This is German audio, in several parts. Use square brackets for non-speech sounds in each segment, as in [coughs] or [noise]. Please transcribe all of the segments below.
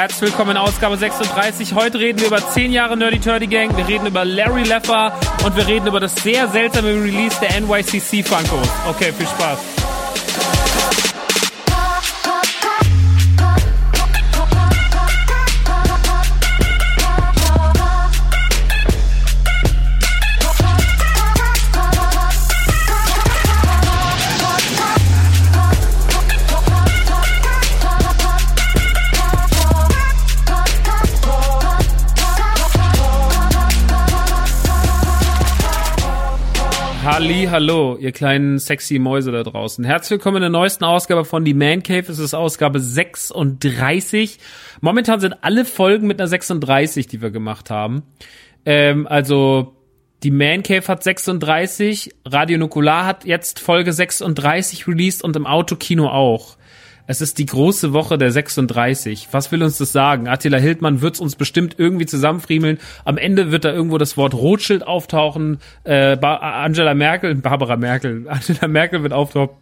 Herzlich willkommen in Ausgabe 36. Heute reden wir über 10 Jahre Nerdy Turdy Gang, wir reden über Larry Leffer und wir reden über das sehr seltsame Release der NYCC Funkos. Okay, viel Spaß. Halli, hallo, ihr kleinen sexy Mäuse da draußen. Herzlich willkommen in der neuesten Ausgabe von Die Man Cave. Es ist Ausgabe 36. Momentan sind alle Folgen mit einer 36, die wir gemacht haben. Ähm, also die Man Cave hat 36, Radio Nukular hat jetzt Folge 36 released und im Autokino auch. Es ist die große Woche der 36. Was will uns das sagen? Attila Hildmann wird es uns bestimmt irgendwie zusammenfriemeln. Am Ende wird da irgendwo das Wort Rothschild auftauchen. Äh, Angela Merkel, Barbara Merkel, [laughs] Angela Merkel wird auftauchen.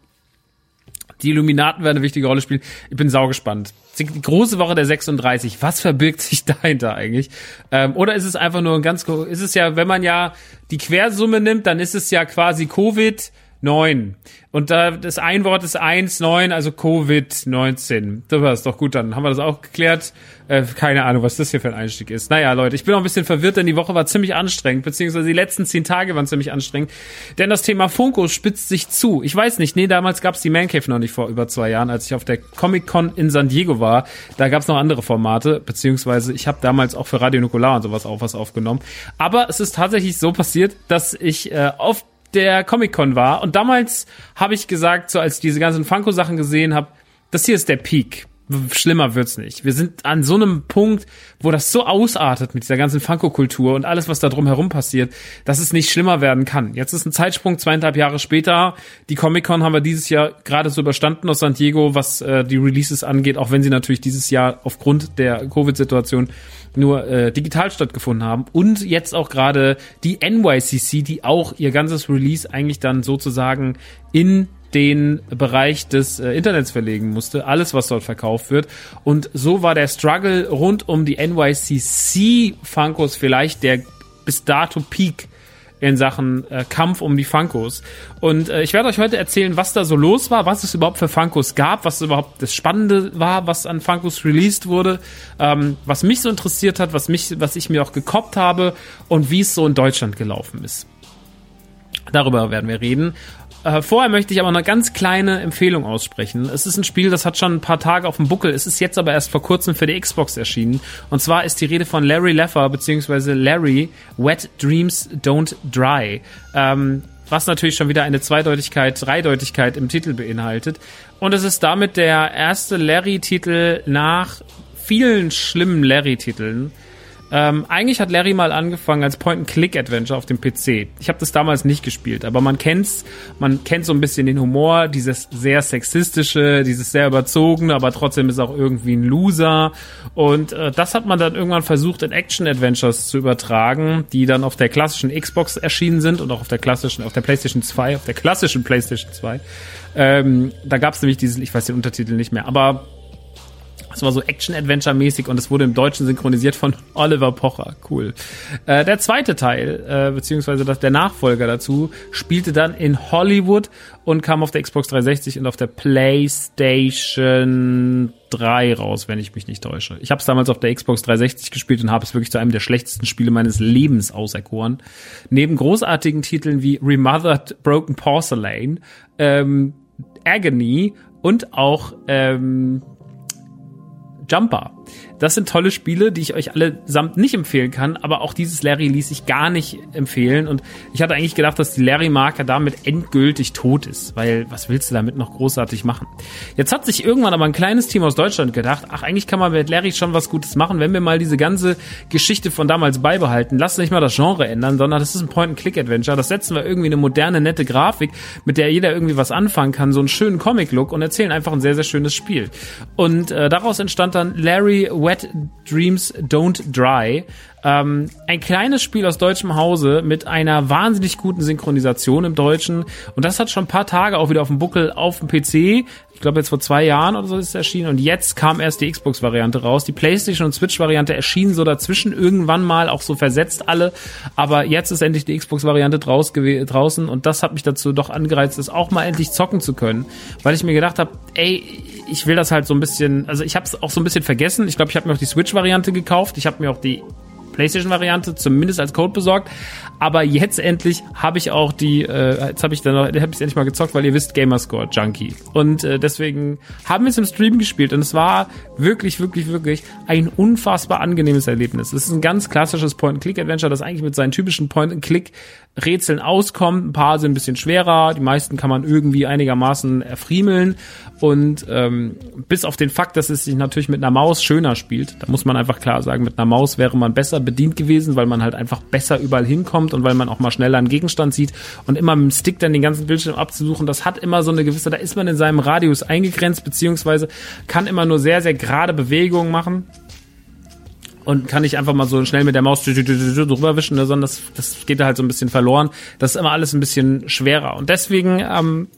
Die Illuminaten werden eine wichtige Rolle spielen. Ich bin saugespannt. Die große Woche der 36. Was verbirgt sich [laughs] dahinter eigentlich? Ähm, oder ist es einfach nur ein ganz, ist es ja, wenn man ja die Quersumme nimmt, dann ist es ja quasi Covid, 9. Und da das ein Wort ist 1, 9, also Covid-19. Das war es doch gut, dann haben wir das auch geklärt. Äh, keine Ahnung, was das hier für ein Einstieg ist. Naja, Leute, ich bin auch ein bisschen verwirrt, denn die Woche war ziemlich anstrengend, beziehungsweise die letzten zehn Tage waren ziemlich anstrengend. Denn das Thema Funko spitzt sich zu. Ich weiß nicht, nee, damals gab's die Man Cave noch nicht vor über zwei Jahren, als ich auf der Comic-Con in San Diego war. Da gab's noch andere Formate, beziehungsweise ich habe damals auch für Radio Nukular und sowas auch was aufgenommen. Aber es ist tatsächlich so passiert, dass ich äh, auf der Comic-Con war. Und damals habe ich gesagt, so als ich diese ganzen Funko-Sachen gesehen habe, das hier ist der Peak. schlimmer wird's nicht. Wir sind an so einem Punkt, wo das so ausartet mit dieser ganzen Funko-Kultur und alles, was da drumherum passiert, dass es nicht schlimmer werden kann. Jetzt ist ein Zeitsprung, zweieinhalb Jahre später. Die Comic-Con haben wir dieses Jahr gerade so überstanden aus San Diego, was äh, die Releases angeht, auch wenn sie natürlich dieses Jahr aufgrund der Covid-Situation nur äh, digital stattgefunden haben. Und jetzt auch gerade die NYCC, die auch ihr ganzes Release eigentlich dann sozusagen in den Bereich des äh, Internets verlegen musste, alles was dort verkauft wird und so war der Struggle rund um die NYCC Funkos vielleicht der bis dato Peak in Sachen äh, Kampf um die Funkos. Und äh, ich werde euch heute erzählen, was da so los war, was es überhaupt für Funkos gab, was überhaupt das Spannende war, was an Funkos released wurde, ähm, was mich so interessiert hat, was mich, was ich mir auch gekoppt habe und wie es so in Deutschland gelaufen ist. Darüber werden wir reden. Äh, vorher möchte ich aber eine ganz kleine Empfehlung aussprechen. Es ist ein Spiel, das hat schon ein paar Tage auf dem Buckel. Es ist jetzt aber erst vor kurzem für die Xbox erschienen. Und zwar ist die Rede von Larry Leffer, beziehungsweise Larry Wet Dreams Don't Dry. Ähm, was natürlich schon wieder eine Zweideutigkeit, Dreideutigkeit im Titel beinhaltet. Und es ist damit der erste Larry-Titel nach vielen schlimmen Larry-Titeln, ähm, eigentlich hat Larry mal angefangen als Point-and-Click-Adventure auf dem PC. Ich habe das damals nicht gespielt, aber man kennt's, man kennt so ein bisschen den Humor, dieses sehr sexistische, dieses sehr überzogene, aber trotzdem ist auch irgendwie ein Loser. Und äh, das hat man dann irgendwann versucht in Action-Adventures zu übertragen, die dann auf der klassischen Xbox erschienen sind und auch auf der klassischen, auf der PlayStation 2, auf der klassischen PlayStation 2. Ähm, da gab's nämlich diesen, ich weiß den Untertitel nicht mehr, aber es war so Action-Adventure-mäßig und es wurde im Deutschen synchronisiert von [laughs] Oliver Pocher. Cool. Äh, der zweite Teil, äh, beziehungsweise das, der Nachfolger dazu, spielte dann in Hollywood und kam auf der Xbox 360 und auf der PlayStation 3 raus, wenn ich mich nicht täusche. Ich habe es damals auf der Xbox 360 gespielt und habe es wirklich zu einem der schlechtesten Spiele meines Lebens auserkoren. Neben großartigen Titeln wie Remothered Broken Porcelain, ähm, Agony und auch ähm, Jumper. Das sind tolle Spiele, die ich euch allesamt nicht empfehlen kann, aber auch dieses Larry ließ sich gar nicht empfehlen und ich hatte eigentlich gedacht, dass die Larry-Marke damit endgültig tot ist, weil was willst du damit noch großartig machen? Jetzt hat sich irgendwann aber ein kleines Team aus Deutschland gedacht, ach, eigentlich kann man mit Larry schon was Gutes machen, wenn wir mal diese ganze Geschichte von damals beibehalten. Lass nicht mal das Genre ändern, sondern das ist ein Point-and-Click-Adventure. Das setzen wir irgendwie eine moderne, nette Grafik, mit der jeder irgendwie was anfangen kann, so einen schönen Comic-Look und erzählen einfach ein sehr, sehr schönes Spiel. Und äh, daraus entstand dann Larry Wet Dreams Don't Dry. Ähm, ein kleines Spiel aus deutschem Hause mit einer wahnsinnig guten Synchronisation im Deutschen. Und das hat schon ein paar Tage auch wieder auf dem Buckel auf dem PC. Ich glaube jetzt vor zwei Jahren oder so ist es erschienen. Und jetzt kam erst die Xbox-Variante raus. Die PlayStation und Switch-Variante erschienen so dazwischen irgendwann mal, auch so versetzt alle. Aber jetzt ist endlich die Xbox-Variante draus draußen. Und das hat mich dazu doch angereizt, es auch mal endlich zocken zu können. Weil ich mir gedacht habe, ey, ich will das halt so ein bisschen, also ich habe es auch so ein bisschen vergessen. Ich glaube, ich habe mir auch die Switch-Variante gekauft. Ich habe mir auch die PlayStation-Variante zumindest als Code besorgt. Aber jetzt endlich habe ich auch die, äh, jetzt habe ich dann noch, habe ich endlich mal gezockt, weil ihr wisst, Gamerscore Junkie. Und äh, deswegen haben wir es im Stream gespielt und es war wirklich, wirklich, wirklich ein unfassbar angenehmes Erlebnis. Es ist ein ganz klassisches Point-and-Click-Adventure, das eigentlich mit seinen typischen Point-and-Click Rätseln auskommt. Ein paar sind ein bisschen schwerer, die meisten kann man irgendwie einigermaßen erfriemeln. Und ähm, bis auf den Fakt, dass es sich natürlich mit einer Maus schöner spielt, da muss man einfach klar sagen, mit einer Maus wäre man besser bedient gewesen, weil man halt einfach besser überall hinkommt und weil man auch mal schneller einen Gegenstand sieht und immer mit dem Stick dann den ganzen Bildschirm abzusuchen, das hat immer so eine gewisse, da ist man in seinem Radius eingegrenzt, beziehungsweise kann immer nur sehr, sehr gerade Bewegungen machen und kann nicht einfach mal so schnell mit der Maus drüber wischen, ne, sondern das, das geht da halt so ein bisschen verloren. Das ist immer alles ein bisschen schwerer. Und deswegen ähm,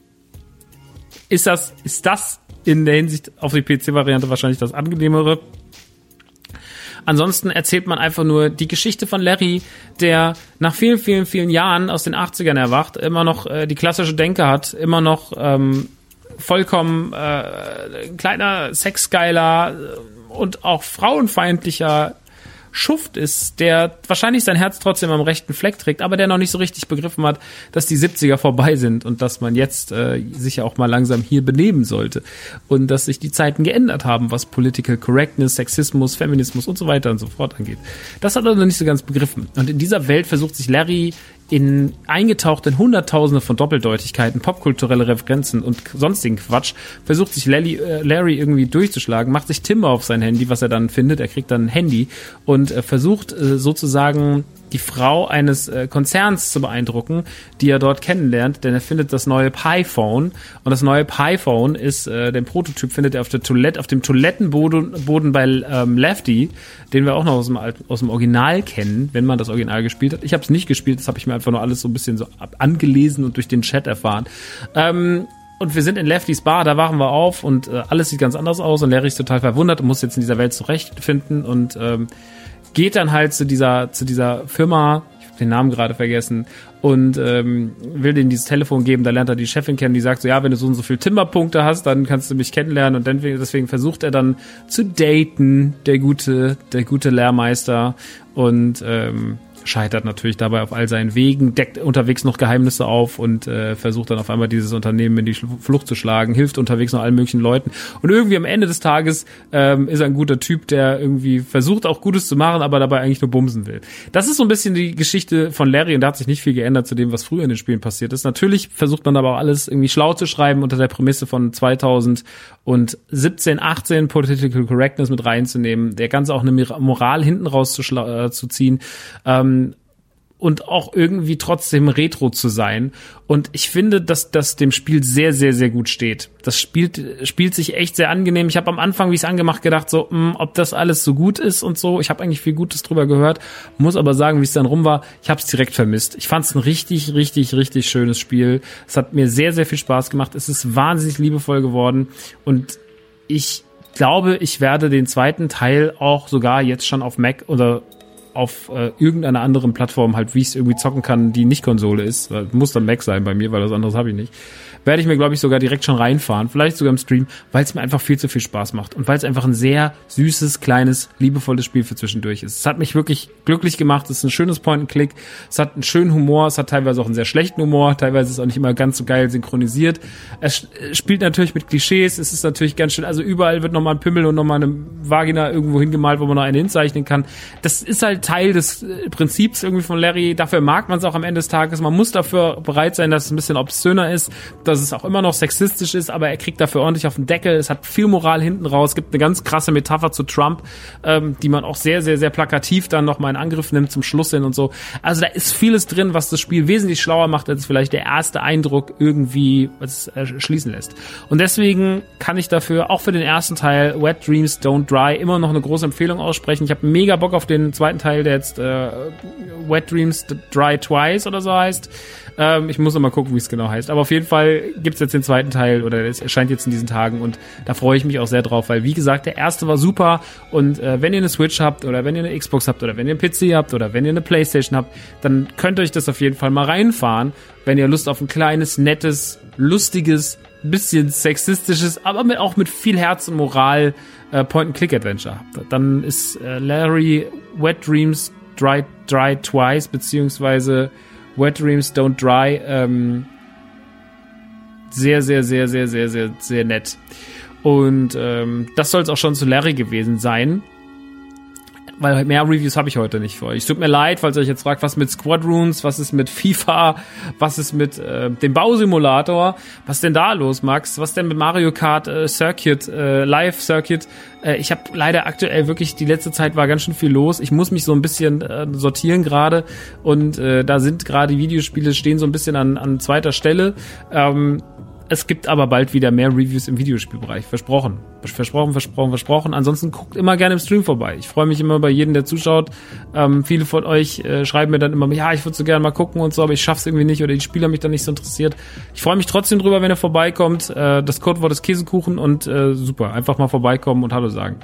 ist das, ist das in der Hinsicht auf die PC-Variante wahrscheinlich das angenehmere. Ansonsten erzählt man einfach nur die Geschichte von Larry, der nach vielen, vielen, vielen Jahren aus den 80ern erwacht, immer noch äh, die klassische Denke hat, immer noch ähm, vollkommen äh, kleiner Sexgeiler äh, und auch frauenfeindlicher Schuft ist, der wahrscheinlich sein Herz trotzdem am rechten Fleck trägt, aber der noch nicht so richtig begriffen hat, dass die 70er vorbei sind und dass man jetzt äh, sich ja auch mal langsam hier benehmen sollte und dass sich die Zeiten geändert haben, was Political Correctness, Sexismus, Feminismus und so weiter und so fort angeht. Das hat er noch nicht so ganz begriffen. Und in dieser Welt versucht sich Larry in eingetaucht in Hunderttausende von Doppeldeutigkeiten, popkulturelle Referenzen und sonstigen Quatsch, versucht sich Larry, äh, Larry irgendwie durchzuschlagen, macht sich Timber auf sein Handy, was er dann findet, er kriegt dann ein Handy und äh, versucht äh, sozusagen die Frau eines äh, Konzerns zu beeindrucken, die er dort kennenlernt, denn er findet das neue Pi-Phone und das neue Pi-Phone ist, äh, den Prototyp findet er auf der Toilette, auf dem Toilettenboden Boden bei ähm, Lefty, den wir auch noch aus dem, aus dem Original kennen, wenn man das Original gespielt hat. Ich habe es nicht gespielt, das habe ich mir einfach nur alles so ein bisschen so angelesen und durch den Chat erfahren. Ähm, und wir sind in Lefty's Bar, da wachen wir auf und äh, alles sieht ganz anders aus und Larry ist total verwundert und muss jetzt in dieser Welt zurechtfinden und ähm, geht dann halt zu dieser, zu dieser Firma, ich habe den Namen gerade vergessen, und ähm, will denen dieses Telefon geben. Da lernt er die Chefin kennen, die sagt so, ja, wenn du so und so viel Timberpunkte hast, dann kannst du mich kennenlernen. Und dann, deswegen versucht er dann zu daten, der gute, der gute Lehrmeister. Und ähm, scheitert natürlich dabei auf all seinen Wegen, deckt unterwegs noch Geheimnisse auf und äh, versucht dann auf einmal dieses Unternehmen in die Flucht zu schlagen, hilft unterwegs noch allen möglichen Leuten und irgendwie am Ende des Tages ähm, ist er ein guter Typ, der irgendwie versucht auch Gutes zu machen, aber dabei eigentlich nur bumsen will. Das ist so ein bisschen die Geschichte von Larry und da hat sich nicht viel geändert zu dem, was früher in den Spielen passiert ist. Natürlich versucht man aber auch alles irgendwie schlau zu schreiben unter der Prämisse von 2017, 18 Political Correctness mit reinzunehmen, der Ganze auch eine Moral hinten raus zu, äh, zu ziehen. Ähm, und auch irgendwie trotzdem retro zu sein. Und ich finde, dass das dem Spiel sehr, sehr, sehr gut steht. Das spielt, spielt sich echt sehr angenehm. Ich habe am Anfang, wie ich es angemacht, gedacht, so, mh, hm, ob das alles so gut ist und so. Ich habe eigentlich viel Gutes drüber gehört, muss aber sagen, wie es dann rum war, ich habe es direkt vermisst. Ich fand es ein richtig, richtig, richtig schönes Spiel. Es hat mir sehr, sehr viel Spaß gemacht. Es ist wahnsinnig liebevoll geworden und ich glaube, ich werde den zweiten Teil auch sogar jetzt schon auf Mac oder auf äh, irgendeiner anderen Plattform halt, wie ich es irgendwie zocken kann, die nicht Konsole ist. Muss dann Mac sein bei mir, weil das anderes habe ich nicht werde ich mir, glaube ich, sogar direkt schon reinfahren, vielleicht sogar im Stream, weil es mir einfach viel zu viel Spaß macht und weil es einfach ein sehr süßes, kleines, liebevolles Spiel für zwischendurch ist. Es hat mich wirklich glücklich gemacht, es ist ein schönes Point-and-Click, es hat einen schönen Humor, es hat teilweise auch einen sehr schlechten Humor, teilweise ist es auch nicht immer ganz so geil synchronisiert. Es spielt natürlich mit Klischees, es ist natürlich ganz schön, also überall wird nochmal ein Pimmel und nochmal eine Vagina irgendwo hingemalt, wo man noch eine hinzeichnen kann. Das ist halt Teil des äh, Prinzips irgendwie von Larry, dafür mag man es auch am Ende des Tages, man muss dafür bereit sein, dass es ein bisschen obszöner ist, dass es auch immer noch sexistisch ist, aber er kriegt dafür ordentlich auf den Deckel. Es hat viel Moral hinten raus. Gibt eine ganz krasse Metapher zu Trump, ähm, die man auch sehr, sehr, sehr plakativ dann nochmal in Angriff nimmt zum Schluss hin und so. Also da ist vieles drin, was das Spiel wesentlich schlauer macht, als vielleicht der erste Eindruck irgendwie schließen lässt. Und deswegen kann ich dafür auch für den ersten Teil Wet Dreams Don't Dry immer noch eine große Empfehlung aussprechen. Ich habe mega Bock auf den zweiten Teil, der jetzt äh, Wet Dreams Dry Twice oder so heißt. Ähm, ich muss noch gucken, wie es genau heißt. Aber auf jeden Fall gibt's jetzt den zweiten Teil oder es erscheint jetzt in diesen Tagen und da freue ich mich auch sehr drauf, weil wie gesagt, der erste war super und äh, wenn ihr eine Switch habt oder wenn ihr eine Xbox habt oder wenn ihr einen PC habt oder wenn ihr eine Playstation habt, dann könnt ihr euch das auf jeden Fall mal reinfahren, wenn ihr Lust auf ein kleines, nettes, lustiges, bisschen sexistisches, aber mit, auch mit viel Herz und Moral äh, Point-and-Click-Adventure habt. Dann ist äh, Larry Wet Dreams Dry, Dry Twice, beziehungsweise Wet Dreams Don't Dry ähm, sehr, sehr, sehr, sehr, sehr, sehr, sehr nett. Und ähm, das soll es auch schon zu Larry gewesen sein. Weil mehr Reviews habe ich heute nicht für euch. Tut mir leid, falls ihr euch jetzt fragt, was mit Squadrons, was ist mit FIFA, was ist mit äh, dem Bausimulator, was denn da los, Max? Was denn mit Mario Kart äh, Circuit, äh, Live Circuit? Äh, ich habe leider aktuell wirklich, die letzte Zeit war ganz schön viel los. Ich muss mich so ein bisschen äh, sortieren gerade und äh, da sind gerade Videospiele stehen so ein bisschen an, an zweiter Stelle. Ähm, es gibt aber bald wieder mehr Reviews im Videospielbereich. Versprochen. Versprochen, versprochen, versprochen. Ansonsten guckt immer gerne im Stream vorbei. Ich freue mich immer bei jedem, der zuschaut. Ähm, viele von euch äh, schreiben mir dann immer, ja, ich würde so gerne mal gucken und so, aber ich schaff's irgendwie nicht oder die Spieler mich dann nicht so interessiert. Ich freue mich trotzdem drüber, wenn ihr vorbeikommt. Äh, das Codewort ist Käsekuchen und äh, super. Einfach mal vorbeikommen und Hallo sagen.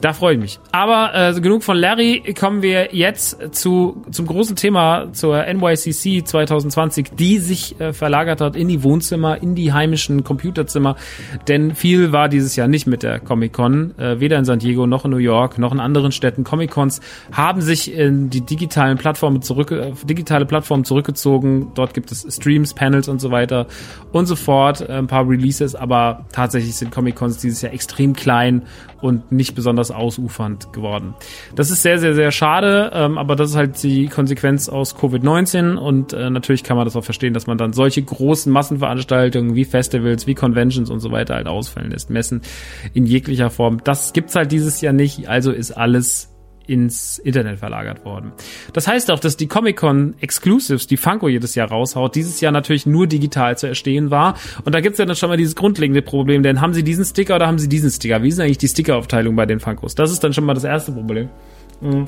Da freue ich mich. Aber äh, genug von Larry. Kommen wir jetzt zu zum großen Thema zur NYCC 2020, die sich äh, verlagert hat in die Wohnzimmer, in die heimischen Computerzimmer. Denn viel war dieses Jahr nicht mit der Comic Con, äh, weder in San Diego noch in New York noch in anderen Städten. Comic Cons haben sich in die digitalen Plattformen zurück, äh, digitale Plattformen zurückgezogen. Dort gibt es Streams, Panels und so weiter und so fort, äh, ein paar Releases. Aber tatsächlich sind Comic Cons dieses Jahr extrem klein und nicht besonders etwas ausufernd geworden. Das ist sehr, sehr, sehr schade, ähm, aber das ist halt die Konsequenz aus Covid-19 und äh, natürlich kann man das auch verstehen, dass man dann solche großen Massenveranstaltungen wie Festivals, wie Conventions und so weiter halt ausfallen lässt. Messen in jeglicher Form. Das gibt's halt dieses Jahr nicht, also ist alles ins Internet verlagert worden. Das heißt auch, dass die Comic-Con Exclusives, die Funko jedes Jahr raushaut, dieses Jahr natürlich nur digital zu erstehen war. Und da gibt's ja dann schon mal dieses grundlegende Problem, denn haben sie diesen Sticker oder haben sie diesen Sticker? Wie ist eigentlich die Stickeraufteilung bei den Funkos? Das ist dann schon mal das erste Problem, mhm.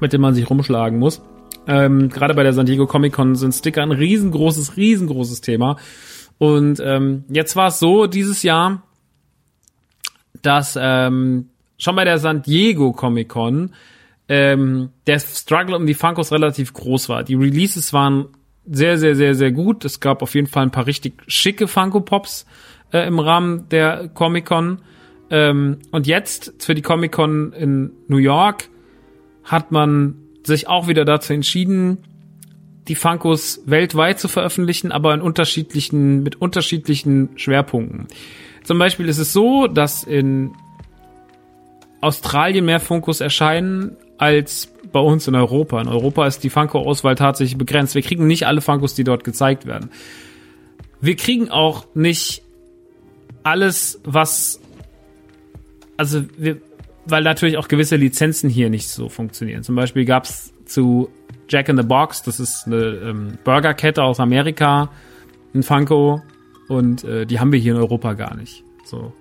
mit dem man sich rumschlagen muss. Ähm, Gerade bei der San Diego Comic Con sind Sticker ein riesengroßes, riesengroßes Thema. Und ähm, jetzt war es so dieses Jahr, dass ähm, schon bei der San Diego Comic Con ähm, der Struggle um die Funkos relativ groß war. Die Releases waren sehr, sehr, sehr, sehr gut. Es gab auf jeden Fall ein paar richtig schicke Funko Pops äh, im Rahmen der Comic Con. Ähm, und jetzt für die Comic Con in New York hat man sich auch wieder dazu entschieden, die Funkos weltweit zu veröffentlichen, aber in unterschiedlichen, mit unterschiedlichen Schwerpunkten. Zum Beispiel ist es so, dass in Australien mehr Funkos erscheinen als bei uns in Europa. In Europa ist die Funko-Auswahl tatsächlich begrenzt. Wir kriegen nicht alle Funkos, die dort gezeigt werden. Wir kriegen auch nicht alles, was, also wir, weil natürlich auch gewisse Lizenzen hier nicht so funktionieren. Zum Beispiel gab es zu Jack in the Box, das ist eine ähm, Burgerkette aus Amerika, ein Funko und äh, die haben wir hier in Europa gar nicht. So.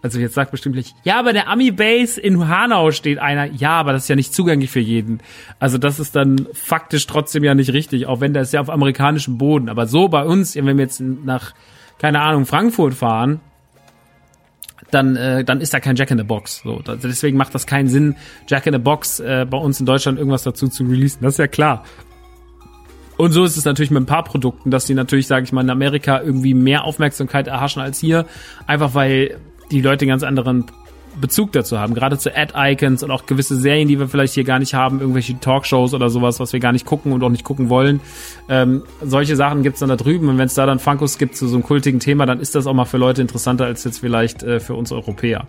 Also jetzt sagt bestimmt nicht, ja, aber der Ami Base in Hanau steht einer. Ja, aber das ist ja nicht zugänglich für jeden. Also das ist dann faktisch trotzdem ja nicht richtig, auch wenn das ja auf amerikanischem Boden. Aber so bei uns, wenn wir jetzt nach, keine Ahnung, Frankfurt fahren, dann, äh, dann ist da kein Jack in the Box. So, deswegen macht das keinen Sinn, Jack in the Box äh, bei uns in Deutschland irgendwas dazu zu releasen. Das ist ja klar. Und so ist es natürlich mit ein paar Produkten, dass die natürlich, sage ich mal, in Amerika irgendwie mehr Aufmerksamkeit erhaschen als hier. Einfach weil die Leute einen ganz anderen Bezug dazu haben, gerade zu Ad-Icons und auch gewisse Serien, die wir vielleicht hier gar nicht haben, irgendwelche Talkshows oder sowas, was wir gar nicht gucken und auch nicht gucken wollen. Ähm, solche Sachen gibt's dann da drüben und wenn es da dann Funkos gibt zu so einem kultigen Thema, dann ist das auch mal für Leute interessanter als jetzt vielleicht äh, für uns Europäer.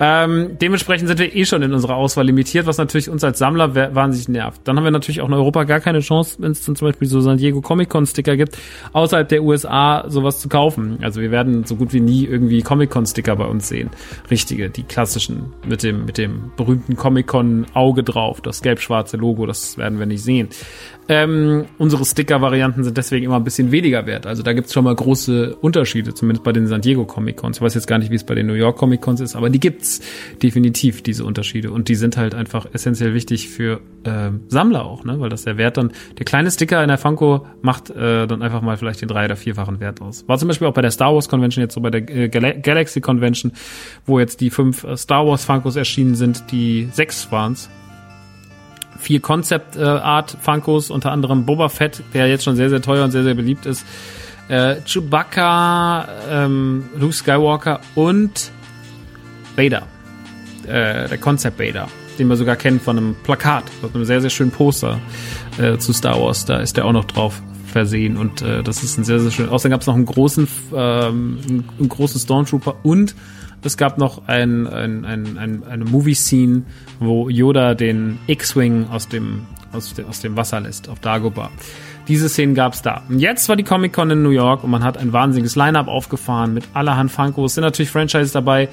Ähm, dementsprechend sind wir eh schon in unserer Auswahl limitiert, was natürlich uns als Sammler wahnsinnig nervt. Dann haben wir natürlich auch in Europa gar keine Chance, wenn es zum Beispiel so San Diego Comic Con Sticker gibt, außerhalb der USA sowas zu kaufen. Also wir werden so gut wie nie irgendwie Comic Con Sticker bei uns sehen. Richtige, die klassischen mit dem, mit dem berühmten Comic Con Auge drauf, das gelb-schwarze Logo, das werden wir nicht sehen. Ähm, unsere Sticker-Varianten sind deswegen immer ein bisschen weniger wert. Also da gibt's schon mal große Unterschiede, zumindest bei den San Diego Comic Cons. Ich weiß jetzt gar nicht, wie es bei den New York Comic Cons ist, aber die gibt's definitiv, diese Unterschiede. Und die sind halt einfach essentiell wichtig für äh, Sammler auch, ne? weil das der Wert dann, der kleine Sticker in der Funko macht äh, dann einfach mal vielleicht den drei- oder vierfachen Wert aus. War zum Beispiel auch bei der Star Wars Convention, jetzt so bei der äh, Gal Galaxy Convention, wo jetzt die fünf äh, Star Wars Funkos erschienen sind, die sechs waren's vier Concept äh, Art Funkos, unter anderem Boba Fett, der jetzt schon sehr, sehr teuer und sehr, sehr beliebt ist. Äh, Chewbacca, ähm, Luke Skywalker und Vader. Äh, der Concept Vader, den wir sogar kennen von einem Plakat, mit einem sehr, sehr schönen Poster äh, zu Star Wars. Da ist der auch noch drauf versehen und äh, das ist ein sehr, sehr schön. Außerdem gab es noch einen großen, ähm, einen großen Stormtrooper und es gab noch ein, ein, ein, ein, eine Movie-Scene, wo Yoda den X-Wing aus dem, aus, dem, aus dem Wasser lässt, auf Dagobah. Diese Szenen gab's da. Und jetzt war die Comic-Con in New York und man hat ein wahnsinniges Line-Up aufgefahren mit allerhand Funkos. Es sind natürlich Franchises dabei.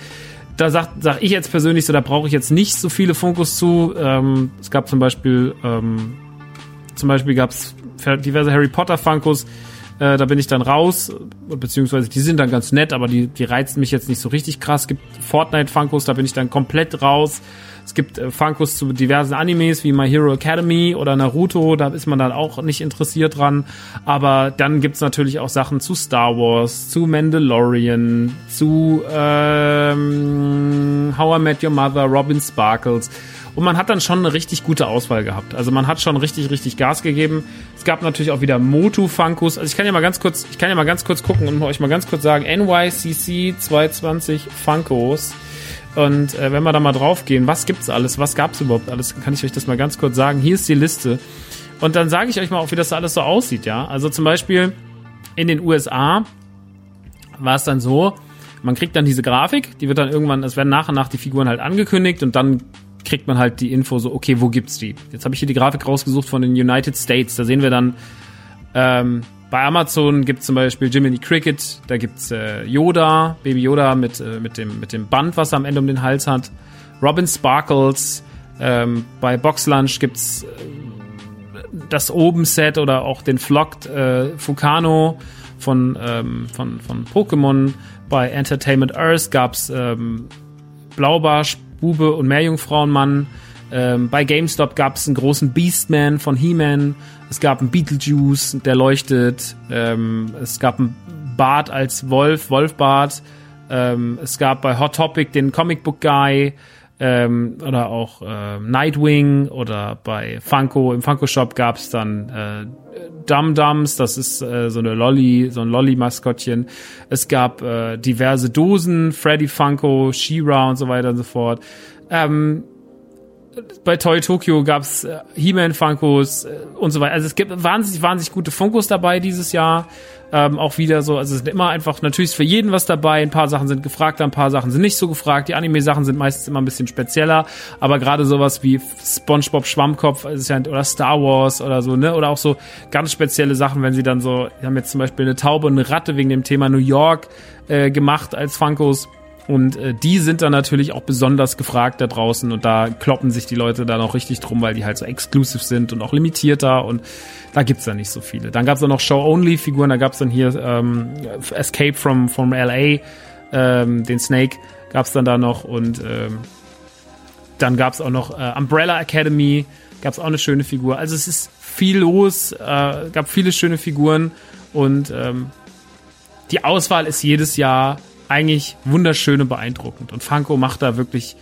Da sag, sag ich jetzt persönlich so, da brauche ich jetzt nicht so viele Funkos zu. Ähm, es gab zum Beispiel, ähm, zum Beispiel gab's diverse Harry Potter Funkos, äh, da bin ich dann raus, beziehungsweise die sind dann ganz nett, aber die, die reizen mich jetzt nicht so richtig krass. Es gibt Fortnite-Funkos, da bin ich dann komplett raus. Es gibt äh, Funkos zu diversen Animes wie My Hero Academy oder Naruto, da ist man dann auch nicht interessiert dran. Aber dann gibt's natürlich auch Sachen zu Star Wars, zu Mandalorian, zu ähm, How I Met Your Mother, Robin Sparkles. Und man hat dann schon eine richtig gute Auswahl gehabt. Also man hat schon richtig, richtig Gas gegeben. Es gab natürlich auch wieder Motu Funkus. Also ich kann ja mal ganz kurz, ich kann ja mal ganz kurz gucken und euch mal ganz kurz sagen, NYCC 220 Funkos. Und äh, wenn wir da mal drauf gehen, was gibt's alles? Was gab's überhaupt alles? Kann ich euch das mal ganz kurz sagen. Hier ist die Liste. Und dann sage ich euch mal auch, wie das alles so aussieht, ja. Also zum Beispiel in den USA war es dann so, Man kriegt dann diese Grafik, die wird dann irgendwann, es werden nach und nach die Figuren halt angekündigt und dann kriegt man halt die Info so, okay, wo gibt's die? Jetzt habe ich hier die Grafik rausgesucht von den United States. Da sehen wir dann ähm, bei Amazon gibt's zum Beispiel Jiminy Cricket, da gibt's äh, Yoda, Baby Yoda mit, äh, mit, dem, mit dem Band, was er am Ende um den Hals hat. Robin Sparkles, ähm, bei Box Lunch gibt's äh, das Oben-Set oder auch den Flocked äh, Fukano von, ähm, von, von Pokémon. Bei Entertainment Earth gab's ähm, Blaubarsch, Bube und Meerjungfrauenmann. Ähm, bei GameStop gab's einen großen Beastman von He-Man. Es gab einen Beetlejuice, der leuchtet. Ähm, es gab einen Bart als Wolf, Wolfbart. Ähm, es gab bei Hot Topic den Comic Book Guy ähm, oder auch äh, Nightwing oder bei Funko, im Funko Shop gab's dann äh, Dum Dums, das ist äh, so eine Lolly, so ein Lolly-Maskottchen. Es gab äh, diverse Dosen, Freddy Funko, She-Ra und so weiter und so fort. Ähm, bei Toy Tokyo gab's äh, He-Man Funkos äh, und so weiter. Also es gibt wahnsinnig, wahnsinnig gute Funkos dabei dieses Jahr. Ähm, auch wieder so, also es sind immer einfach, natürlich ist für jeden was dabei. Ein paar Sachen sind gefragt, ein paar Sachen sind nicht so gefragt. Die Anime-Sachen sind meistens immer ein bisschen spezieller, aber gerade sowas wie SpongeBob Schwammkopf ist ja, oder Star Wars oder so, ne? Oder auch so ganz spezielle Sachen, wenn sie dann so, wir haben jetzt zum Beispiel eine Taube und eine Ratte wegen dem Thema New York äh, gemacht als Funkos und äh, die sind dann natürlich auch besonders gefragt da draußen und da kloppen sich die Leute dann auch richtig drum, weil die halt so exclusive sind und auch limitierter und da gibt's dann nicht so viele. Dann gab's dann noch Show-Only-Figuren, da gab's dann hier ähm, Escape from, from LA, ähm, den Snake gab's dann da noch und ähm, dann gab's auch noch äh, Umbrella Academy, gab's auch eine schöne Figur. Also es ist viel los, äh, gab viele schöne Figuren und ähm, die Auswahl ist jedes Jahr eigentlich wunderschön und beeindruckend. Und Funko macht da wirklich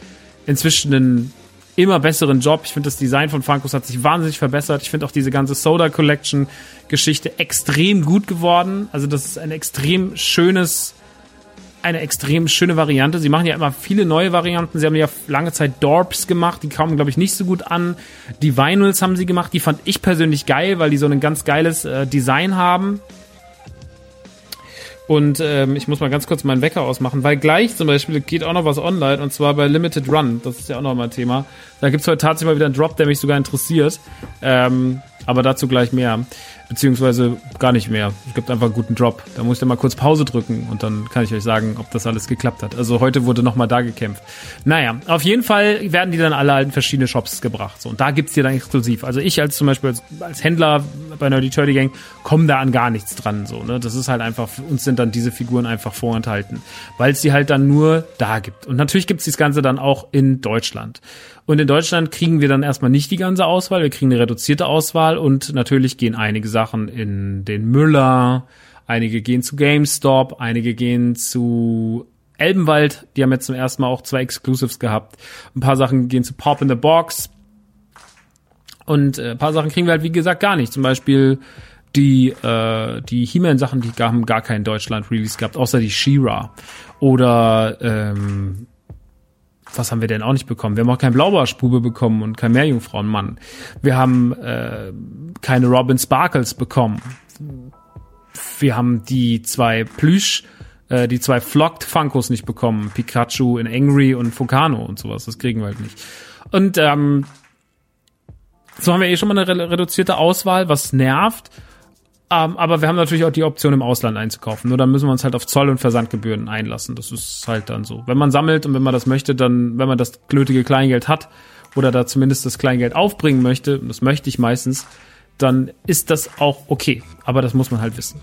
inzwischen einen immer besseren Job. Ich finde, das Design von Funkos hat sich wahnsinnig verbessert. Ich finde auch diese ganze Soda Collection Geschichte extrem gut geworden. Also das ist ein extrem schönes, eine extrem schöne Variante. Sie machen ja immer viele neue Varianten. Sie haben ja lange Zeit Dorps gemacht, die kamen, glaube ich, nicht so gut an. Die Vinyls haben sie gemacht, die fand ich persönlich geil, weil die so ein ganz geiles äh, Design haben. Und ähm, ich muss mal ganz kurz meinen Wecker ausmachen, weil gleich zum Beispiel geht auch noch was online und zwar bei Limited Run. Das ist ja auch noch mal ein Thema. Da gibt's heute tatsächlich mal wieder einen Drop, der mich sogar interessiert. Ähm, aber dazu gleich mehr beziehungsweise gar nicht mehr. Es gibt einfach einen guten Drop. Da muss ich dann mal kurz Pause drücken und dann kann ich euch sagen, ob das alles geklappt hat. Also heute wurde nochmal da gekämpft. Naja, auf jeden Fall werden die dann alle halt in verschiedene Shops gebracht. So, und da gibt's die dann exklusiv. Also ich als zum Beispiel als, als Händler bei Nerdy Turdy Gang komme da an gar nichts dran. So, ne? Das ist halt einfach, uns sind dann diese Figuren einfach vorenthalten. Weil es die halt dann nur da gibt. Und natürlich gibt's das Ganze dann auch in Deutschland. Und in Deutschland kriegen wir dann erstmal nicht die ganze Auswahl, wir kriegen eine reduzierte Auswahl und natürlich gehen einige Sachen in den Müller, einige gehen zu GameStop, einige gehen zu Elbenwald, die haben jetzt zum ersten Mal auch zwei Exclusives gehabt. Ein paar Sachen gehen zu Pop in the Box. Und äh, ein paar Sachen kriegen wir halt, wie gesagt, gar nicht. Zum Beispiel die, äh, die He-Man-Sachen, die haben gar keinen Deutschland-Release gehabt, außer die She-Ra. Oder ähm, was haben wir denn auch nicht bekommen? Wir haben auch keinen Blaubarschbube bekommen und kein Meerjungfrauenmann. Wir haben äh, keine Robin Sparkles bekommen. Wir haben die zwei Plüsch, äh, die zwei Flocked Funkos nicht bekommen. Pikachu in Angry und Fukano und sowas. Das kriegen wir halt nicht. Und ähm, so haben wir eh schon mal eine reduzierte Auswahl, was nervt. Um, ähm, aber wir haben natürlich auch die Option, im Ausland einzukaufen. Nur dann müssen wir uns halt auf Zoll- und Versandgebühren einlassen. Das ist halt dann so. Wenn man sammelt und wenn man das möchte, dann, wenn man das nötige Kleingeld hat oder da zumindest das Kleingeld aufbringen möchte, das möchte ich meistens, dann ist das auch okay. Aber das muss man halt wissen.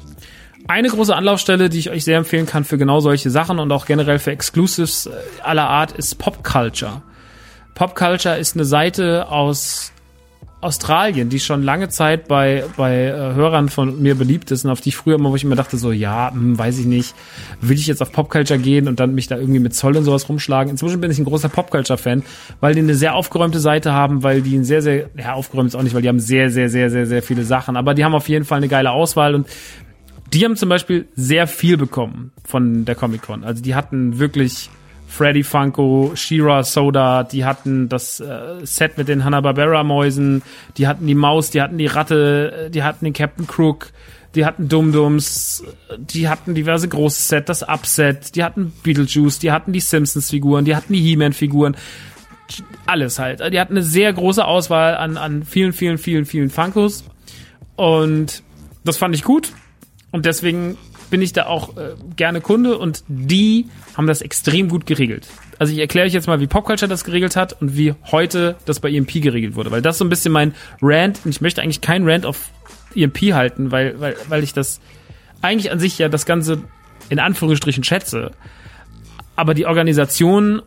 Eine große Anlaufstelle, die ich euch sehr empfehlen kann für genau solche Sachen und auch generell für Exclusives äh, aller Art, ist Pop Culture. Pop Culture ist eine Seite aus Australien, die schon lange Zeit bei, bei äh, Hörern von mir beliebt ist und auf die ich früher immer, wo ich immer dachte, so, ja, hm, weiß ich nicht, will ich jetzt auf Popculture gehen und dann mich da irgendwie mit Zoll und sowas rumschlagen. Inzwischen bin ich ein großer Popculture-Fan, weil die eine sehr aufgeräumte Seite haben, weil die ein sehr, sehr, ja, aufgeräumt ist auch nicht, weil die haben sehr, sehr, sehr, sehr, sehr viele Sachen, aber die haben auf jeden Fall eine geile Auswahl und die haben zum Beispiel sehr viel bekommen von der Comic-Con. Also die hatten wirklich Freddy Funko, Shira Soda, die hatten das äh, Set mit den Hanna-Barbera-Mäusen, die hatten die Maus, die hatten die Ratte, äh, die hatten den Captain Crook, die hatten Dum-Dums, die hatten diverse große Set, das Upset, die hatten Beetlejuice, die hatten die Simpsons-Figuren, die hatten die He-Man-Figuren, alles halt. Die hatten eine sehr große Auswahl an, an vielen, vielen, vielen, vielen Funkos und das fand ich gut und deswegen bin ich da auch äh, gerne Kunde und die haben das extrem gut geregelt. Also ich erkläre euch jetzt mal, wie Popculture das geregelt hat und wie heute das bei EMP geregelt wurde, weil das so ein bisschen mein Rant und ich möchte eigentlich keinen Rant auf EMP halten, weil, weil, weil ich das eigentlich an sich ja das Ganze in Anführungsstrichen schätze. Aber die Organisation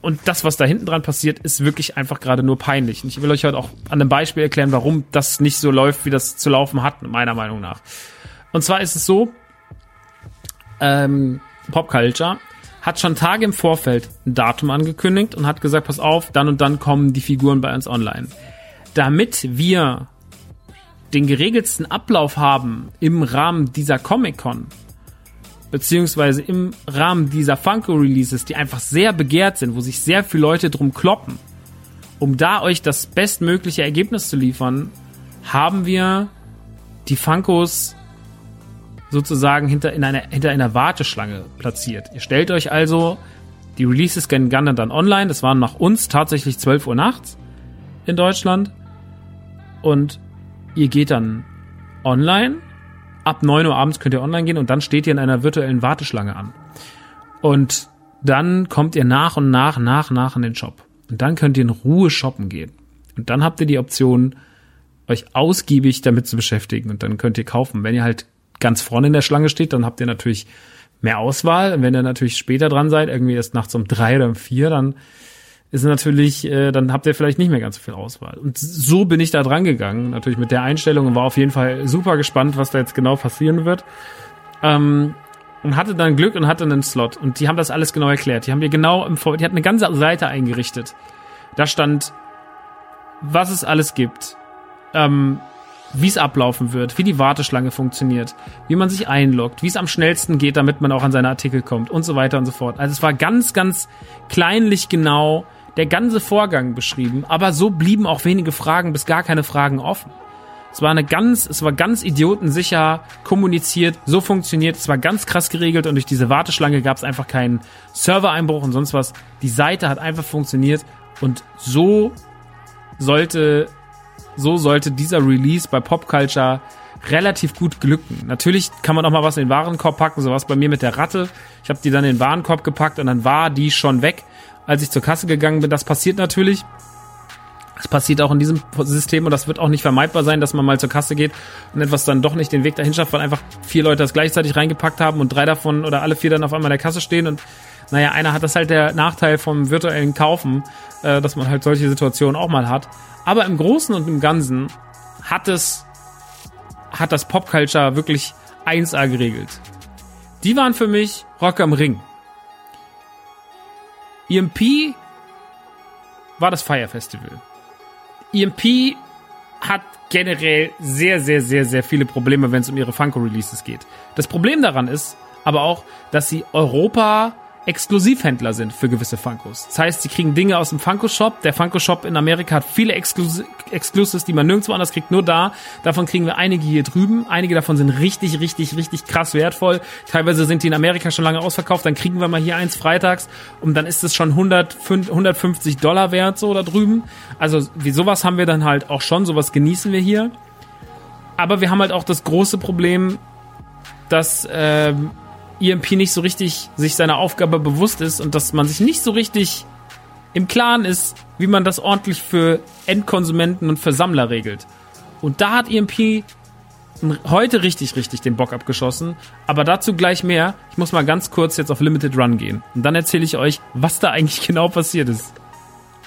und das, was da hinten dran passiert, ist wirklich einfach gerade nur peinlich. Und ich will euch heute auch an einem Beispiel erklären, warum das nicht so läuft, wie das zu laufen hat, meiner Meinung nach. Und zwar ist es so, ähm, Popculture hat schon Tage im Vorfeld ein Datum angekündigt und hat gesagt, pass auf, dann und dann kommen die Figuren bei uns online. Damit wir den geregelsten Ablauf haben im Rahmen dieser Comic-Con, beziehungsweise im Rahmen dieser Funko-Releases, die einfach sehr begehrt sind, wo sich sehr viele Leute drum kloppen, um da euch das bestmögliche Ergebnis zu liefern, haben wir die Funkos sozusagen hinter, in einer, hinter einer Warteschlange platziert. Ihr stellt euch also, die Releases gehen dann online, das waren nach uns tatsächlich 12 Uhr nachts in Deutschland und ihr geht dann online. Ab 9 Uhr abends könnt ihr online gehen und dann steht ihr in einer virtuellen Warteschlange an. Und dann kommt ihr nach und nach, nach, nach in den Shop. Und dann könnt ihr in Ruhe shoppen gehen. Und dann habt ihr die Option, euch ausgiebig damit zu beschäftigen. Und dann könnt ihr kaufen. Wenn ihr halt ganz vorne in der Schlange steht, dann habt ihr natürlich mehr Auswahl. Und wenn ihr natürlich später dran seid, irgendwie erst nachts um drei oder um vier, dann ist natürlich, äh, dann habt ihr vielleicht nicht mehr ganz so viel Auswahl. Und so bin ich da dran gegangen, natürlich mit der Einstellung und war auf jeden Fall super gespannt, was da jetzt genau passieren wird. Ähm, und hatte dann Glück und hatte einen Slot. Und die haben das alles genau erklärt. Die haben mir genau im Vor die hatten eine ganze Seite eingerichtet. Da stand, was es alles gibt, ähm, wie es ablaufen wird, wie die Warteschlange funktioniert, wie man sich einloggt, wie es am schnellsten geht, damit man auch an seine Artikel kommt und so weiter und so fort. Also es war ganz, ganz kleinlich genau der ganze Vorgang beschrieben, aber so blieben auch wenige Fragen bis gar keine Fragen offen. Es war eine ganz, es war ganz idiotensicher kommuniziert, so funktioniert, es war ganz krass geregelt und durch diese Warteschlange gab es einfach keinen Servereinbruch und sonst was. Die Seite hat einfach funktioniert und so sollte, so sollte dieser Release bei Popculture relativ gut glücken. Natürlich kann man auch mal was in den Warenkorb packen, so was bei mir mit der Ratte. Ich habe die dann in den Warenkorb gepackt und dann war die schon weg als ich zur Kasse gegangen bin. Das passiert natürlich. Das passiert auch in diesem System und das wird auch nicht vermeidbar sein, dass man mal zur Kasse geht und etwas dann doch nicht den Weg dahin schafft, weil einfach vier Leute das gleichzeitig reingepackt haben und drei davon oder alle vier dann auf einmal in der Kasse stehen und naja, einer hat das halt der Nachteil vom virtuellen Kaufen, äh, dass man halt solche Situationen auch mal hat. Aber im Großen und im Ganzen hat es, hat das Popculture wirklich 1A geregelt. Die waren für mich Rock am Ring. EMP war das Fire Festival. EMP hat generell sehr, sehr, sehr, sehr viele Probleme, wenn es um ihre Funko-Releases geht. Das Problem daran ist aber auch, dass sie Europa Exklusivhändler sind für gewisse Funkos. Das heißt, sie kriegen Dinge aus dem Funko-Shop. Der Funko-Shop in Amerika hat viele Exklus Exclusives, die man nirgendwo anders kriegt, nur da. Davon kriegen wir einige hier drüben. Einige davon sind richtig, richtig, richtig krass wertvoll. Teilweise sind die in Amerika schon lange ausverkauft. Dann kriegen wir mal hier eins freitags und dann ist es schon 100, 150 Dollar wert so da drüben. Also wie sowas haben wir dann halt auch schon. Sowas genießen wir hier. Aber wir haben halt auch das große Problem, dass ähm, EMP nicht so richtig sich seiner Aufgabe bewusst ist und dass man sich nicht so richtig im Klaren ist, wie man das ordentlich für Endkonsumenten und für Sammler regelt. Und da hat EMP heute richtig, richtig den Bock abgeschossen. Aber dazu gleich mehr. Ich muss mal ganz kurz jetzt auf Limited Run gehen. Und dann erzähle ich euch, was da eigentlich [laughs] genau passiert ist.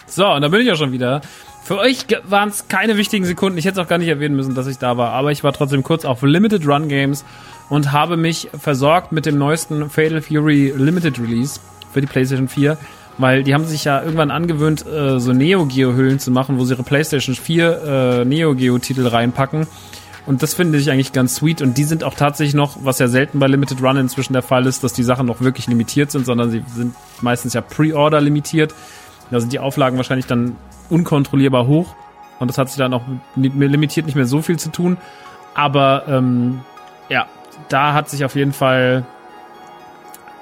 So, und da bin ich auch schon wieder. Für euch waren es keine wichtigen Sekunden. Ich hätte es auch gar nicht erwähnen müssen, dass ich da war. Aber ich war trotzdem kurz auf Limited Run Games und habe mich versorgt mit dem neuesten Fatal Fury Limited Release für die PlayStation 4, weil die haben sich ja irgendwann angewöhnt, äh, so Neo Geo Hüllen zu machen, wo sie ihre PlayStation 4 äh, Neo Geo Titel reinpacken. Und das finde ich eigentlich ganz sweet. Und die sind auch tatsächlich noch, was ja selten bei Limited Run inzwischen der Fall ist, dass die Sachen noch wirklich limitiert sind, sondern sie sind meistens ja Pre-Order limitiert. Da sind die Auflagen wahrscheinlich dann unkontrollierbar hoch. Und das hat sich dann auch limitiert nicht mehr so viel zu tun. Aber ähm, ja, da hat sich auf jeden Fall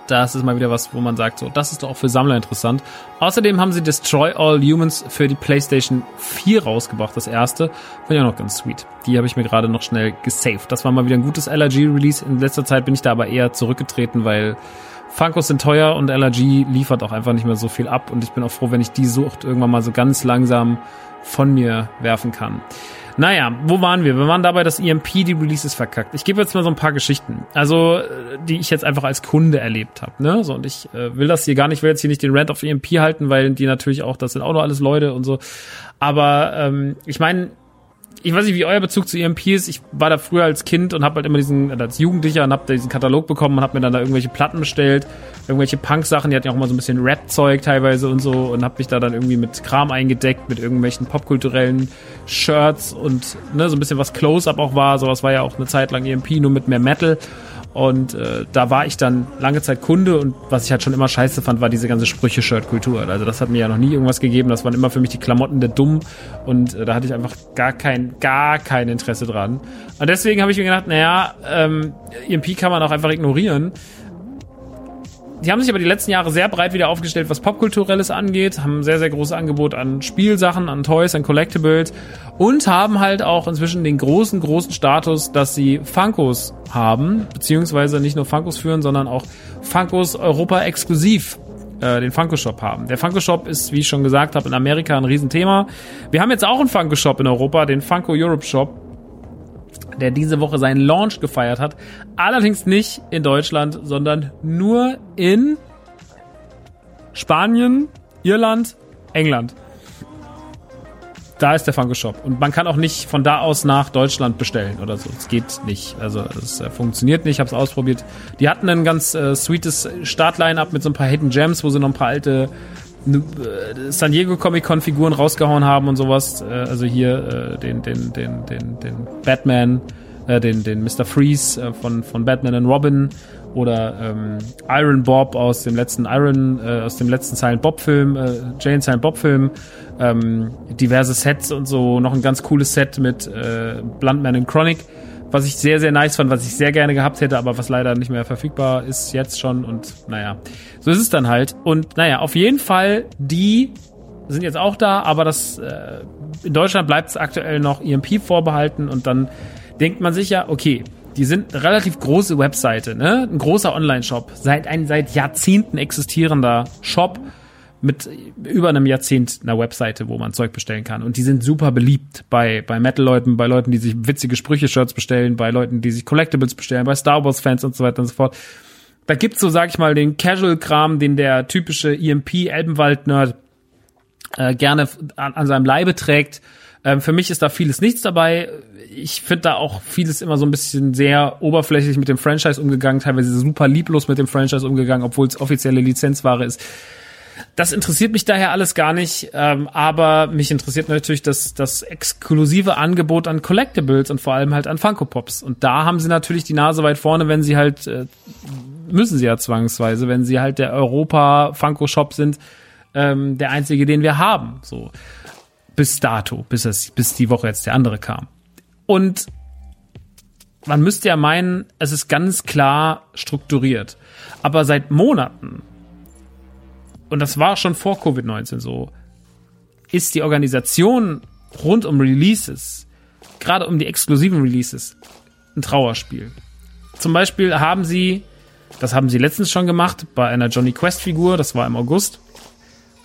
das ist mal wieder was, wo man sagt, so, das ist doch auch für Sammler interessant. Außerdem haben sie Destroy All Humans für die PlayStation 4 rausgebracht, das erste. Finde ich auch noch ganz sweet. Die habe ich mir gerade noch schnell gesaved. Das war mal wieder ein gutes LRG-Release. In letzter Zeit bin ich da aber eher zurückgetreten, weil Funkos sind teuer und LRG liefert auch einfach nicht mehr so viel ab und ich bin auch froh, wenn ich die Sucht irgendwann mal so ganz langsam von mir werfen kann. Naja, wo waren wir? Wir waren dabei, dass EMP die Releases verkackt. Ich gebe jetzt mal so ein paar Geschichten, also die ich jetzt einfach als Kunde erlebt habe. Ne? So, und ich äh, will das hier gar nicht, will jetzt hier nicht den Rant auf EMP halten, weil die natürlich auch, das sind auch noch alles Leute und so. Aber ähm, ich meine, ich weiß nicht, wie euer Bezug zu EMP ist. Ich war da früher als Kind und habe halt immer diesen, als Jugendlicher und habe diesen Katalog bekommen und habe mir dann da irgendwelche Platten bestellt, irgendwelche Punk-Sachen, die hatten ja auch immer so ein bisschen Rap-Zeug teilweise und so und habe mich da dann irgendwie mit Kram eingedeckt, mit irgendwelchen popkulturellen Shirts und ne, so ein bisschen was Close-Up auch war. Sowas war ja auch eine Zeit lang EMP, nur mit mehr Metal. Und äh, da war ich dann lange Zeit Kunde und was ich halt schon immer scheiße fand, war diese ganze Sprüche-Shirt-Kultur. Also das hat mir ja noch nie irgendwas gegeben. Das waren immer für mich die Klamotten der Dumm und äh, da hatte ich einfach gar kein, gar kein Interesse dran. Und deswegen habe ich mir gedacht, naja, ähm, EMP kann man auch einfach ignorieren die haben sich aber die letzten Jahre sehr breit wieder aufgestellt, was Popkulturelles angeht, haben ein sehr, sehr großes Angebot an Spielsachen, an Toys, an Collectibles und haben halt auch inzwischen den großen, großen Status, dass sie Funkos haben, beziehungsweise nicht nur Funkos führen, sondern auch Funkos Europa exklusiv äh, den Funko Shop haben. Der Funko Shop ist, wie ich schon gesagt habe, in Amerika ein Riesenthema. Wir haben jetzt auch einen Funko Shop in Europa, den Funko Europe Shop der diese Woche seinen Launch gefeiert hat. Allerdings nicht in Deutschland, sondern nur in Spanien, Irland, England. Da ist der Funko Shop. Und man kann auch nicht von da aus nach Deutschland bestellen oder so. Es geht nicht. Also es äh, funktioniert nicht. Ich habe es ausprobiert. Die hatten ein ganz äh, sweetes Startline-up mit so ein paar Hidden Gems, wo sie noch ein paar alte San Diego Comic Con Figuren rausgehauen haben und sowas. Äh, also hier äh, den, den, den, den, den Batman, äh, den, den Mr. Freeze äh, von, von Batman and Robin oder ähm, Iron Bob aus dem letzten Iron, äh, aus dem letzten Silent Bob Film, äh, Jane Silent Bob Film, ähm, diverse Sets und so, noch ein ganz cooles Set mit äh, Bluntman and Chronic was ich sehr, sehr nice fand, was ich sehr gerne gehabt hätte, aber was leider nicht mehr verfügbar ist jetzt schon und naja, so ist es dann halt. Und naja, auf jeden Fall, die sind jetzt auch da, aber das äh, in Deutschland bleibt es aktuell noch EMP vorbehalten und dann denkt man sich ja, okay, die sind eine relativ große Webseite, ne? Ein großer Online-Shop, seit ein seit Jahrzehnten existierender Shop mit über einem Jahrzehnt einer Webseite, wo man Zeug bestellen kann. Und die sind super beliebt bei, bei Metal-Leuten, bei Leuten, die sich witzige Sprüche-Shirts bestellen, bei Leuten, die sich Collectibles bestellen, bei Star Wars-Fans und so weiter und so fort. Da gibt's so, sag ich mal, den Casual-Kram, den der typische EMP-Elbenwald-Nerd äh, gerne an, an seinem Leibe trägt. Ähm, für mich ist da vieles nichts dabei. Ich finde da auch vieles immer so ein bisschen sehr oberflächlich mit dem Franchise umgegangen, teilweise super lieblos mit dem Franchise umgegangen, obwohl es offizielle Lizenzware ist. Das interessiert mich daher alles gar nicht, ähm, aber mich interessiert natürlich das, das exklusive Angebot an Collectibles und vor allem halt an Funko Pops. Und da haben sie natürlich die Nase weit vorne, wenn sie halt, äh, müssen sie ja zwangsweise, wenn sie halt der Europa Funko Shop sind, ähm, der einzige, den wir haben. So bis dato, bis es, bis die Woche jetzt der andere kam. Und man müsste ja meinen, es ist ganz klar strukturiert. Aber seit Monaten und das war schon vor Covid-19 so, ist die Organisation rund um Releases, gerade um die exklusiven Releases, ein Trauerspiel. Zum Beispiel haben sie, das haben sie letztens schon gemacht, bei einer Johnny Quest Figur, das war im August,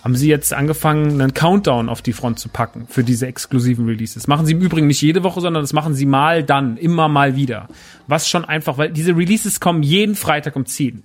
haben sie jetzt angefangen, einen Countdown auf die Front zu packen für diese exklusiven Releases. Machen sie im Übrigen nicht jede Woche, sondern das machen sie mal dann, immer mal wieder. Was schon einfach, weil diese Releases kommen jeden Freitag um 10.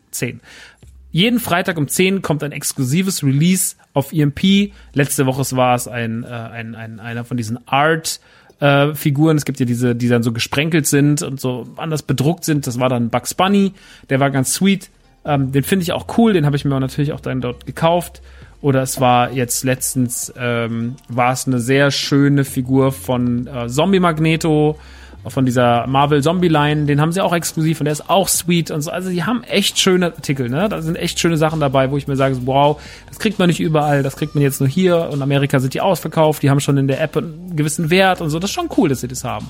10. Jeden Freitag um 10 kommt ein exklusives Release auf EMP. Letzte Woche war es ein, äh, ein, ein, einer von diesen Art äh, Figuren. Es gibt ja diese, die dann so gesprenkelt sind und so anders bedruckt sind. Das war dann Bugs Bunny. Der war ganz sweet. Ähm, den finde ich auch cool. Den habe ich mir natürlich auch dann dort gekauft. Oder es war jetzt letztens, ähm, war es eine sehr schöne Figur von äh, Zombie Magneto von dieser Marvel Zombie Line, den haben sie auch exklusiv und der ist auch sweet und so. Also die haben echt schöne Artikel, ne? Da sind echt schöne Sachen dabei, wo ich mir sage, wow, das kriegt man nicht überall, das kriegt man jetzt nur hier und Amerika sind die ausverkauft, die haben schon in der App einen gewissen Wert und so. Das ist schon cool, dass sie das haben.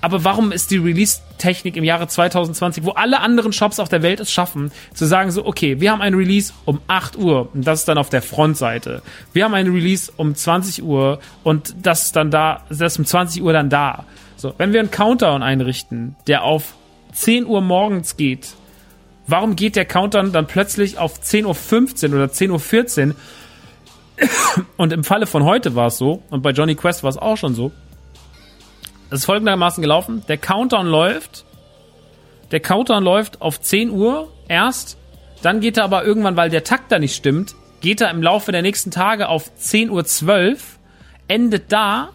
Aber warum ist die Release-Technik im Jahre 2020, wo alle anderen Shops auf der Welt es schaffen, zu sagen so, okay, wir haben einen Release um 8 Uhr und das ist dann auf der Frontseite. Wir haben einen Release um 20 Uhr und das ist dann da, das ist um 20 Uhr dann da. So, wenn wir einen Countdown einrichten, der auf 10 Uhr morgens geht, warum geht der Countdown dann plötzlich auf 10.15 Uhr oder 10.14 Uhr? [coughs] Und im Falle von heute war es so, und bei Johnny Quest war es auch schon so, es ist folgendermaßen gelaufen. Der Countdown läuft. Der Countdown läuft auf 10 Uhr erst. Dann geht er aber irgendwann, weil der Takt da nicht stimmt, geht er im Laufe der nächsten Tage auf 10.12 Uhr, endet da.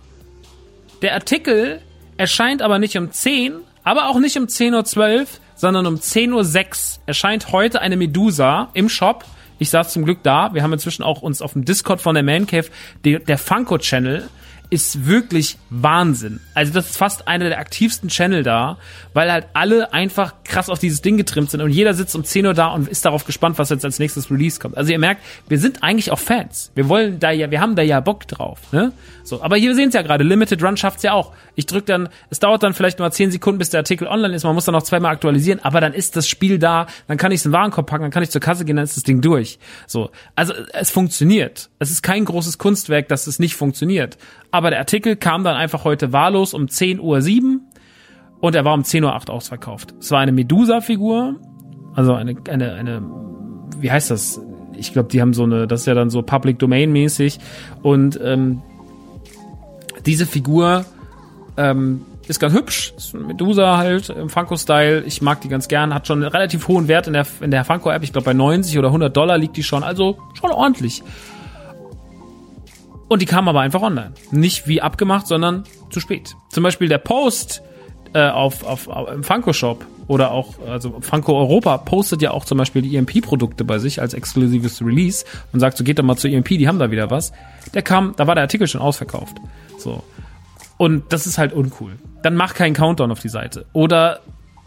Der Artikel erscheint aber nicht um 10, aber auch nicht um 10.12 Uhr, sondern um 10.06 Uhr erscheint heute eine Medusa im Shop. Ich saß zum Glück da. Wir haben inzwischen auch uns auf dem Discord von der Man Cave, der, der Funko Channel, ist wirklich Wahnsinn. Also das ist fast einer der aktivsten Channel da, weil halt alle einfach krass auf dieses Ding getrimmt sind und jeder sitzt um 10 Uhr da und ist darauf gespannt, was jetzt als nächstes Release kommt. Also ihr merkt, wir sind eigentlich auch Fans. Wir wollen da ja, wir haben da ja Bock drauf, ne? So, aber hier sehen es ja gerade, Limited Run schafft's ja auch. Ich drück dann, es dauert dann vielleicht nur 10 Sekunden, bis der Artikel online ist, man muss dann noch zweimal aktualisieren, aber dann ist das Spiel da, dann kann ich es in den Warenkorb packen, dann kann ich zur Kasse gehen, dann ist das Ding durch. So, also es funktioniert. Es ist kein großes Kunstwerk, dass es nicht funktioniert. Aber der Artikel kam dann einfach heute wahllos um 10.07 Uhr und er war um 10.08 Uhr ausverkauft. Es war eine Medusa-Figur, also eine, eine, eine, wie heißt das? Ich glaube, die haben so eine, das ist ja dann so Public Domain mäßig und ähm, diese Figur ähm, ist ganz hübsch, ist eine Medusa halt im Funko-Style. Ich mag die ganz gern, hat schon einen relativ hohen Wert in der, in der Funko-App. Ich glaube, bei 90 oder 100 Dollar liegt die schon, also schon ordentlich. Und die kam aber einfach online. Nicht wie abgemacht, sondern zu spät. Zum Beispiel der Post äh, auf, auf, auf im Funko Shop oder auch, also Funko Europa postet ja auch zum Beispiel die EMP-Produkte bei sich als exklusives Release und sagt, so geht doch mal zu EMP, die haben da wieder was. Der kam, da war der Artikel schon ausverkauft. So. Und das ist halt uncool. Dann mach keinen Countdown auf die Seite. Oder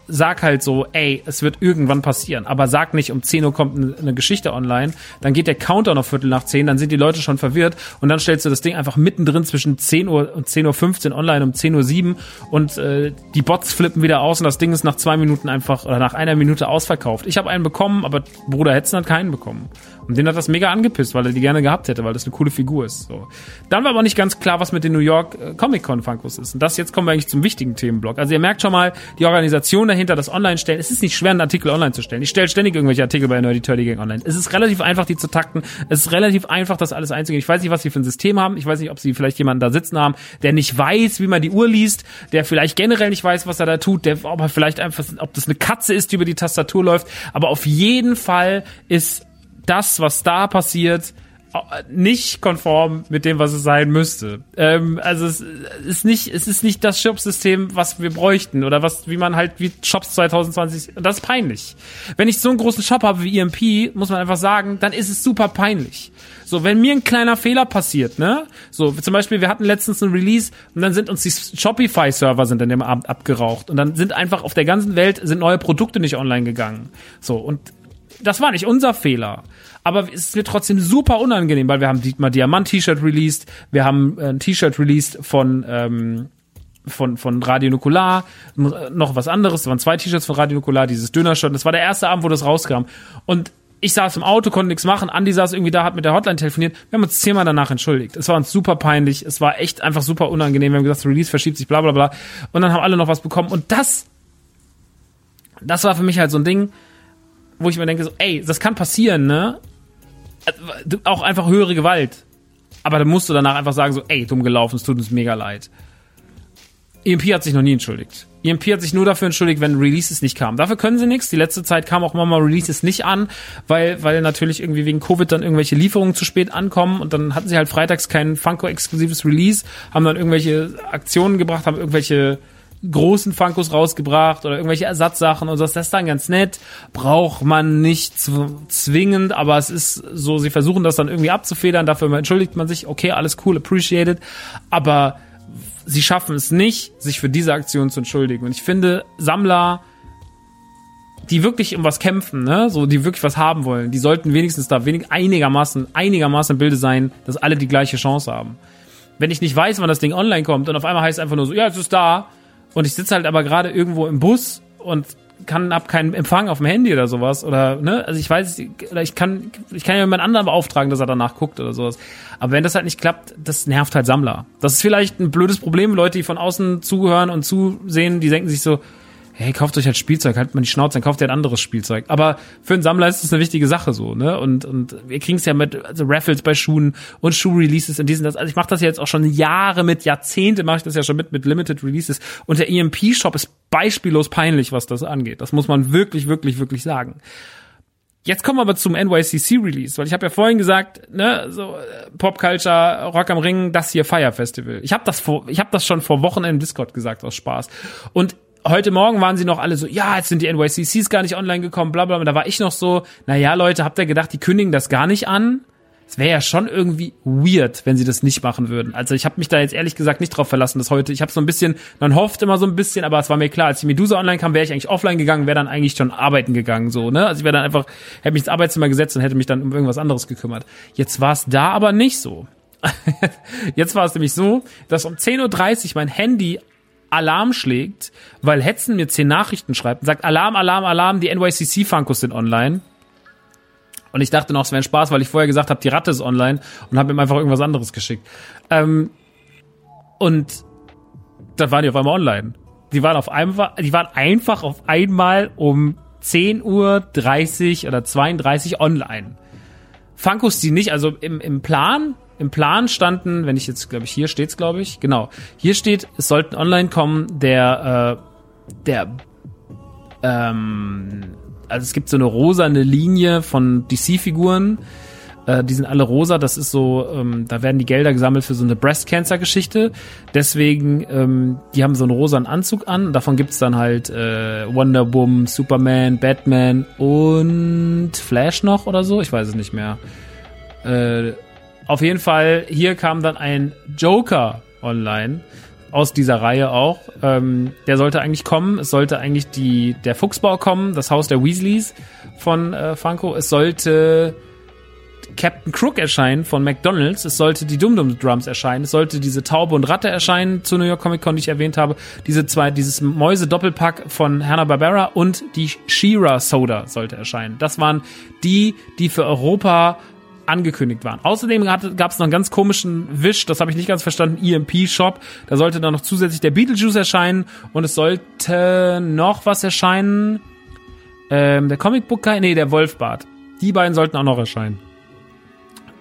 sag halt so, ey, es wird irgendwann passieren. Aber sag nicht, um 10 Uhr kommt eine, Geschichte online, dann geht der Countdown auf Viertel nach 10, dann sind die Leute schon verwirrt und dann stellst du das Ding einfach mittendrin zwischen 10 Uhr und 10 Uhr 15 online um 10 Uhr 7 und äh, die Bots flippen wieder aus und das Ding ist nach zwei Minuten einfach oder nach einer Minute ausverkauft. Ich habe einen bekommen, aber Bruder Hetzen hat keinen bekommen. Und den hat das mega angepisst, weil er die gerne gehabt hätte, weil das eine coole Figur ist. So. Dann war aber nicht ganz klar, was mit den New York äh, Comic Con Funkos ist. Und das jetzt kommen wir eigentlich zum wichtigen Themenblock. Also ihr merkt schon mal, die Organisation dahinter, das Online-Stellen. Es ist nicht schwer, einen Artikel online zu stellen. Ich stelle ständig irgendwelche Artikel bei Nerdy Turdy Gang online. Es ist relativ einfach, die zu takten. Es ist relativ einfach, das alles einzugehen. Ich weiß nicht, was sie für ein System haben. Ich weiß nicht, ob sie vielleicht jemanden da sitzen haben, der nicht weiß, wie man die Uhr liest, der vielleicht generell nicht weiß, was er da tut, der, ob er vielleicht einfach, ob das eine Katze ist, die über die Tastatur läuft. Aber auf jeden Fall ist das, was da passiert, nicht konform mit dem, was es sein müsste. Ähm, also es ist nicht, es ist nicht das Shop-System, was wir bräuchten oder was, wie man halt wie Shops 2020. Das ist peinlich. Wenn ich so einen großen Shop habe wie EMP, muss man einfach sagen, dann ist es super peinlich. So, wenn mir ein kleiner Fehler passiert, ne? So, zum Beispiel, wir hatten letztens ein Release und dann sind uns die Shopify-Server sind an dem Abend abgeraucht und dann sind einfach auf der ganzen Welt sind neue Produkte nicht online gegangen. So, und das war nicht unser Fehler. Aber es wird trotzdem super unangenehm, weil wir haben Dietmar Diamant T-Shirt released, wir haben äh, ein T-Shirt released von, ähm, von, von Radio Nukular, noch was anderes, das waren zwei T-Shirts von Radio Nukular, dieses Döner-Shirt, das war der erste Abend, wo das rauskam. Und ich saß im Auto, konnte nichts machen. Andi saß irgendwie da, hat mit der Hotline telefoniert. Wir haben uns zehnmal danach entschuldigt. Es war uns super peinlich. Es war echt einfach super unangenehm. Wir haben gesagt, Release verschiebt sich, bla bla bla. Und dann haben alle noch was bekommen. Und das, das war für mich halt so ein Ding, wo ich mir denke, so, ey, das kann passieren, ne? Also, auch einfach höhere Gewalt. Aber dann musst du danach einfach sagen, so, ey, dumm gelaufen, es tut uns mega leid. EMP hat sich noch nie entschuldigt. EMP hat sich nur dafür entschuldigt, wenn Releases nicht kamen. Dafür können sie nichts. Die letzte Zeit kamen auch immer mal Releases nicht an, weil, weil natürlich irgendwie wegen Covid dann irgendwelche Lieferungen zu spät ankommen und dann hatten sie halt freitags kein Funko-exklusives Release, haben dann irgendwelche Aktionen gebracht, haben irgendwelche großen Funkos rausgebracht oder irgendwelche Ersatzsachen und so. Das ist dann ganz nett. Braucht man nicht zwingend, aber es ist so, sie versuchen das dann irgendwie abzufedern. Dafür entschuldigt man sich. Okay, alles cool, appreciated. Aber sie schaffen es nicht, sich für diese Aktion zu entschuldigen. Und ich finde, Sammler, die wirklich um was kämpfen, ne, so, die wirklich was haben wollen, die sollten wenigstens da wenig, einigermaßen, einigermaßen im Bilde sein, dass alle die gleiche Chance haben. Wenn ich nicht weiß, wann das Ding online kommt und auf einmal heißt es einfach nur so, ja, es ist da, und ich sitze halt aber gerade irgendwo im Bus und kann hab keinen Empfang auf dem Handy oder sowas oder ne? Also ich weiß oder ich kann ich kann ja jemand anderen beauftragen dass er danach guckt oder sowas. Aber wenn das halt nicht klappt das nervt halt Sammler. Das ist vielleicht ein blödes Problem Leute die von außen zuhören und zusehen die denken sich so hey, kauft euch halt Spielzeug, halt mal die Schnauze, dann kauft ihr ein anderes Spielzeug. Aber für einen Sammler ist das eine wichtige Sache so, ne? Und, und wir kriegen es ja mit also Raffles bei Schuhen und Schuh-Releases und diesen das. Also ich mache das ja jetzt auch schon Jahre mit, Jahrzehnte mache ich das ja schon mit, mit Limited Releases. Und der EMP-Shop ist beispiellos peinlich, was das angeht. Das muss man wirklich, wirklich, wirklich sagen. Jetzt kommen wir aber zum NYCC Release, weil ich habe ja vorhin gesagt, ne, so äh, Pop Culture, Rock am Ring, das hier Fire Festival. Ich habe das vor, ich habe das schon vor Wochen im Discord gesagt aus Spaß. Und heute Morgen waren sie noch alle so, ja, jetzt sind die NYCCs gar nicht online gekommen, bla bla. Und da war ich noch so, na ja, Leute, habt ihr gedacht, die kündigen das gar nicht an? Es wäre ja schon irgendwie weird, wenn sie das nicht machen würden. Also ich habe mich da jetzt ehrlich gesagt nicht drauf verlassen, dass heute, ich habe so ein bisschen, man hofft immer so ein bisschen, aber es war mir klar, als die Medusa online kam, wäre ich eigentlich offline gegangen, wäre dann eigentlich schon arbeiten gegangen, so, ne? Also ich wäre dann einfach, hätte mich ins Arbeitszimmer gesetzt und hätte mich dann um irgendwas anderes gekümmert. Jetzt war es da aber nicht so. [laughs] Jetzt war es nämlich so, dass um 10.30 Uhr mein Handy Alarm schlägt, weil Hetzen mir zehn Nachrichten schreibt und sagt, Alarm, Alarm, Alarm, die NYCC-Funkos sind online. Und ich dachte noch, es wäre ein Spaß, weil ich vorher gesagt habe, die Ratte ist online und habe ihm einfach irgendwas anderes geschickt. Ähm, und dann waren die auf einmal online. Die waren auf einmal, die waren einfach auf einmal um 10 Uhr 30 oder 32 online. Funkos die nicht, also im, im Plan im Plan standen, wenn ich jetzt, glaube ich, hier steht's, glaube ich, genau. Hier steht, es sollten online kommen, der, äh, der, ähm, also es gibt so eine rosane Linie von DC-Figuren, äh, die sind alle rosa, das ist so, ähm, da werden die Gelder gesammelt für so eine Breast Cancer Geschichte. Deswegen, ähm, die haben so einen rosanen Anzug an. Davon gibt's dann halt äh, Wonder Woman, Superman, Batman und Flash noch oder so. Ich weiß es nicht mehr. Äh, auf jeden Fall, hier kam dann ein Joker online aus dieser Reihe auch. Ähm, der sollte eigentlich kommen. Es sollte eigentlich die, der Fuchsbau kommen, das Haus der Weasleys von äh, Funko. Es sollte Captain Crook erscheinen von McDonalds. Es sollte die Dum Dum Drums erscheinen. Es sollte diese Taube und Ratte erscheinen zur New York Comic Con, die ich erwähnt habe. Diese zwei, dieses Mäuse-Doppelpack von Hanna-Barbera und die Shira Soda sollte erscheinen. Das waren die, die für Europa angekündigt waren. Außerdem gab es noch einen ganz komischen Wisch, das habe ich nicht ganz verstanden, EMP-Shop. Da sollte dann noch zusätzlich der Beetlejuice erscheinen und es sollte noch was erscheinen. Ähm, der Comicbook Guy, nee, der Wolfbart. Die beiden sollten auch noch erscheinen.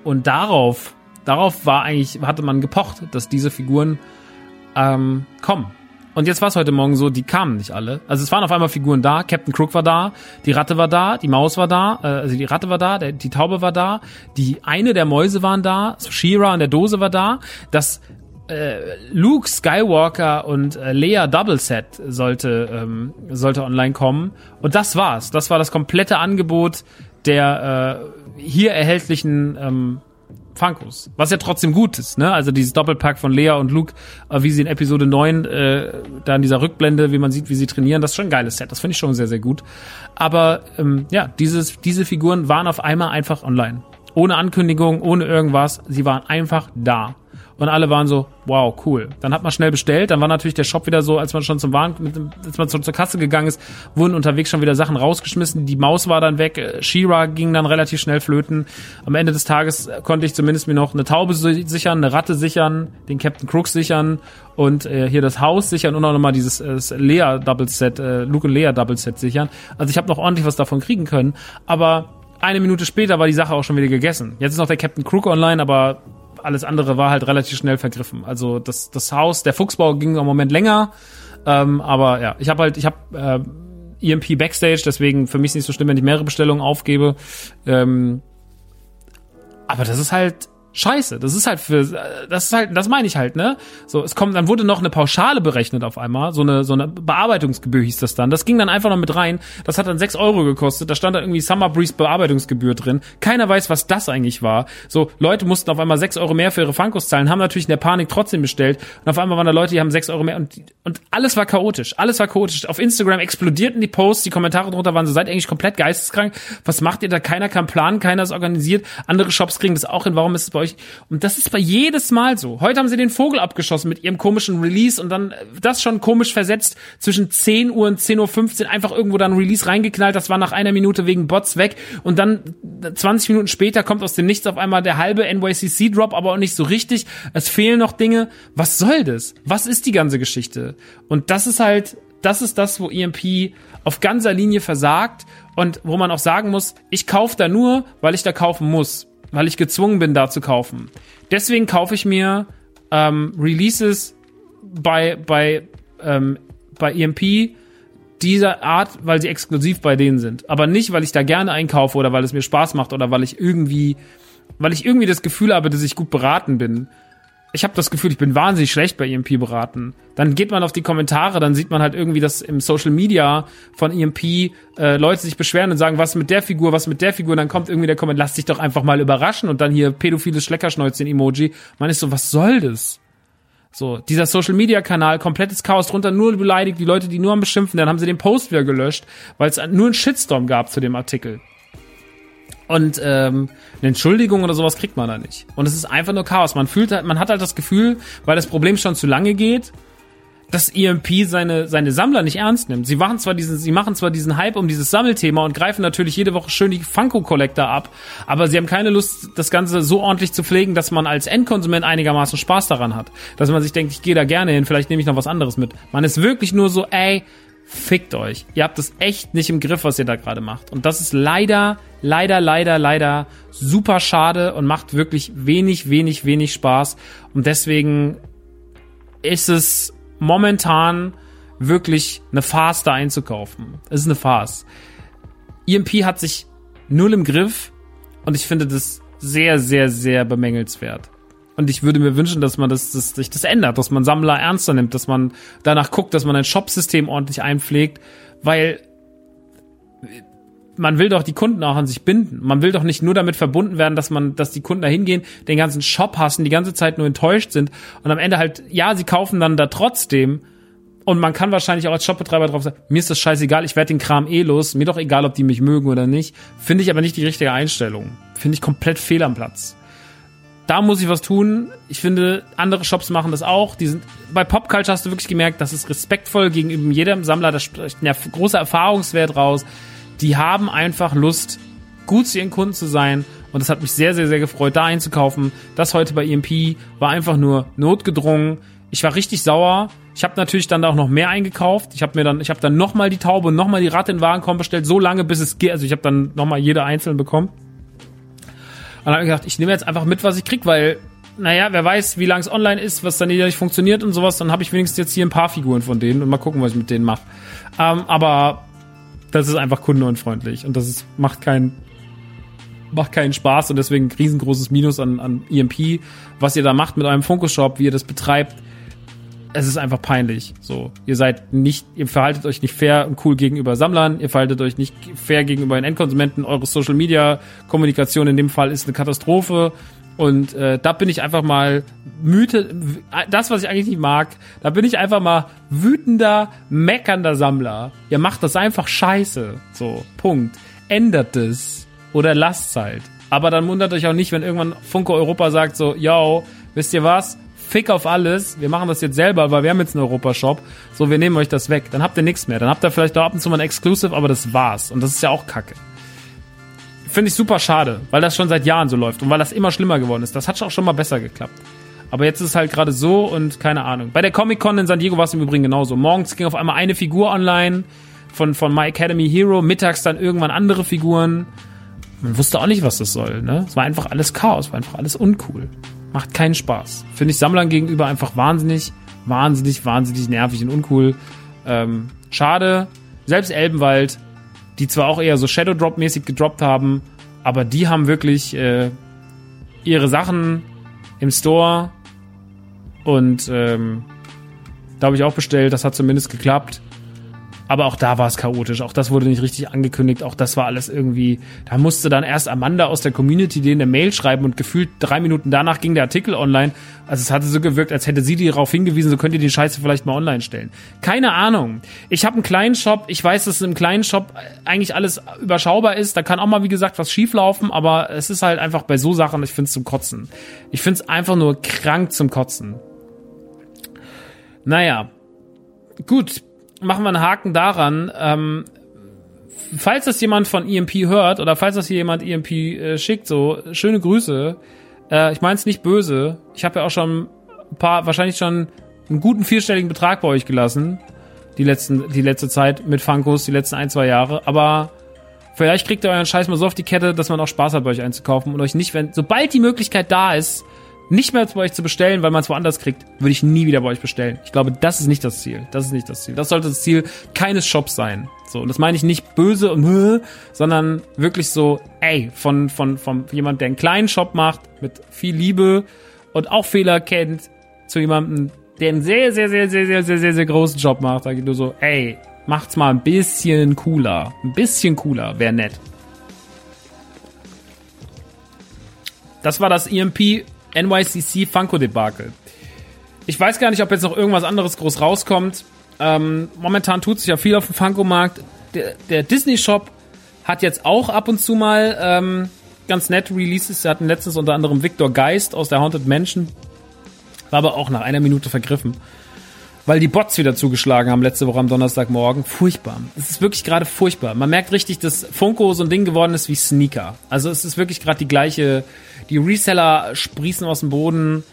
Und darauf, darauf war eigentlich, hatte man gepocht, dass diese Figuren ähm, kommen. Und jetzt war es heute Morgen so, die kamen nicht alle. Also es waren auf einmal Figuren da, Captain Crook war da, die Ratte war da, die Maus war da, äh, also die Ratte war da, der, die Taube war da, die eine der Mäuse waren da, Shira in der Dose war da, das äh, Luke Skywalker und äh, Leia Double Set sollte ähm, sollte online kommen und das war's. Das war das komplette Angebot der äh, hier erhältlichen ähm, Funkos. Was ja trotzdem gut ist, ne? Also dieses Doppelpack von Lea und Luke, äh, wie sie in Episode 9, äh, da in dieser Rückblende, wie man sieht, wie sie trainieren, das ist schon ein geiles Set. Das finde ich schon sehr, sehr gut. Aber ähm, ja, dieses, diese Figuren waren auf einmal einfach online. Ohne Ankündigung, ohne irgendwas. Sie waren einfach da. Und alle waren so, wow, cool. Dann hat man schnell bestellt. Dann war natürlich der Shop wieder so, als man schon zum Waren, als man zur Kasse gegangen ist, wurden unterwegs schon wieder Sachen rausgeschmissen. Die Maus war dann weg. Äh, Shira ging dann relativ schnell flöten. Am Ende des Tages konnte ich zumindest mir noch eine Taube sichern, eine Ratte sichern, den Captain Crooks sichern und äh, hier das Haus sichern und auch nochmal dieses äh, Lea Double Set, äh, Luke und Lea Double Set sichern. Also ich habe noch ordentlich was davon kriegen können. Aber eine Minute später war die Sache auch schon wieder gegessen. Jetzt ist noch der Captain Crook online, aber alles andere war halt relativ schnell vergriffen. Also das, das Haus, der Fuchsbau ging im Moment länger. Ähm, aber ja, ich habe halt, ich habe äh, EMP Backstage, deswegen für mich nicht so schlimm, wenn ich mehrere Bestellungen aufgebe. Ähm, aber das ist halt scheiße. Das ist halt für, das ist halt, das meine ich halt, ne? So, es kommt, dann wurde noch eine Pauschale berechnet auf einmal, so eine, so eine Bearbeitungsgebühr hieß das dann. Das ging dann einfach noch mit rein. Das hat dann sechs Euro gekostet. Da stand da irgendwie Summer Breeze Bearbeitungsgebühr drin. Keiner weiß, was das eigentlich war. So, Leute mussten auf einmal sechs Euro mehr für ihre Funkos zahlen, haben natürlich in der Panik trotzdem bestellt. Und auf einmal waren da Leute, die haben sechs Euro mehr und, und alles war chaotisch. Alles war chaotisch. Auf Instagram explodierten die Posts, die Kommentare drunter waren so, seid eigentlich komplett geisteskrank. Was macht ihr da? Keiner kann planen, keiner ist organisiert. Andere Shops kriegen das auch hin. Warum ist es bei euch. Und das ist bei jedes Mal so. Heute haben sie den Vogel abgeschossen mit ihrem komischen Release und dann äh, das schon komisch versetzt zwischen 10 Uhr und 10.15 Uhr einfach irgendwo dann Release reingeknallt. Das war nach einer Minute wegen Bots weg. Und dann 20 Minuten später kommt aus dem Nichts auf einmal der halbe NYCC-Drop, aber auch nicht so richtig. Es fehlen noch Dinge. Was soll das? Was ist die ganze Geschichte? Und das ist halt, das ist das, wo EMP auf ganzer Linie versagt und wo man auch sagen muss, ich kaufe da nur, weil ich da kaufen muss, weil ich gezwungen bin, da zu kaufen. Deswegen kaufe ich mir ähm, Releases bei, bei, ähm, bei EMP dieser Art, weil sie exklusiv bei denen sind. Aber nicht, weil ich da gerne einkaufe oder weil es mir Spaß macht oder weil ich irgendwie, weil ich irgendwie das Gefühl habe, dass ich gut beraten bin, ich habe das Gefühl, ich bin wahnsinnig schlecht bei EMP beraten. Dann geht man auf die Kommentare, dann sieht man halt irgendwie, dass im Social Media von EMP äh, Leute sich beschweren und sagen, was mit der Figur, was mit der Figur, und dann kommt irgendwie der Kommentar, lass dich doch einfach mal überraschen und dann hier pädophiles Schleckerschnäuzchen-Emoji. Man ist so, was soll das? So, dieser Social Media Kanal, komplettes Chaos drunter, nur beleidigt, die Leute, die nur am beschimpfen, dann haben sie den Post wieder gelöscht, weil es nur einen Shitstorm gab zu dem Artikel. Und ähm, eine Entschuldigung oder sowas kriegt man da nicht. Und es ist einfach nur Chaos. Man fühlt halt, man hat halt das Gefühl, weil das Problem schon zu lange geht, dass EMP seine, seine Sammler nicht ernst nimmt. Sie machen zwar diesen, sie machen zwar diesen Hype um dieses Sammelthema und greifen natürlich jede Woche schön die Funko Collector ab, aber sie haben keine Lust, das Ganze so ordentlich zu pflegen, dass man als Endkonsument einigermaßen Spaß daran hat. Dass man sich denkt, ich gehe da gerne hin, vielleicht nehme ich noch was anderes mit. Man ist wirklich nur so, ey, fickt euch. Ihr habt es echt nicht im Griff, was ihr da gerade macht. Und das ist leider, leider, leider, leider super schade und macht wirklich wenig, wenig, wenig Spaß. Und deswegen ist es momentan wirklich eine Farce da einzukaufen. Es ist eine Farce. EMP hat sich null im Griff und ich finde das sehr, sehr, sehr bemängelswert. Und ich würde mir wünschen, dass man das, dass sich das ändert, dass man Sammler ernster nimmt, dass man danach guckt, dass man ein Shopsystem ordentlich einpflegt, weil man will doch die Kunden auch an sich binden. Man will doch nicht nur damit verbunden werden, dass man, dass die Kunden da hingehen, den ganzen Shop hassen, die ganze Zeit nur enttäuscht sind und am Ende halt, ja, sie kaufen dann da trotzdem. Und man kann wahrscheinlich auch als Shopbetreiber drauf sagen, mir ist das scheißegal, ich werde den Kram eh los, mir doch egal, ob die mich mögen oder nicht. Finde ich aber nicht die richtige Einstellung. Finde ich komplett fehl am Platz da muss ich was tun. Ich finde, andere Shops machen das auch. Die sind, bei Popculture hast du wirklich gemerkt, das ist respektvoll gegenüber jedem Sammler, da spricht ein großer Erfahrungswert raus. Die haben einfach Lust, gut zu ihren Kunden zu sein. Und das hat mich sehr, sehr, sehr gefreut, da einzukaufen. Das heute bei EMP war einfach nur notgedrungen. Ich war richtig sauer. Ich habe natürlich dann auch noch mehr eingekauft. Ich habe mir dann, ich habe dann nochmal die Taube und nochmal die Ratte in den Warenkorb bestellt, so lange bis es geht. Also ich habe dann nochmal jede einzeln bekommen. Und dann habe ich gedacht, ich nehme jetzt einfach mit, was ich krieg, weil, naja, wer weiß, wie lang es online ist, was dann nicht funktioniert und sowas, dann habe ich wenigstens jetzt hier ein paar Figuren von denen und mal gucken, was ich mit denen mache. Ähm, aber das ist einfach kundenunfreundlich und das ist, macht keinen macht keinen Spaß und deswegen ein riesengroßes Minus an, an EMP, was ihr da macht mit eurem Funko-Shop, wie ihr das betreibt es ist einfach peinlich. So, ihr seid nicht, ihr verhaltet euch nicht fair und cool gegenüber Sammlern, ihr verhaltet euch nicht fair gegenüber den Endkonsumenten. Eure Social Media Kommunikation in dem Fall ist eine Katastrophe. Und äh, da bin ich einfach mal müde, das, was ich eigentlich nicht mag, da bin ich einfach mal wütender, meckernder Sammler. Ihr macht das einfach scheiße. So, Punkt. Ändert es. Oder lasst's halt. Aber dann wundert euch auch nicht, wenn irgendwann Funko Europa sagt so, yo, wisst ihr was? Fick auf alles, wir machen das jetzt selber, weil wir haben jetzt einen Europashop, so, wir nehmen euch das weg. Dann habt ihr nichts mehr. Dann habt ihr vielleicht da ab und zu mal ein Exclusive, aber das war's. Und das ist ja auch kacke. Finde ich super schade, weil das schon seit Jahren so läuft und weil das immer schlimmer geworden ist. Das hat auch schon mal besser geklappt. Aber jetzt ist es halt gerade so und keine Ahnung. Bei der Comic-Con in San Diego war es im Übrigen genauso. Morgens ging auf einmal eine Figur online von, von My Academy Hero, mittags dann irgendwann andere Figuren. Man wusste auch nicht, was das soll. Ne? Es war einfach alles Chaos, war einfach alles uncool. Macht keinen Spaß. Finde ich Sammlern gegenüber einfach wahnsinnig, wahnsinnig, wahnsinnig nervig und uncool. Ähm, schade. Selbst Elbenwald, die zwar auch eher so Shadow Drop mäßig gedroppt haben, aber die haben wirklich äh, ihre Sachen im Store und ähm, da habe ich auch bestellt. Das hat zumindest geklappt. Aber auch da war es chaotisch. Auch das wurde nicht richtig angekündigt. Auch das war alles irgendwie. Da musste dann erst Amanda aus der Community denen eine Mail schreiben und gefühlt drei Minuten danach ging der Artikel online. Also es hatte so gewirkt, als hätte sie darauf hingewiesen, so könnt ihr die Scheiße vielleicht mal online stellen. Keine Ahnung. Ich habe einen kleinen Shop. Ich weiß, dass im kleinen Shop eigentlich alles überschaubar ist. Da kann auch mal, wie gesagt, was schieflaufen. Aber es ist halt einfach bei so Sachen, ich finde es zum Kotzen. Ich finde es einfach nur krank zum Kotzen. Naja. Gut, machen wir einen Haken daran. Ähm, falls das jemand von EMP hört oder falls das hier jemand EMP äh, schickt, so schöne Grüße. Äh, ich meine es nicht böse. Ich habe ja auch schon ein paar, wahrscheinlich schon einen guten vierstelligen Betrag bei euch gelassen. Die letzten, die letzte Zeit mit Funkos, die letzten ein, zwei Jahre. Aber vielleicht kriegt ihr euren Scheiß mal so auf die Kette, dass man auch Spaß hat, bei euch einzukaufen und euch nicht, wenn, sobald die Möglichkeit da ist, nicht mehr bei euch zu bestellen, weil man es woanders kriegt, würde ich nie wieder bei euch bestellen. Ich glaube, das ist nicht das Ziel. Das ist nicht das Ziel. Das sollte das Ziel keines Shops sein. So, und das meine ich nicht böse und sondern wirklich so, ey, von, von, von jemand, der einen kleinen Shop macht, mit viel Liebe und auch Fehler kennt, zu jemandem, der einen sehr, sehr, sehr, sehr, sehr, sehr, sehr, sehr großen Job macht, sage ich nur so, ey, macht's mal ein bisschen cooler. Ein bisschen cooler, wäre nett. Das war das EMP NYCC Funko-Debakel. Ich weiß gar nicht, ob jetzt noch irgendwas anderes groß rauskommt. Ähm, momentan tut sich ja viel auf dem Funko-Markt. Der, der Disney-Shop hat jetzt auch ab und zu mal ähm, ganz nette Releases. Sie hatten letztens unter anderem Victor Geist aus der Haunted Mansion. War aber auch nach einer Minute vergriffen weil die Bots wieder zugeschlagen haben letzte Woche am Donnerstagmorgen. Furchtbar. Es ist wirklich gerade furchtbar. Man merkt richtig, dass Funko so ein Ding geworden ist wie Sneaker. Also es ist wirklich gerade die gleiche. Die Reseller sprießen aus dem Boden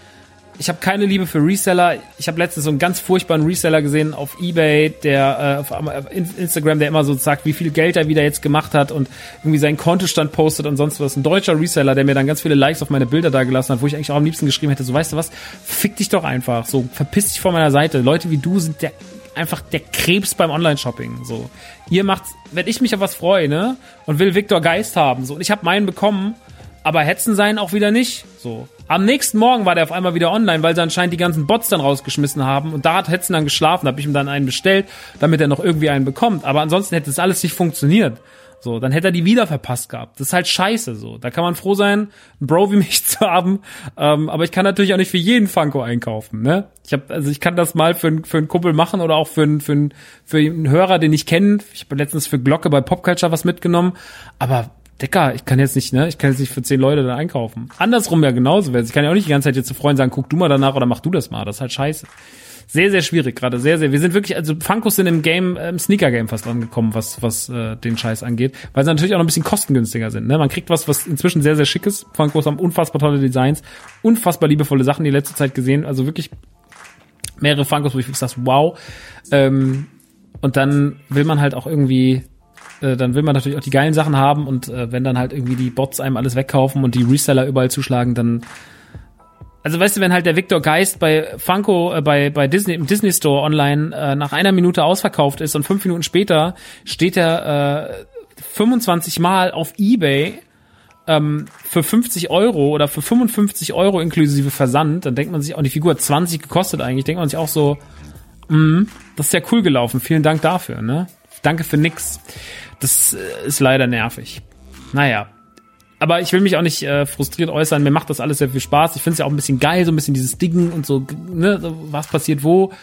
ich habe keine Liebe für Reseller. Ich habe letztens so einen ganz furchtbaren Reseller gesehen auf eBay, der äh, auf Instagram, der immer so sagt, wie viel Geld er wieder jetzt gemacht hat und irgendwie seinen Kontostand postet und sonst was. Ein deutscher Reseller, der mir dann ganz viele Likes auf meine Bilder da gelassen hat, wo ich eigentlich auch am liebsten geschrieben hätte, so weißt du was, fick dich doch einfach, so verpiss dich von meiner Seite. Leute wie du sind der einfach der Krebs beim Online-Shopping. So, ihr macht, wenn ich mich auf was freue, ne, und will Victor Geist haben, so, und ich habe meinen bekommen, aber hetzen sein auch wieder nicht. So, am nächsten Morgen war der auf einmal wieder online, weil sie anscheinend die ganzen Bots dann rausgeschmissen haben. Und da hat Hetzen dann geschlafen. Da habe ich ihm dann einen bestellt, damit er noch irgendwie einen bekommt. Aber ansonsten hätte das alles nicht funktioniert. So, dann hätte er die wieder verpasst gehabt. Das ist halt scheiße so. Da kann man froh sein, einen Bro wie [laughs] mich zu haben. Ähm, aber ich kann natürlich auch nicht für jeden Funko einkaufen. Ne? Ich hab, also ich kann das mal für, für einen Kumpel machen oder auch für, für, für einen Hörer, den ich kenne. Ich habe letztens für Glocke bei Popculture was mitgenommen. Aber Decker, ich kann jetzt nicht, ne, ich kann jetzt nicht für zehn Leute da einkaufen. Andersrum ja genauso. Ich kann ja auch nicht die ganze Zeit jetzt zu Freunden sagen, guck du mal danach oder mach du das mal. Das ist halt scheiße. Sehr, sehr schwierig gerade, sehr, sehr. Wir sind wirklich, also Funkos sind im Game, im Sneaker-Game fast angekommen, was, was äh, den Scheiß angeht, weil sie natürlich auch noch ein bisschen kostengünstiger sind. Ne? Man kriegt was, was inzwischen sehr, sehr schick ist. Funkos haben unfassbar tolle Designs, unfassbar liebevolle Sachen die letzte Zeit gesehen. Also wirklich mehrere Funkos, wo ich sage, wow. Ähm, und dann will man halt auch irgendwie äh, dann will man natürlich auch die geilen Sachen haben und äh, wenn dann halt irgendwie die Bots einem alles wegkaufen und die Reseller überall zuschlagen, dann also weißt du, wenn halt der Victor Geist bei Funko, äh, bei, bei Disney, im Disney Store online äh, nach einer Minute ausverkauft ist und fünf Minuten später steht er äh, 25 Mal auf Ebay ähm, für 50 Euro oder für 55 Euro inklusive Versand, dann denkt man sich auch, die Figur hat 20 gekostet eigentlich, denkt man sich auch so, mh, das ist ja cool gelaufen, vielen Dank dafür, ne? Danke für nix. Das äh, ist leider nervig. Naja. Aber ich will mich auch nicht äh, frustriert äußern. Mir macht das alles sehr viel Spaß. Ich finde es ja auch ein bisschen geil, so ein bisschen dieses Dingen und so, ne, was passiert wo.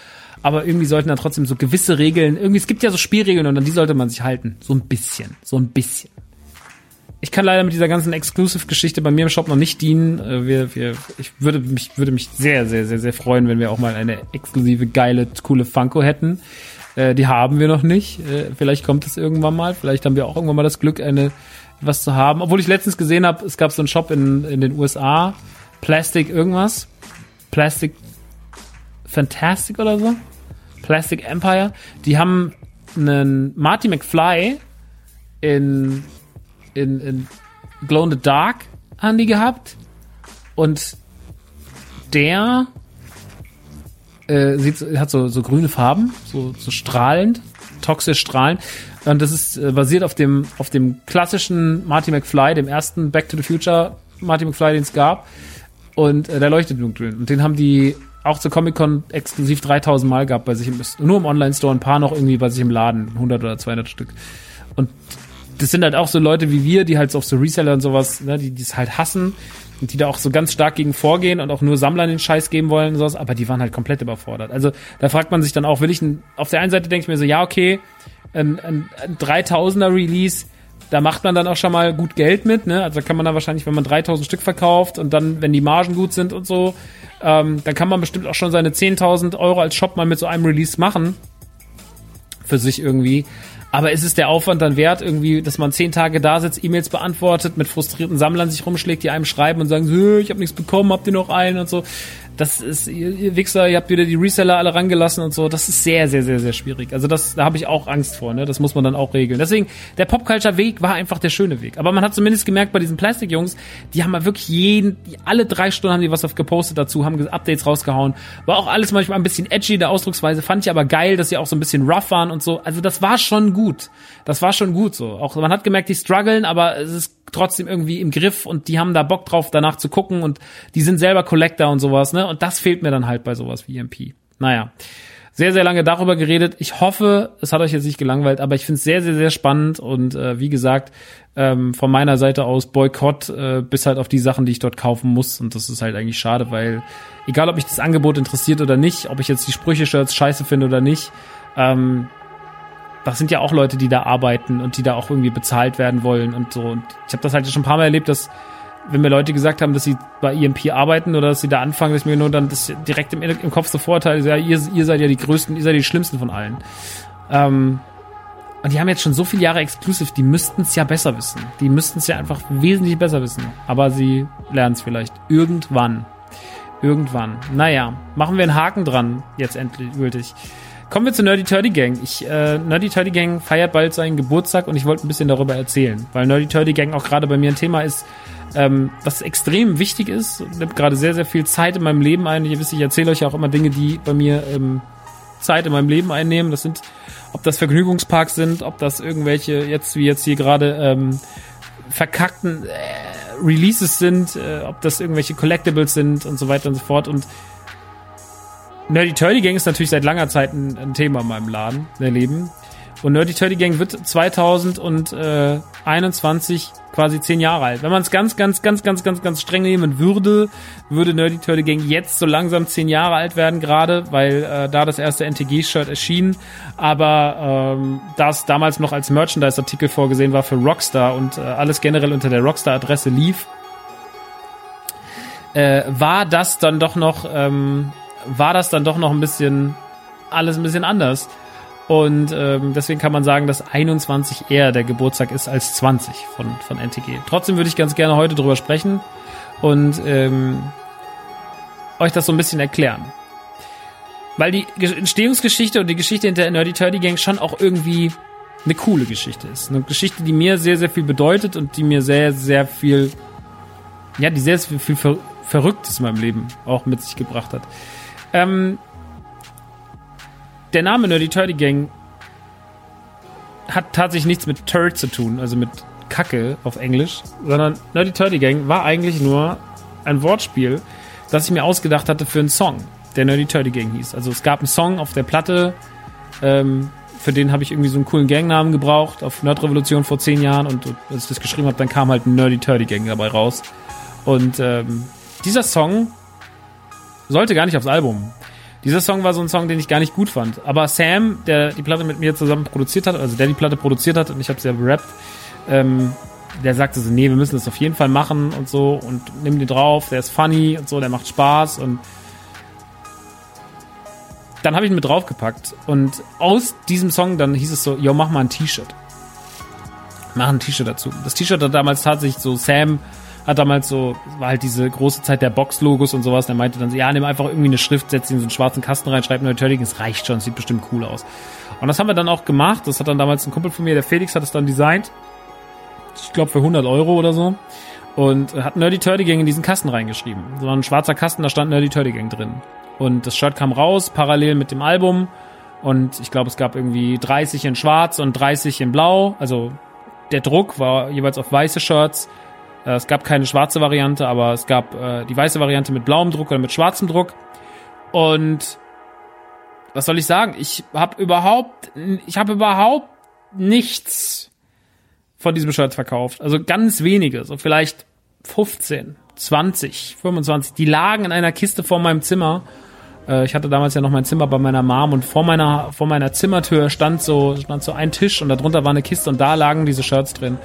Aber irgendwie sollten da trotzdem so gewisse Regeln, irgendwie, es gibt ja so Spielregeln und an die sollte man sich halten. So ein bisschen. So ein bisschen. Ich kann leider mit dieser ganzen Exclusive-Geschichte bei mir im Shop noch nicht dienen. Äh, wir, wir, ich würde mich, würde mich sehr, sehr, sehr, sehr freuen, wenn wir auch mal eine exklusive, geile, coole Funko hätten. Äh, die haben wir noch nicht. Äh, vielleicht kommt es irgendwann mal. Vielleicht haben wir auch irgendwann mal das Glück, eine was zu haben. Obwohl ich letztens gesehen habe, es gab so einen Shop in, in den USA, Plastic irgendwas. Plastic Fantastic oder so. Plastic Empire. Die haben einen Marty McFly in, in, in Glow in the Dark haben die gehabt. Und der äh, sieht, hat so, so grüne Farben, so, so strahlend, toxisch strahlend. Und das ist äh, basiert auf dem, auf dem klassischen Marty McFly, dem ersten Back to the Future Marty McFly, den es gab. Und äh, der leuchtet dunkel. Und den haben die auch zur Comic-Con exklusiv 3000 Mal gehabt bei sich im, nur im Online-Store, ein paar noch irgendwie bei sich im Laden, 100 oder 200 Stück. Und das sind halt auch so Leute wie wir, die halt auf so Reseller und sowas, ne, die es halt hassen und die da auch so ganz stark gegen vorgehen und auch nur Sammlern den Scheiß geben wollen und sowas, aber die waren halt komplett überfordert. Also da fragt man sich dann auch, will ich ein, auf der einen Seite denke ich mir so, ja, okay, ein, ein, ein 3000er Release, da macht man dann auch schon mal gut Geld mit, ne? Also da kann man dann wahrscheinlich, wenn man 3000 Stück verkauft und dann, wenn die Margen gut sind und so, ähm, dann kann man bestimmt auch schon seine 10.000 Euro als Shop mal mit so einem Release machen. Für sich irgendwie. Aber ist es der Aufwand dann wert, irgendwie, dass man zehn Tage da sitzt, E-Mails beantwortet, mit frustrierten Sammlern sich rumschlägt, die einem schreiben und sagen, ich habe nichts bekommen, habt ihr noch einen? und so das ist, ihr, ihr Wichser, ihr habt wieder die Reseller alle rangelassen und so. Das ist sehr, sehr, sehr, sehr schwierig. Also das, da habe ich auch Angst vor, ne? Das muss man dann auch regeln. Deswegen, der Popculture-Weg war einfach der schöne Weg. Aber man hat zumindest gemerkt bei diesen Plastik-Jungs, die haben mal wirklich jeden, die, alle drei Stunden haben die was auf gepostet dazu, haben Updates rausgehauen. War auch alles manchmal ein bisschen edgy in der Ausdrucksweise. Fand ich aber geil, dass sie auch so ein bisschen rough waren und so. Also das war schon gut. Das war schon gut so. Auch man hat gemerkt, die strugglen, aber es ist trotzdem irgendwie im Griff und die haben da Bock drauf, danach zu gucken und die sind selber Collector und sowas, ne? Und das fehlt mir dann halt bei sowas wie EMP. Naja. Sehr, sehr lange darüber geredet. Ich hoffe, es hat euch jetzt nicht gelangweilt, aber ich finde es sehr, sehr, sehr spannend und äh, wie gesagt, ähm, von meiner Seite aus Boykott äh, bis halt auf die Sachen, die ich dort kaufen muss und das ist halt eigentlich schade, weil egal, ob mich das Angebot interessiert oder nicht, ob ich jetzt die Sprüche-Shirts scheiße finde oder nicht, ähm, das sind ja auch Leute, die da arbeiten und die da auch irgendwie bezahlt werden wollen und so. Und ich habe das halt schon ein paar Mal erlebt, dass wenn mir Leute gesagt haben, dass sie bei EMP arbeiten oder dass sie da anfangen, dass ich mir nur dann das direkt im, im Kopf so vorteile, ja, ihr, ihr seid ja die größten, ihr seid die schlimmsten von allen. Ähm, und die haben jetzt schon so viele Jahre Exclusive, die müssten es ja besser wissen. Die müssten es ja einfach wesentlich besser wissen. Aber sie lernen es vielleicht irgendwann. Irgendwann. Naja, machen wir einen Haken dran, jetzt endlich gültig. Kommen wir zur Nerdy Turdy Gang. Ich, äh, Nerdy Turdy Gang feiert bald seinen Geburtstag und ich wollte ein bisschen darüber erzählen, weil Nerdy Turdy Gang auch gerade bei mir ein Thema ist, ähm, was extrem wichtig ist. Nimmt gerade sehr, sehr viel Zeit in meinem Leben ein. Ihr wisst, ich erzähle euch ja auch immer Dinge, die bei mir ähm, Zeit in meinem Leben einnehmen. Das sind, ob das Vergnügungsparks sind, ob das irgendwelche, jetzt wie jetzt hier gerade, ähm, verkackten äh, Releases sind, äh, ob das irgendwelche Collectibles sind und so weiter und so fort. Und Nerdy Turdy Gang ist natürlich seit langer Zeit ein, ein Thema in meinem Laden, der Leben. Und Nerdy Turdy Gang wird 2021 quasi zehn Jahre alt. Wenn man es ganz, ganz, ganz, ganz, ganz, ganz streng nehmen würde, würde Nerdy Turdy Gang jetzt so langsam zehn Jahre alt werden gerade, weil äh, da das erste NTG-Shirt erschien. Aber ähm, das damals noch als Merchandise-Artikel vorgesehen war für Rockstar und äh, alles generell unter der Rockstar-Adresse lief, äh, war das dann doch noch ähm, war das dann doch noch ein bisschen alles ein bisschen anders. Und ähm, deswegen kann man sagen, dass 21 eher der Geburtstag ist als 20 von, von NTG. Trotzdem würde ich ganz gerne heute drüber sprechen und ähm, euch das so ein bisschen erklären. Weil die Entstehungsgeschichte und die Geschichte hinter der Nerdy Turdy Gang schon auch irgendwie eine coole Geschichte ist. Eine Geschichte, die mir sehr, sehr viel bedeutet und die mir sehr, sehr viel, ja, die sehr, sehr viel Ver Verrücktes in meinem Leben auch mit sich gebracht hat. Ähm, der Name Nerdy Turdy Gang hat tatsächlich nichts mit Turd zu tun, also mit Kacke auf Englisch, sondern Nerdy Turdy Gang war eigentlich nur ein Wortspiel, das ich mir ausgedacht hatte für einen Song, der Nerdy Turdy Gang hieß. Also es gab einen Song auf der Platte, ähm, für den habe ich irgendwie so einen coolen Gangnamen gebraucht auf Nerd Revolution vor zehn Jahren und als ich das geschrieben habe, dann kam halt ein Nerdy Turdy Gang dabei raus. Und ähm, dieser Song sollte gar nicht aufs Album. Dieser Song war so ein Song, den ich gar nicht gut fand. Aber Sam, der die Platte mit mir zusammen produziert hat, also der die Platte produziert hat und ich habe sie ja gerappt, ähm, der sagte so, nee, wir müssen das auf jeden Fall machen und so und nimm den drauf, der ist funny und so, der macht Spaß und dann habe ich ihn mit draufgepackt und aus diesem Song dann hieß es so, yo, mach mal ein T-Shirt. Mach ein T-Shirt dazu. Das T-Shirt hat damals tatsächlich so Sam hat damals so, war halt diese große Zeit der Box-Logos und sowas. Der meinte dann so, ja, nimm einfach irgendwie eine Schrift, setz ihn in so einen schwarzen Kasten rein, schreib nur Turtling, es reicht schon, sieht bestimmt cool aus. Und das haben wir dann auch gemacht. Das hat dann damals ein Kumpel von mir, der Felix, hat es dann designt. Ich glaube für 100 Euro oder so. Und hat Nerdy Turdy Gang in diesen Kasten reingeschrieben. So ein schwarzer Kasten, da stand Nerdy Turdy Gang drin. Und das Shirt kam raus, parallel mit dem Album. Und ich glaube, es gab irgendwie 30 in schwarz und 30 in blau. Also der Druck war jeweils auf weiße Shirts es gab keine schwarze Variante, aber es gab äh, die weiße Variante mit blauem Druck oder mit schwarzem Druck. Und was soll ich sagen? Ich habe überhaupt, ich habe überhaupt nichts von diesem Shirts verkauft. Also ganz wenige, so vielleicht 15, 20, 25. Die lagen in einer Kiste vor meinem Zimmer. Äh, ich hatte damals ja noch mein Zimmer bei meiner Mom und vor meiner, vor meiner Zimmertür stand so, stand so ein Tisch und darunter war eine Kiste und da lagen diese Shirts drin.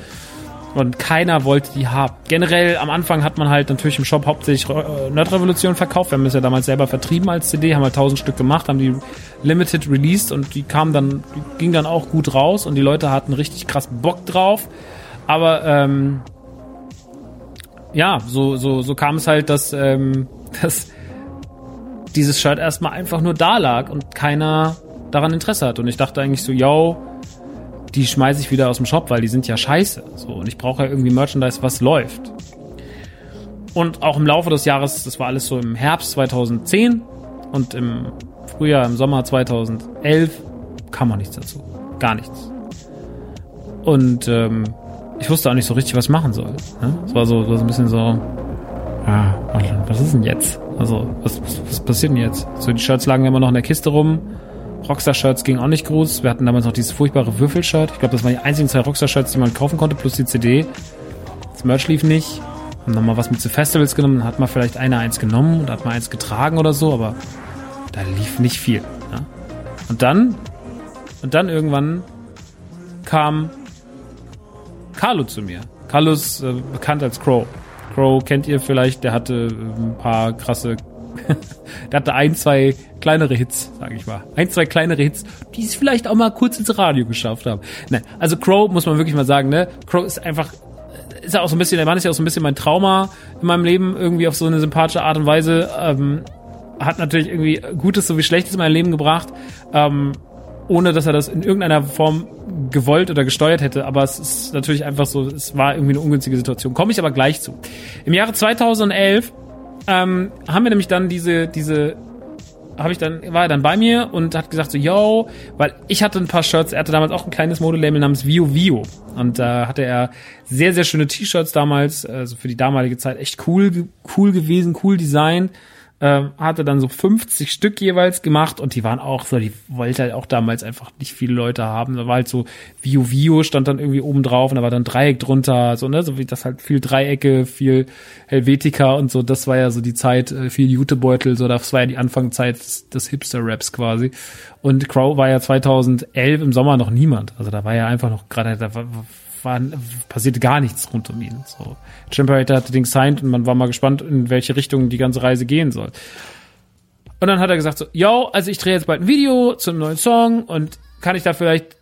Und keiner wollte die haben. Generell am Anfang hat man halt natürlich im Shop hauptsächlich äh, Nerdrevolution verkauft. Wir haben es ja damals selber vertrieben als CD, haben halt tausend Stück gemacht, haben die limited released und die kamen dann, die ging dann auch gut raus und die Leute hatten richtig krass Bock drauf. Aber ähm, ja, so, so, so kam es halt, dass, ähm, [laughs] dass dieses Shirt erstmal einfach nur da lag und keiner daran Interesse hat. Und ich dachte eigentlich so, yo, die schmeiße ich wieder aus dem Shop, weil die sind ja scheiße. So, und ich brauche ja irgendwie Merchandise, was läuft. Und auch im Laufe des Jahres, das war alles so im Herbst 2010 und im Frühjahr, im Sommer 2011 kam auch nichts dazu. Gar nichts. Und ähm, ich wusste auch nicht so richtig, was ich machen soll. Ne? Es war so, so ein bisschen so, ja, was ist denn jetzt? Also, was, was, was passiert denn jetzt? So, die Shirts lagen immer noch in der Kiste rum. Rockstar-Shirts ging auch nicht groß. Wir hatten damals noch dieses furchtbare Würfel-Shirt. Ich glaube, das waren die einzigen zwei Rockstar-Shirts, die man kaufen konnte, plus die CD. Das Merch lief nicht. Haben nochmal was mit zu Festivals genommen. Dann hat man vielleicht einer eins genommen und hat mal eins getragen oder so, aber da lief nicht viel. Ja? Und dann, und dann irgendwann kam Carlo zu mir. Carlo ist äh, bekannt als Crow. Crow kennt ihr vielleicht, der hatte äh, ein paar krasse [laughs] der hatte ein, zwei kleinere Hits, sage ich mal. Ein, zwei kleinere Hits, die es vielleicht auch mal kurz ins Radio geschafft haben. Nein, also Crow muss man wirklich mal sagen, ne? Crow ist einfach ist ja auch so ein bisschen, der Mann ist ja auch so ein bisschen mein Trauma in meinem Leben, irgendwie auf so eine sympathische Art und Weise. Ähm, hat natürlich irgendwie Gutes sowie Schlechtes in mein Leben gebracht. Ähm, ohne dass er das in irgendeiner Form gewollt oder gesteuert hätte. Aber es ist natürlich einfach so, es war irgendwie eine ungünstige Situation. Komme ich aber gleich zu. Im Jahre 2011 ähm, haben wir nämlich dann diese, diese, habe ich dann, war er dann bei mir und hat gesagt so, yo, weil ich hatte ein paar Shirts, er hatte damals auch ein kleines Modelabel namens Vio Vio. Und da äh, hatte er sehr, sehr schöne T-Shirts damals, also für die damalige Zeit echt cool, cool gewesen, cool Design äh, hatte dann so 50 Stück jeweils gemacht und die waren auch so, die wollte halt auch damals einfach nicht viele Leute haben. Da war halt so Vio Vio stand dann irgendwie oben drauf und da war dann Dreieck drunter, so, ne, so wie das halt viel Dreiecke, viel Helvetica und so, das war ja so die Zeit, äh, viel Jutebeutel, so, das war ja die Anfangszeit des, des Hipster-Raps quasi. Und Crow war ja 2011 im Sommer noch niemand. Also da war ja einfach noch gerade, da war, war, passierte gar nichts rund um ihn. So. Chimperator hatte den signed und man war mal gespannt, in welche Richtung die ganze Reise gehen soll. Und dann hat er gesagt so, yo, also ich drehe jetzt bald ein Video zu einem neuen Song und kann ich da vielleicht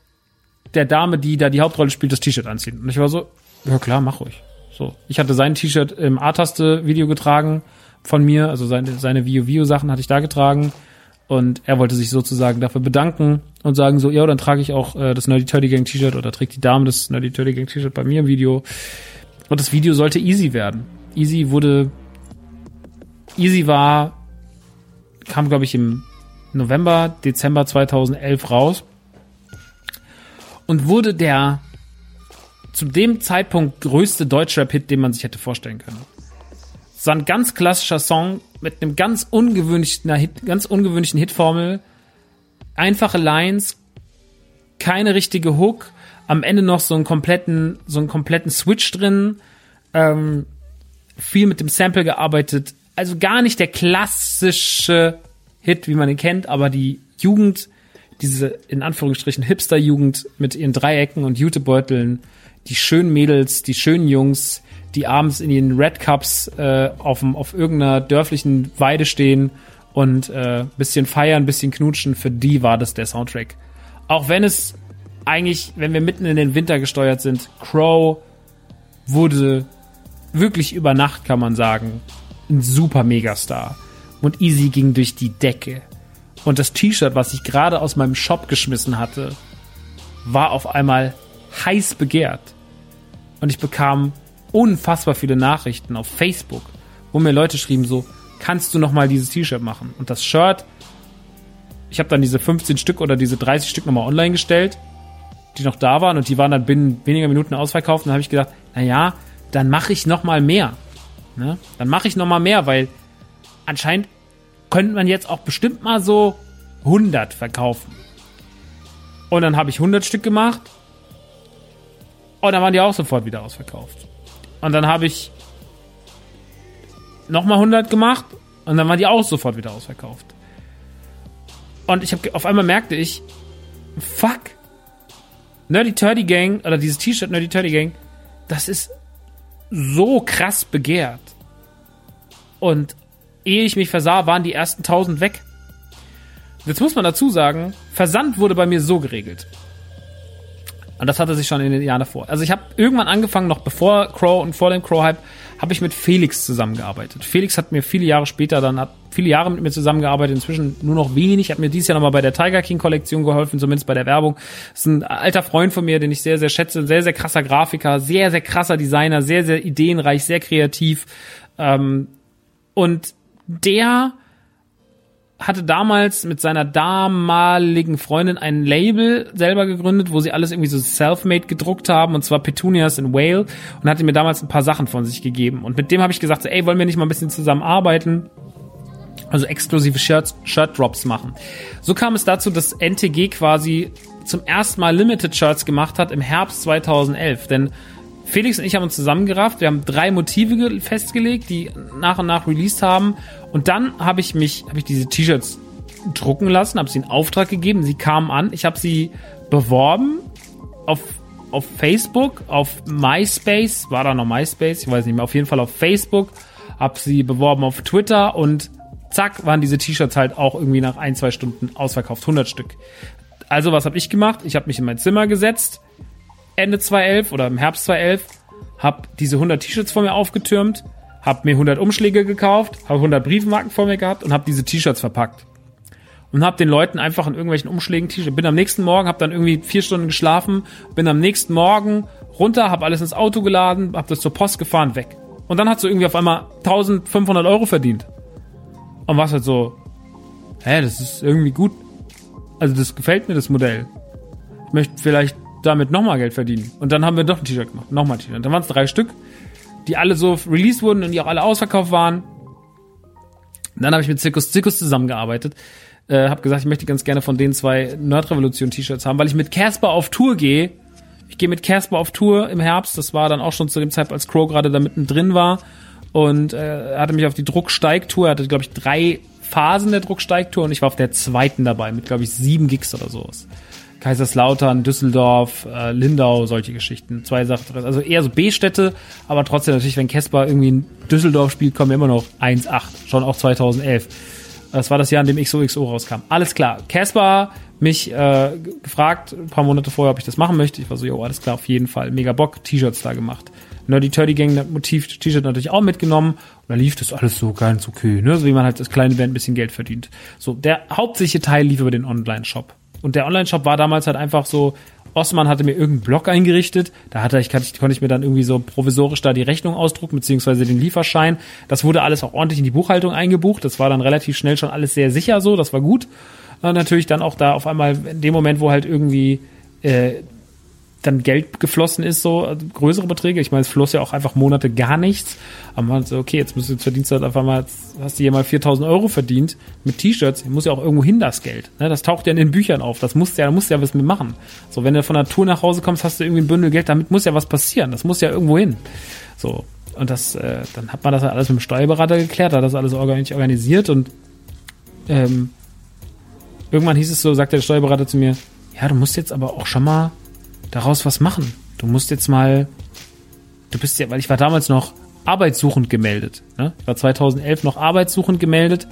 der Dame, die da die Hauptrolle spielt, das T-Shirt anziehen? Und ich war so, ja klar, mach ruhig. So, ich hatte sein T-Shirt im A-Taste-Video getragen von mir, also seine, seine Vio-Vio-Sachen hatte ich da getragen und er wollte sich sozusagen dafür bedanken und sagen so, ja, dann trage ich auch äh, das Nerdy Turdy Gang T-Shirt oder trägt die Dame das Nerdy Turdy Gang T-Shirt bei mir im Video. Und das Video sollte easy werden. Easy wurde, easy war, kam glaube ich im November, Dezember 2011 raus und wurde der zu dem Zeitpunkt größte Deutschrap-Hit, den man sich hätte vorstellen können. War ein ganz klassischer Song mit einem ganz ungewöhnlichen, Hit, ganz ungewöhnlichen Hitformel. Einfache Lines, keine richtige Hook, am Ende noch so einen kompletten, so einen kompletten Switch drin, ähm, viel mit dem Sample gearbeitet. Also gar nicht der klassische Hit, wie man ihn kennt, aber die Jugend, diese in Anführungsstrichen Hipster-Jugend mit ihren Dreiecken und Jutebeuteln, die schönen Mädels, die schönen Jungs, die abends in ihren Red Cups äh, auf, auf irgendeiner dörflichen Weide stehen und äh, bisschen feiern, bisschen knutschen, für die war das der Soundtrack. Auch wenn es eigentlich, wenn wir mitten in den Winter gesteuert sind, Crow wurde wirklich über Nacht, kann man sagen, ein super Megastar. Und Easy ging durch die Decke. Und das T-Shirt, was ich gerade aus meinem Shop geschmissen hatte, war auf einmal heiß begehrt. Und ich bekam unfassbar viele Nachrichten auf Facebook, wo mir Leute schrieben so, kannst du noch mal dieses T-Shirt machen? Und das Shirt, ich habe dann diese 15 Stück oder diese 30 Stück nochmal online gestellt, die noch da waren und die waren dann binnen weniger Minuten ausverkauft. Und dann habe ich gedacht, na ja, dann mache ich noch mal mehr. Ne? Dann mache ich noch mal mehr, weil anscheinend könnte man jetzt auch bestimmt mal so 100 verkaufen. Und dann habe ich 100 Stück gemacht. Und dann waren die auch sofort wieder ausverkauft. Und dann habe ich nochmal 100 gemacht. Und dann waren die auch sofort wieder ausverkauft. Und ich habe auf einmal merkte ich, fuck, Nerdy Turdy Gang oder dieses T-Shirt Nerdy Turdy Gang, das ist so krass begehrt. Und ehe ich mich versah, waren die ersten 1000 weg. Jetzt muss man dazu sagen, Versand wurde bei mir so geregelt. Und das hatte sich schon in den Jahren davor. Also ich habe irgendwann angefangen, noch bevor Crow und vor dem Crow-Hype, habe ich mit Felix zusammengearbeitet. Felix hat mir viele Jahre später dann, hat viele Jahre mit mir zusammengearbeitet, inzwischen nur noch wenig, hat mir dieses Jahr nochmal bei der Tiger King Kollektion geholfen, zumindest bei der Werbung. Ist ein alter Freund von mir, den ich sehr, sehr schätze, sehr, sehr krasser Grafiker, sehr, sehr krasser Designer, sehr, sehr ideenreich, sehr kreativ. Ähm, und der hatte damals mit seiner damaligen Freundin ein Label selber gegründet, wo sie alles irgendwie so self-made gedruckt haben, und zwar Petunias in Whale, und hatte mir damals ein paar Sachen von sich gegeben. Und mit dem habe ich gesagt, so, ey, wollen wir nicht mal ein bisschen zusammenarbeiten? Also exklusive Shirts, Shirt-Drops machen. So kam es dazu, dass NTG quasi zum ersten Mal Limited Shirts gemacht hat im Herbst 2011. Denn Felix und ich haben uns zusammengerafft. Wir haben drei Motive festgelegt, die nach und nach released haben. Und dann habe ich mich, habe ich diese T-Shirts drucken lassen, habe sie in Auftrag gegeben. Sie kamen an. Ich habe sie beworben auf, auf Facebook, auf MySpace. War da noch MySpace? Ich weiß nicht mehr. Auf jeden Fall auf Facebook. Habe sie beworben auf Twitter und zack, waren diese T-Shirts halt auch irgendwie nach ein, zwei Stunden ausverkauft. 100 Stück. Also was habe ich gemacht? Ich habe mich in mein Zimmer gesetzt Ende 2011 oder im Herbst 2011, habe diese 100 T-Shirts vor mir aufgetürmt, habe mir 100 Umschläge gekauft, habe 100 Briefmarken vor mir gehabt und habe diese T-Shirts verpackt. Und habe den Leuten einfach in irgendwelchen Umschlägen T-Shirts. Bin am nächsten Morgen, habe dann irgendwie vier Stunden geschlafen, bin am nächsten Morgen runter, habe alles ins Auto geladen, habe das zur Post gefahren, weg. Und dann hat sie irgendwie auf einmal 1500 Euro verdient. Und was halt so, hä, das ist irgendwie gut. Also das gefällt mir, das Modell. Ich möchte vielleicht damit nochmal Geld verdienen. Und dann haben wir doch ein T-Shirt gemacht. Nochmal ein T-Shirt. Dann waren es drei Stück, die alle so released wurden und die auch alle ausverkauft waren. Dann habe ich mit Zirkus Zirkus zusammengearbeitet. Äh, habe gesagt, ich möchte ganz gerne von den zwei Nerd-Revolution-T-Shirts haben, weil ich mit Casper auf Tour gehe. Ich gehe mit Casper auf Tour im Herbst. Das war dann auch schon zu dem Zeitpunkt, als Crow gerade da mittendrin war. Und äh, er hatte mich auf die Drucksteigtour. Er hatte, glaube ich, drei Phasen der Drucksteigtour und ich war auf der zweiten dabei mit, glaube ich, sieben Gigs oder sowas. Kaiserslautern, Düsseldorf, äh, Lindau, solche Geschichten. Zwei Sachen. Also eher so B-Städte, aber trotzdem natürlich, wenn Casper irgendwie in Düsseldorf spielt, kommen wir immer noch 1,8. Schon auch 2011. Das war das Jahr, in dem XOXO rauskam. Alles klar. Casper mich äh, gefragt, ein paar Monate vorher, ob ich das machen möchte. Ich war so, jo, alles klar, auf jeden Fall. Mega Bock, T-Shirts da gemacht. Nerdy Turdy Gang Motiv T-Shirt natürlich auch mitgenommen. Und da lief das alles so ganz okay, ne? So wie man halt das kleine Band ein bisschen Geld verdient. So, der hauptsächliche Teil lief über den Online-Shop. Und der Online-Shop war damals halt einfach so, Osman hatte mir irgendeinen Blog eingerichtet, da hatte ich, konnte ich mir dann irgendwie so provisorisch da die Rechnung ausdrucken, beziehungsweise den Lieferschein. Das wurde alles auch ordentlich in die Buchhaltung eingebucht. Das war dann relativ schnell schon alles sehr sicher so, das war gut. Und natürlich dann auch da auf einmal in dem Moment, wo halt irgendwie äh, dann Geld geflossen ist, so also größere Beträge. Ich meine, es floss ja auch einfach Monate gar nichts. Aber man so, okay, jetzt, musst du, jetzt verdienst du halt einfach mal, hast du hier mal 4000 Euro verdient mit T-Shirts, muss ja auch irgendwo hin das Geld. Ne? Das taucht ja in den Büchern auf. Das musst ja, da musst du ja was mit machen. So, wenn du von der Tour nach Hause kommst, hast du irgendwie ein Bündel Geld, damit muss ja was passieren. Das muss ja irgendwo hin. So. Und das, äh, dann hat man das halt alles mit dem Steuerberater geklärt, hat das alles organisiert und ähm, irgendwann hieß es so, sagte der Steuerberater zu mir, ja, du musst jetzt aber auch schon mal daraus was machen. Du musst jetzt mal, du bist ja, weil ich war damals noch arbeitssuchend gemeldet. Ne? Ich war 2011 noch arbeitssuchend gemeldet.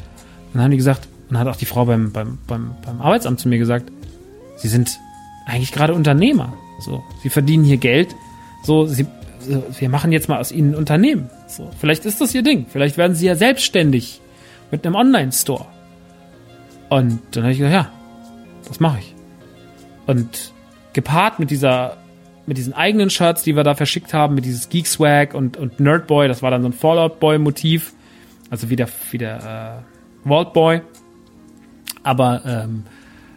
dann haben die gesagt, und dann hat auch die Frau beim, beim, beim, beim Arbeitsamt zu mir gesagt, sie sind eigentlich gerade Unternehmer. So, sie verdienen hier Geld. So, sie, wir machen jetzt mal aus ihnen ein Unternehmen. So, vielleicht ist das ihr Ding. Vielleicht werden sie ja selbstständig mit einem Online-Store. Und dann habe ich gesagt, ja, das mache ich. Und gepaart mit dieser mit diesen eigenen Shirts, die wir da verschickt haben, mit dieses Geek Swag und, und Nerd Boy, das war dann so ein Fallout Boy Motiv, also wie der, wie der äh, Vault Boy, aber ähm,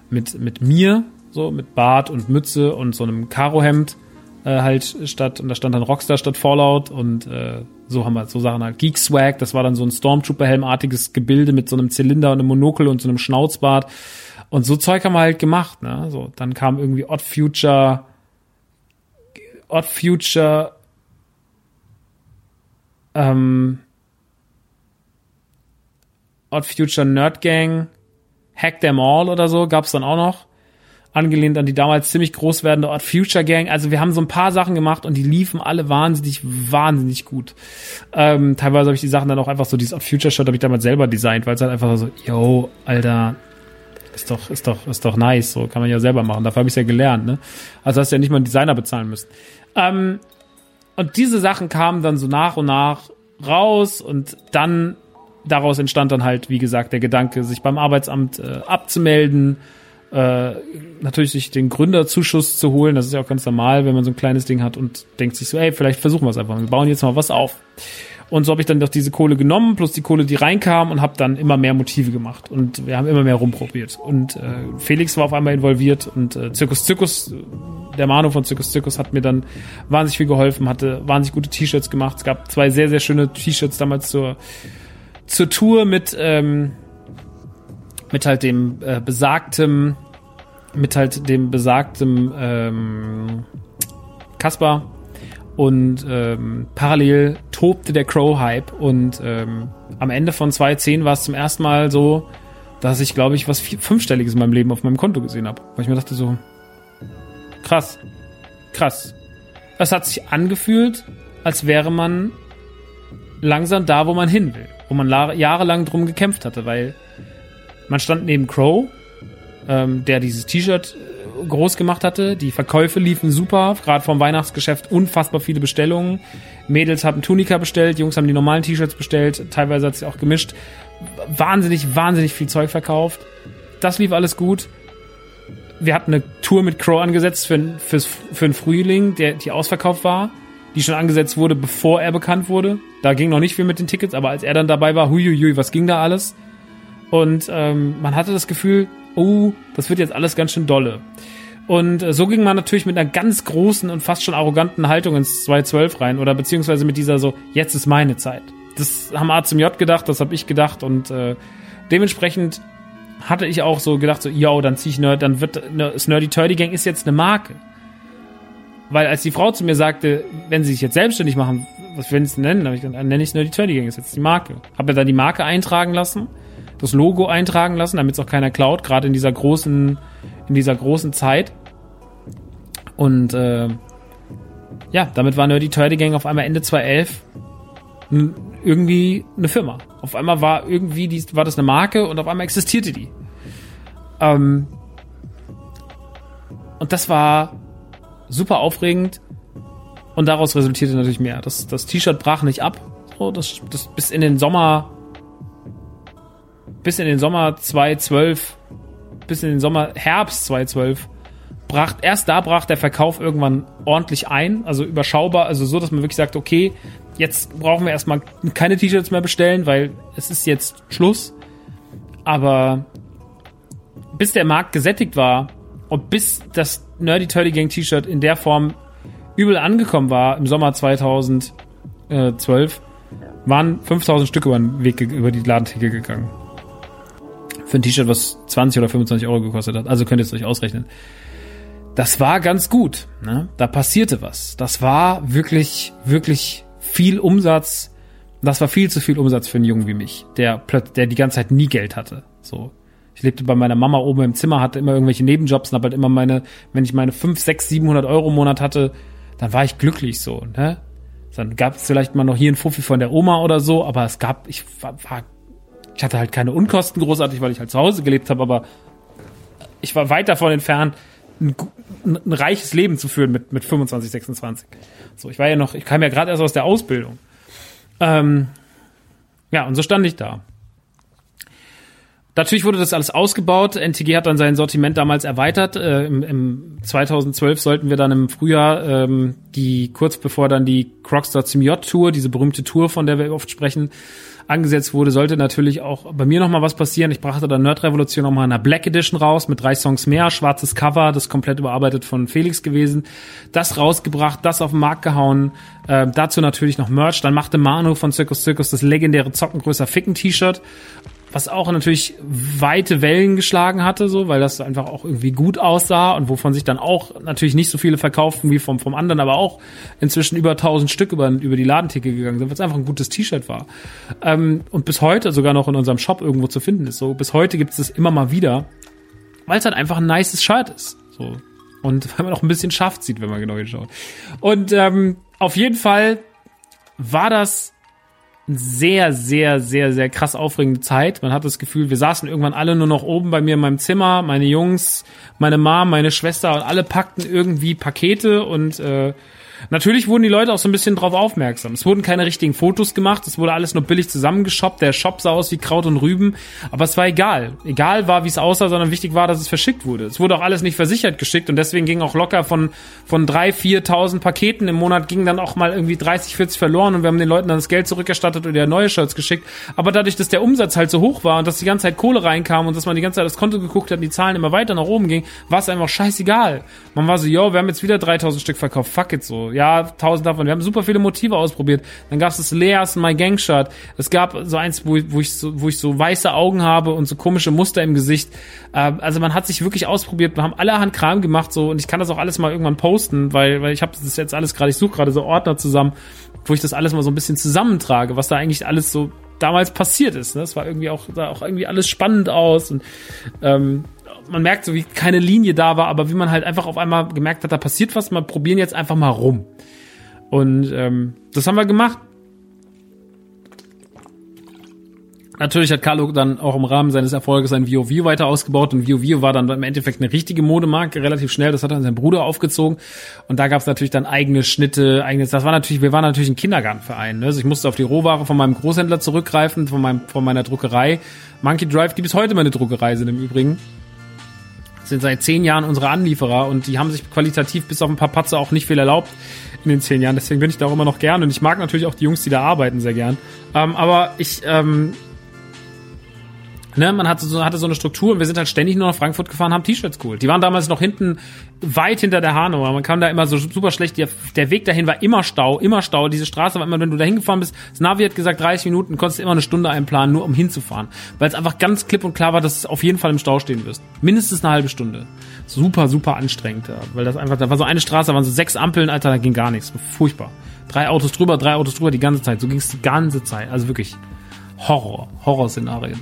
mit, mit mir, so mit Bart und Mütze und so einem Karohemd äh, halt statt, und da stand dann Rockstar statt Fallout und äh, so haben wir so Sachen halt. Geek Swag, das war dann so ein Stormtrooper-helmartiges Gebilde mit so einem Zylinder und einem Monokel und so einem Schnauzbart. Und so Zeug haben wir halt gemacht, ne? So, dann kam irgendwie Odd Future, Odd Future, ähm, Odd Future Nerd Gang, Hack Them All oder so gab's dann auch noch angelehnt an die damals ziemlich groß werdende Odd Future Gang. Also wir haben so ein paar Sachen gemacht und die liefen alle wahnsinnig, wahnsinnig gut. Ähm, teilweise habe ich die Sachen dann auch einfach so, dieses Odd Future Shirt habe ich damals selber designt, weil es halt einfach so, yo, Alter, ist doch, ist doch, ist doch nice, so kann man ja selber machen. Dafür habe ich ja gelernt, ne? Also hast du ja nicht mal einen Designer bezahlen müssen. Ähm, und diese Sachen kamen dann so nach und nach raus und dann daraus entstand dann halt, wie gesagt, der Gedanke, sich beim Arbeitsamt äh, abzumelden äh, natürlich sich den Gründerzuschuss zu holen. Das ist ja auch ganz normal, wenn man so ein kleines Ding hat und denkt sich so, ey, vielleicht versuchen wir es einfach. Wir bauen jetzt mal was auf. Und so habe ich dann doch diese Kohle genommen, plus die Kohle, die reinkam und habe dann immer mehr Motive gemacht. Und wir haben immer mehr rumprobiert. Und äh, Felix war auf einmal involviert und äh, Zirkus Zirkus, der Manu von Zirkus Zirkus hat mir dann wahnsinnig viel geholfen, hatte wahnsinnig gute T-Shirts gemacht. Es gab zwei sehr, sehr schöne T-Shirts damals zur, zur Tour mit, ähm, mit halt dem äh, besagtem, mit halt dem besagtem ähm, Kasper und ähm, parallel tobte der Crow-Hype und ähm, am Ende von 2010 war es zum ersten Mal so, dass ich, glaube ich, was Fünfstelliges in meinem Leben auf meinem Konto gesehen habe. Weil ich mir dachte so, krass, krass. Es hat sich angefühlt, als wäre man langsam da, wo man hin will. Wo man jahrelang drum gekämpft hatte, weil man stand neben Crow, ähm, der dieses T-Shirt groß gemacht hatte. Die Verkäufe liefen super, gerade vom Weihnachtsgeschäft unfassbar viele Bestellungen. Mädels haben Tunika bestellt, Jungs haben die normalen T-Shirts bestellt, teilweise hat sich auch gemischt. Wahnsinnig, wahnsinnig viel Zeug verkauft. Das lief alles gut. Wir hatten eine Tour mit Crow angesetzt für, fürs, für einen Frühling, der, die ausverkauft war, die schon angesetzt wurde, bevor er bekannt wurde. Da ging noch nicht viel mit den Tickets, aber als er dann dabei war, huiuiui, was ging da alles? Und ähm, man hatte das Gefühl, oh, das wird jetzt alles ganz schön dolle. Und äh, so ging man natürlich mit einer ganz großen und fast schon arroganten Haltung ins 212 rein oder beziehungsweise mit dieser so, jetzt ist meine Zeit. Das haben A zum J gedacht, das habe ich gedacht und äh, dementsprechend hatte ich auch so gedacht, so, yo, dann zieh ich Nerd, dann wird ne, das Nerdy Turdy Gang ist jetzt eine Marke. Weil als die Frau zu mir sagte, wenn sie sich jetzt selbstständig machen, was werden sie nennen? Dann, ich dann nenne ich Nerdy Turdy Gang, ist jetzt die Marke. Habe mir dann die Marke eintragen lassen das Logo eintragen lassen, damit es auch keiner klaut, gerade in dieser großen, in dieser großen Zeit. Und äh, ja, damit war Nerdy Turdy Gang auf einmal Ende 2011 irgendwie eine Firma. Auf einmal war irgendwie die, war das eine Marke und auf einmal existierte die. Ähm, und das war super aufregend und daraus resultierte natürlich mehr. Das, das T-Shirt brach nicht ab. So, das, das bis in den Sommer bis in den Sommer 2012, bis in den Sommer, Herbst 2012, brach, erst da brach der Verkauf irgendwann ordentlich ein, also überschaubar, also so, dass man wirklich sagt, okay, jetzt brauchen wir erstmal keine T-Shirts mehr bestellen, weil es ist jetzt Schluss. Aber bis der Markt gesättigt war und bis das Nerdy Turdy Gang T-Shirt in der Form übel angekommen war im Sommer 2012, waren 5000 Stück über den Weg, über die Ladentheke gegangen für ein T-Shirt, was 20 oder 25 Euro gekostet hat. Also könnt ihr es euch ausrechnen. Das war ganz gut. Ne? Da passierte was. Das war wirklich, wirklich viel Umsatz. Das war viel zu viel Umsatz für einen Jungen wie mich, der, der die ganze Zeit nie Geld hatte. So. Ich lebte bei meiner Mama oben im Zimmer, hatte immer irgendwelche Nebenjobs und habe halt immer meine, wenn ich meine 5, 6, 700 Euro im Monat hatte, dann war ich glücklich so, ne? Dann gab es vielleicht mal noch hier ein Fuffi von der Oma oder so, aber es gab, ich war, war ich hatte halt keine Unkosten großartig, weil ich halt zu Hause gelebt habe, aber ich war weit davon entfernt, ein, ein, reiches Leben zu führen mit, mit 25, 26. So, ich war ja noch, ich kam ja gerade erst aus der Ausbildung. Ähm, ja, und so stand ich da. Natürlich wurde das alles ausgebaut. NTG hat dann sein Sortiment damals erweitert. Äh, im, im 2012 sollten wir dann im Frühjahr ähm, die kurz bevor dann die Crocstar zum J Tour, diese berühmte Tour, von der wir oft sprechen, angesetzt wurde, sollte natürlich auch bei mir noch mal was passieren. Ich brachte dann Nerd Revolution noch mal in einer Black Edition raus mit drei Songs mehr, schwarzes Cover, das komplett überarbeitet von Felix gewesen. Das rausgebracht, das auf den Markt gehauen. Äh, dazu natürlich noch Merch. Dann machte Manu von Circus Circus das legendäre Zocken größer Ficken T-Shirt was auch natürlich weite Wellen geschlagen hatte, so, weil das einfach auch irgendwie gut aussah und wovon sich dann auch natürlich nicht so viele verkauften wie vom, vom anderen, aber auch inzwischen über 1000 Stück über, über die Ladentheke gegangen sind, weil es einfach ein gutes T-Shirt war. Ähm, und bis heute sogar noch in unserem Shop irgendwo zu finden ist. So, bis heute gibt es das immer mal wieder, weil es halt einfach ein nices Shirt ist. So. Und [laughs] weil man auch ein bisschen Schaft sieht, wenn man genau hinschaut. Und ähm, auf jeden Fall war das sehr, sehr, sehr, sehr krass aufregende Zeit. Man hat das Gefühl, wir saßen irgendwann alle nur noch oben bei mir in meinem Zimmer, meine Jungs, meine Mom, meine Schwester und alle packten irgendwie Pakete und äh, Natürlich wurden die Leute auch so ein bisschen drauf aufmerksam. Es wurden keine richtigen Fotos gemacht, es wurde alles nur billig zusammengeshoppt. Der Shop sah aus wie Kraut und Rüben, aber es war egal. Egal war, wie es aussah, sondern wichtig war, dass es verschickt wurde. Es wurde auch alles nicht versichert geschickt und deswegen ging auch locker von von drei, viertausend Paketen im Monat ging dann auch mal irgendwie 30, 40 verloren und wir haben den Leuten dann das Geld zurückerstattet oder neue Shirts geschickt. Aber dadurch, dass der Umsatz halt so hoch war und dass die ganze Zeit Kohle reinkam und dass man die ganze Zeit das Konto geguckt hat und die Zahlen immer weiter nach oben gingen, war es einfach scheißegal. Man war so, yo, wir haben jetzt wieder 3000 Stück verkauft, fuck it so. Ja, tausend davon. Wir haben super viele Motive ausprobiert. Dann gab es das Leas My Gang Shirt. Es gab so eins, wo, wo, ich so, wo ich so weiße Augen habe und so komische Muster im Gesicht. Äh, also man hat sich wirklich ausprobiert. Wir haben allerhand Kram gemacht so und ich kann das auch alles mal irgendwann posten, weil, weil ich habe das jetzt alles gerade, ich suche gerade so Ordner zusammen, wo ich das alles mal so ein bisschen zusammentrage, was da eigentlich alles so damals passiert ist. Ne? Das war irgendwie auch, sah auch irgendwie alles spannend aus und ähm, man merkt so, wie keine Linie da war, aber wie man halt einfach auf einmal gemerkt hat, da passiert was, wir probieren jetzt einfach mal rum. Und ähm, das haben wir gemacht. Natürlich hat Carlo dann auch im Rahmen seines Erfolges sein VOV weiter ausgebaut und VOV war dann im Endeffekt eine richtige Modemarke, relativ schnell. Das hat dann sein Bruder aufgezogen und da gab es natürlich dann eigene Schnitte, eigenes. Das war natürlich, wir waren natürlich ein Kindergartenverein. Ne? Also ich musste auf die Rohware von meinem Großhändler zurückgreifen, von meinem, von meiner Druckerei. Monkey Drive, die bis heute meine Druckerei sind im Übrigen sind seit zehn Jahren unsere Anlieferer und die haben sich qualitativ bis auf ein paar Patze auch nicht viel erlaubt in den zehn Jahren. Deswegen bin ich da auch immer noch gern und ich mag natürlich auch die Jungs, die da arbeiten, sehr gern. Ähm, aber ich ähm, Ne, man hatte so, hatte so eine Struktur und wir sind halt ständig nur nach Frankfurt gefahren, haben T-Shirts geholt. Die waren damals noch hinten, weit hinter der Hanauer. Man kam da immer so super schlecht. Der, der, Weg dahin war immer Stau, immer Stau. Diese Straße war immer, wenn du da hingefahren bist, das Navi hat gesagt 30 Minuten, konntest du immer eine Stunde einplanen, nur um hinzufahren. Weil es einfach ganz klipp und klar war, dass du auf jeden Fall im Stau stehen wirst. Mindestens eine halbe Stunde. Super, super anstrengend. Weil das einfach, da war so eine Straße, da waren so sechs Ampeln, Alter, da ging gar nichts. Furchtbar. Drei Autos drüber, drei Autos drüber die ganze Zeit. So ging es die ganze Zeit. Also wirklich Horror, Horrorszenarien.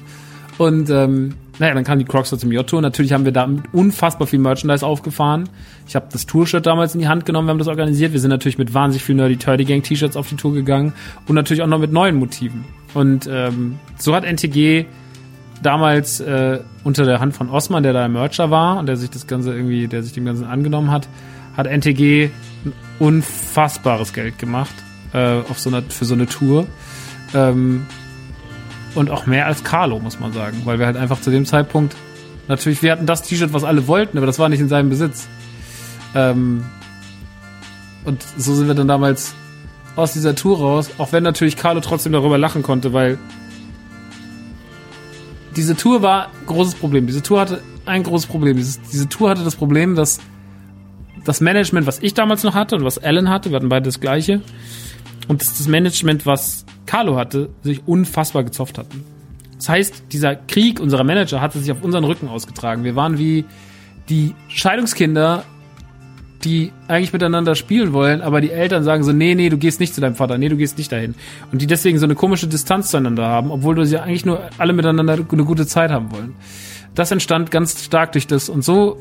Und ähm, naja, dann kam die Crocs zum J-Tour. Natürlich haben wir da unfassbar viel Merchandise aufgefahren. Ich habe das Tour-Shirt damals in die Hand genommen, wir haben das organisiert. Wir sind natürlich mit wahnsinnig viel Nerdy Turdy Gang T-Shirts auf die Tour gegangen und natürlich auch noch mit neuen Motiven. Und ähm, so hat NTG damals äh, unter der Hand von Osman, der da Mercher war und der sich das Ganze irgendwie, der sich dem Ganzen angenommen hat, hat NTG ein unfassbares Geld gemacht äh, auf so einer, für so eine Tour. Ähm, und auch mehr als Carlo, muss man sagen. Weil wir halt einfach zu dem Zeitpunkt, natürlich, wir hatten das T-Shirt, was alle wollten, aber das war nicht in seinem Besitz. Ähm, und so sind wir dann damals aus dieser Tour raus, auch wenn natürlich Carlo trotzdem darüber lachen konnte, weil diese Tour war ein großes Problem. Diese Tour hatte ein großes Problem. Dieses, diese Tour hatte das Problem, dass das Management, was ich damals noch hatte und was Alan hatte, wir hatten beide das gleiche, und das, das Management, was Carlo hatte, sich unfassbar gezofft hatten. Das heißt, dieser Krieg unserer Manager hatte sich auf unseren Rücken ausgetragen. Wir waren wie die Scheidungskinder, die eigentlich miteinander spielen wollen, aber die Eltern sagen so, nee, nee, du gehst nicht zu deinem Vater, nee, du gehst nicht dahin. Und die deswegen so eine komische Distanz zueinander haben, obwohl sie eigentlich nur alle miteinander eine gute Zeit haben wollen. Das entstand ganz stark durch das. Und so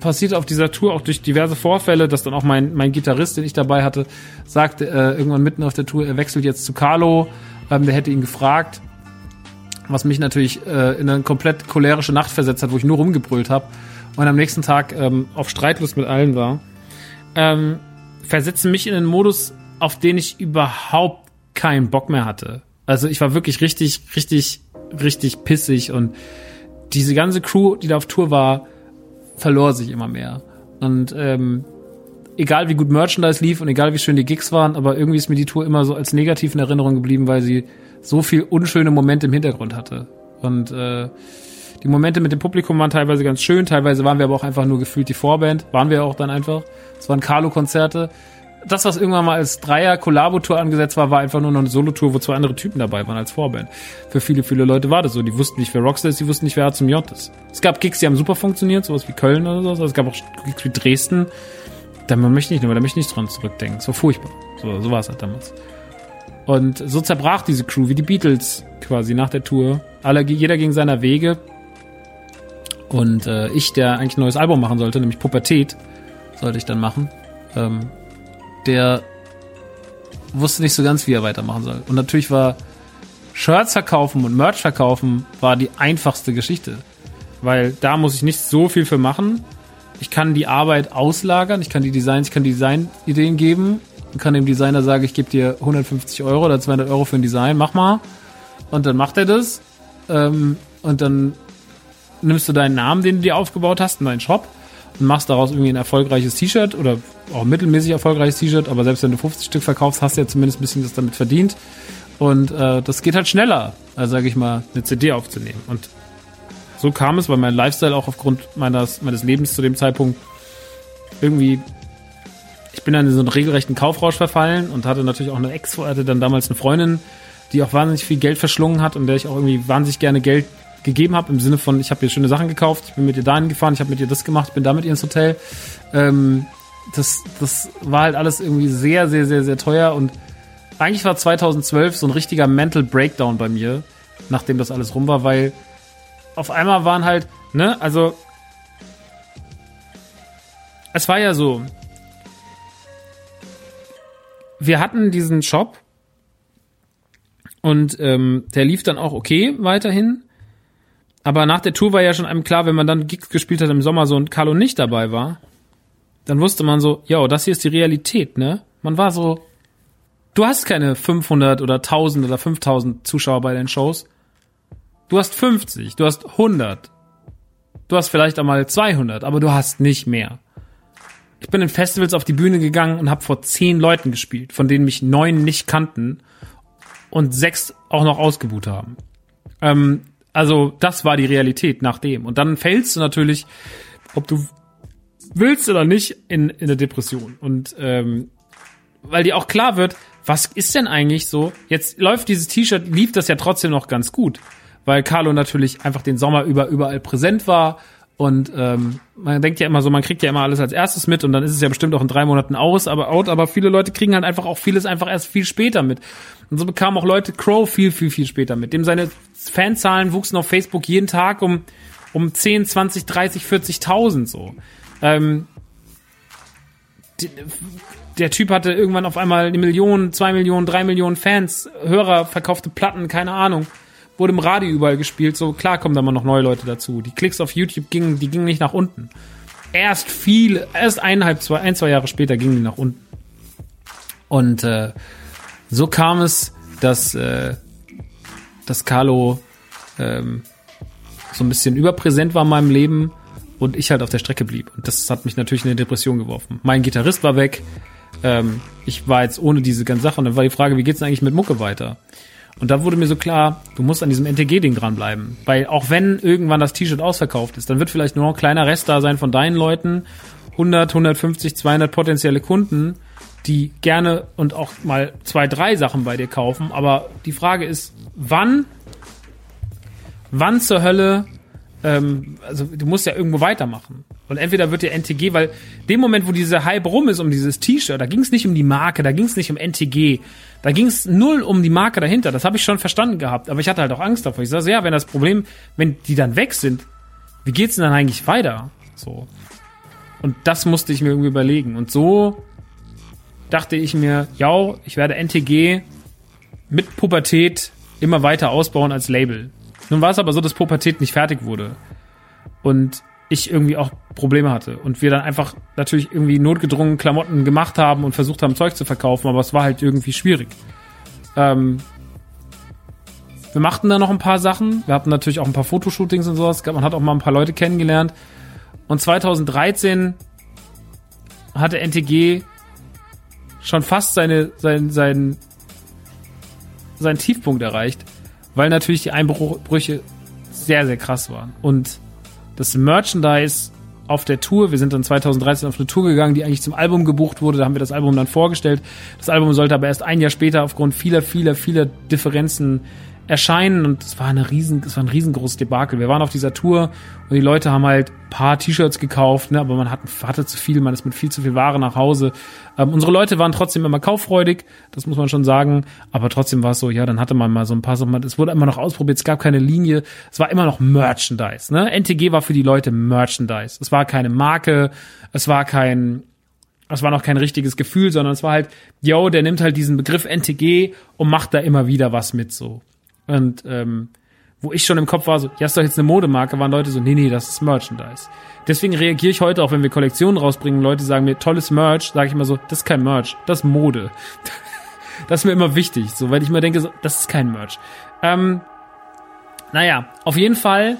passiert auf dieser Tour auch durch diverse Vorfälle, dass dann auch mein, mein Gitarrist, den ich dabei hatte, sagte äh, irgendwann mitten auf der Tour, er wechselt jetzt zu Carlo. Ähm, der hätte ihn gefragt, was mich natürlich äh, in eine komplett cholerische Nacht versetzt hat, wo ich nur rumgebrüllt habe und am nächsten Tag ähm, auf Streitlust mit allen war. Ähm, versetzen mich in einen Modus, auf den ich überhaupt keinen Bock mehr hatte. Also ich war wirklich richtig, richtig, richtig pissig und diese ganze Crew, die da auf Tour war, verlor sich immer mehr. Und ähm, egal wie gut Merchandise lief und egal wie schön die Gigs waren, aber irgendwie ist mir die Tour immer so als negativ in Erinnerung geblieben, weil sie so viel unschöne Momente im Hintergrund hatte. Und äh, die Momente mit dem Publikum waren teilweise ganz schön, teilweise waren wir aber auch einfach nur gefühlt die Vorband, waren wir auch dann einfach. Es waren Carlo-Konzerte. Das, was irgendwann mal als Dreier-Kollabo-Tour angesetzt war, war einfach nur noch eine Solo-Tour, wo zwei andere Typen dabei waren als Vorband. Für viele, viele Leute war das so. Die wussten nicht, wer Rockstar ist, die wussten nicht, wer zum J ist. Es gab Gigs, die haben super funktioniert, sowas wie Köln oder so. Also es gab auch Gigs wie Dresden. Da möchte ich nicht, da möchte ich nicht dran zurückdenken. Es war furchtbar. So, so war es halt damals. Und so zerbrach diese Crew, wie die Beatles quasi nach der Tour. Alle, jeder ging seiner Wege. Und äh, ich, der eigentlich ein neues Album machen sollte, nämlich Pubertät, sollte ich dann machen, ähm, der wusste nicht so ganz, wie er weitermachen soll. Und natürlich war Shirts verkaufen und Merch verkaufen war die einfachste Geschichte. Weil da muss ich nicht so viel für machen. Ich kann die Arbeit auslagern, ich kann die Designs, ich kann Designideen geben und kann dem Designer sagen, ich gebe dir 150 Euro oder 200 Euro für ein Design, mach mal. Und dann macht er das. Ähm, und dann nimmst du deinen Namen, den du dir aufgebaut hast, in deinen Shop und machst daraus irgendwie ein erfolgreiches T-Shirt oder auch mittelmäßig erfolgreiches T-Shirt, aber selbst wenn du 50 Stück verkaufst, hast du ja zumindest ein bisschen das damit verdient. Und äh, das geht halt schneller, als sage ich mal, eine CD aufzunehmen. Und so kam es, weil mein Lifestyle auch aufgrund meines, meines Lebens zu dem Zeitpunkt irgendwie, ich bin dann in so einen regelrechten Kaufrausch verfallen und hatte natürlich auch eine Ex, hatte dann damals eine Freundin, die auch wahnsinnig viel Geld verschlungen hat und der ich auch irgendwie wahnsinnig gerne Geld gegeben habe, im Sinne von, ich habe dir schöne Sachen gekauft, ich bin mit ihr dahin gefahren, ich habe mit ihr das gemacht, bin da mit ihr ins Hotel. Ähm, das, das war halt alles irgendwie sehr, sehr, sehr, sehr teuer und eigentlich war 2012 so ein richtiger Mental Breakdown bei mir, nachdem das alles rum war, weil auf einmal waren halt, ne, also es war ja so, wir hatten diesen Shop und ähm, der lief dann auch okay weiterhin. Aber nach der Tour war ja schon einem klar, wenn man dann Gigs gespielt hat im Sommer so und Carlo nicht dabei war, dann wusste man so, ja, das hier ist die Realität, ne? Man war so, du hast keine 500 oder 1000 oder 5000 Zuschauer bei den Shows. Du hast 50, du hast 100. Du hast vielleicht einmal 200, aber du hast nicht mehr. Ich bin in Festivals auf die Bühne gegangen und habe vor zehn Leuten gespielt, von denen mich neun nicht kannten und sechs auch noch ausgebucht haben. Ähm, also das war die Realität nach dem. Und dann fällst du natürlich, ob du willst oder nicht, in, in der Depression. Und ähm, weil dir auch klar wird, was ist denn eigentlich so? Jetzt läuft dieses T-Shirt, lief das ja trotzdem noch ganz gut, weil Carlo natürlich einfach den Sommer über überall präsent war und ähm, man denkt ja immer so, man kriegt ja immer alles als erstes mit und dann ist es ja bestimmt auch in drei Monaten aus, aber out, aber viele Leute kriegen halt einfach auch vieles einfach erst viel später mit. Und so bekamen auch Leute Crow viel, viel, viel später mit. Dem seine Fanzahlen wuchsen auf Facebook jeden Tag um, um 10, 20, 30, 40.000 so. Ähm, der Typ hatte irgendwann auf einmal eine Million, zwei Millionen, drei Millionen Fans, Hörer, verkaufte Platten, keine Ahnung wurde im Radio überall gespielt. So klar kommen da mal noch neue Leute dazu. Die Klicks auf YouTube gingen, die gingen nicht nach unten. Erst viel, erst eineinhalb, zwei, ein, zwei Jahre später gingen die nach unten. Und äh, so kam es, dass, äh, dass Carlo ähm, so ein bisschen überpräsent war in meinem Leben und ich halt auf der Strecke blieb. Und das hat mich natürlich in eine Depression geworfen. Mein Gitarrist war weg. Ähm, ich war jetzt ohne diese ganze Sache. Und dann war die Frage, wie geht's denn eigentlich mit Mucke weiter? Und da wurde mir so klar, du musst an diesem NTG-Ding dranbleiben. Weil auch wenn irgendwann das T-Shirt ausverkauft ist, dann wird vielleicht nur noch ein kleiner Rest da sein von deinen Leuten. 100, 150, 200 potenzielle Kunden, die gerne und auch mal zwei, drei Sachen bei dir kaufen. Aber die Frage ist, wann, wann zur Hölle, ähm, also du musst ja irgendwo weitermachen. Und entweder wird dir NTG, weil dem Moment, wo dieser Hype rum ist um dieses T-Shirt, da ging es nicht um die Marke, da ging es nicht um NTG, da ging es null um die Marke dahinter. Das habe ich schon verstanden gehabt, aber ich hatte halt auch Angst davor. Ich sage, ja, wenn das Problem, wenn die dann weg sind, wie geht's denn dann eigentlich weiter? So. Und das musste ich mir irgendwie überlegen. Und so dachte ich mir, ja, ich werde NTG mit Pubertät immer weiter ausbauen als Label. Nun war es aber so, dass Pubertät nicht fertig wurde. Und ich irgendwie auch Probleme hatte und wir dann einfach natürlich irgendwie notgedrungen Klamotten gemacht haben und versucht haben, Zeug zu verkaufen, aber es war halt irgendwie schwierig. Ähm, wir machten da noch ein paar Sachen. Wir hatten natürlich auch ein paar Fotoshootings und sowas. Man hat auch mal ein paar Leute kennengelernt. Und 2013 hatte NTG schon fast seine, sein, sein, seinen Tiefpunkt erreicht, weil natürlich die Einbrüche sehr, sehr krass waren. Und das Merchandise auf der Tour, wir sind dann 2013 auf eine Tour gegangen, die eigentlich zum Album gebucht wurde, da haben wir das Album dann vorgestellt. Das Album sollte aber erst ein Jahr später aufgrund vieler, vieler, vieler Differenzen erscheinen und es war eine riesen, es war ein riesengroßes Debakel. Wir waren auf dieser Tour und die Leute haben halt paar T-Shirts gekauft, ne, aber man hat, hatte zu viel, man ist mit viel zu viel Ware nach Hause. Ähm, unsere Leute waren trotzdem immer kauffreudig, das muss man schon sagen, aber trotzdem war es so, ja, dann hatte man mal so ein paar Sachen, es wurde immer noch ausprobiert, es gab keine Linie, es war immer noch Merchandise, ne? NTG war für die Leute Merchandise. Es war keine Marke, es war kein es war noch kein richtiges Gefühl, sondern es war halt, yo, der nimmt halt diesen Begriff NTG und macht da immer wieder was mit so. Und ähm, wo ich schon im Kopf war, so, ja, ist doch jetzt eine Modemarke, waren Leute so, nee, nee, das ist Merchandise. Deswegen reagiere ich heute auch, wenn wir Kollektionen rausbringen, Leute sagen mir, tolles Merch, sage ich immer so, das ist kein Merch, das ist Mode. [laughs] das ist mir immer wichtig, so, weil ich mir denke, so, das ist kein Merch. Ähm, naja, auf jeden Fall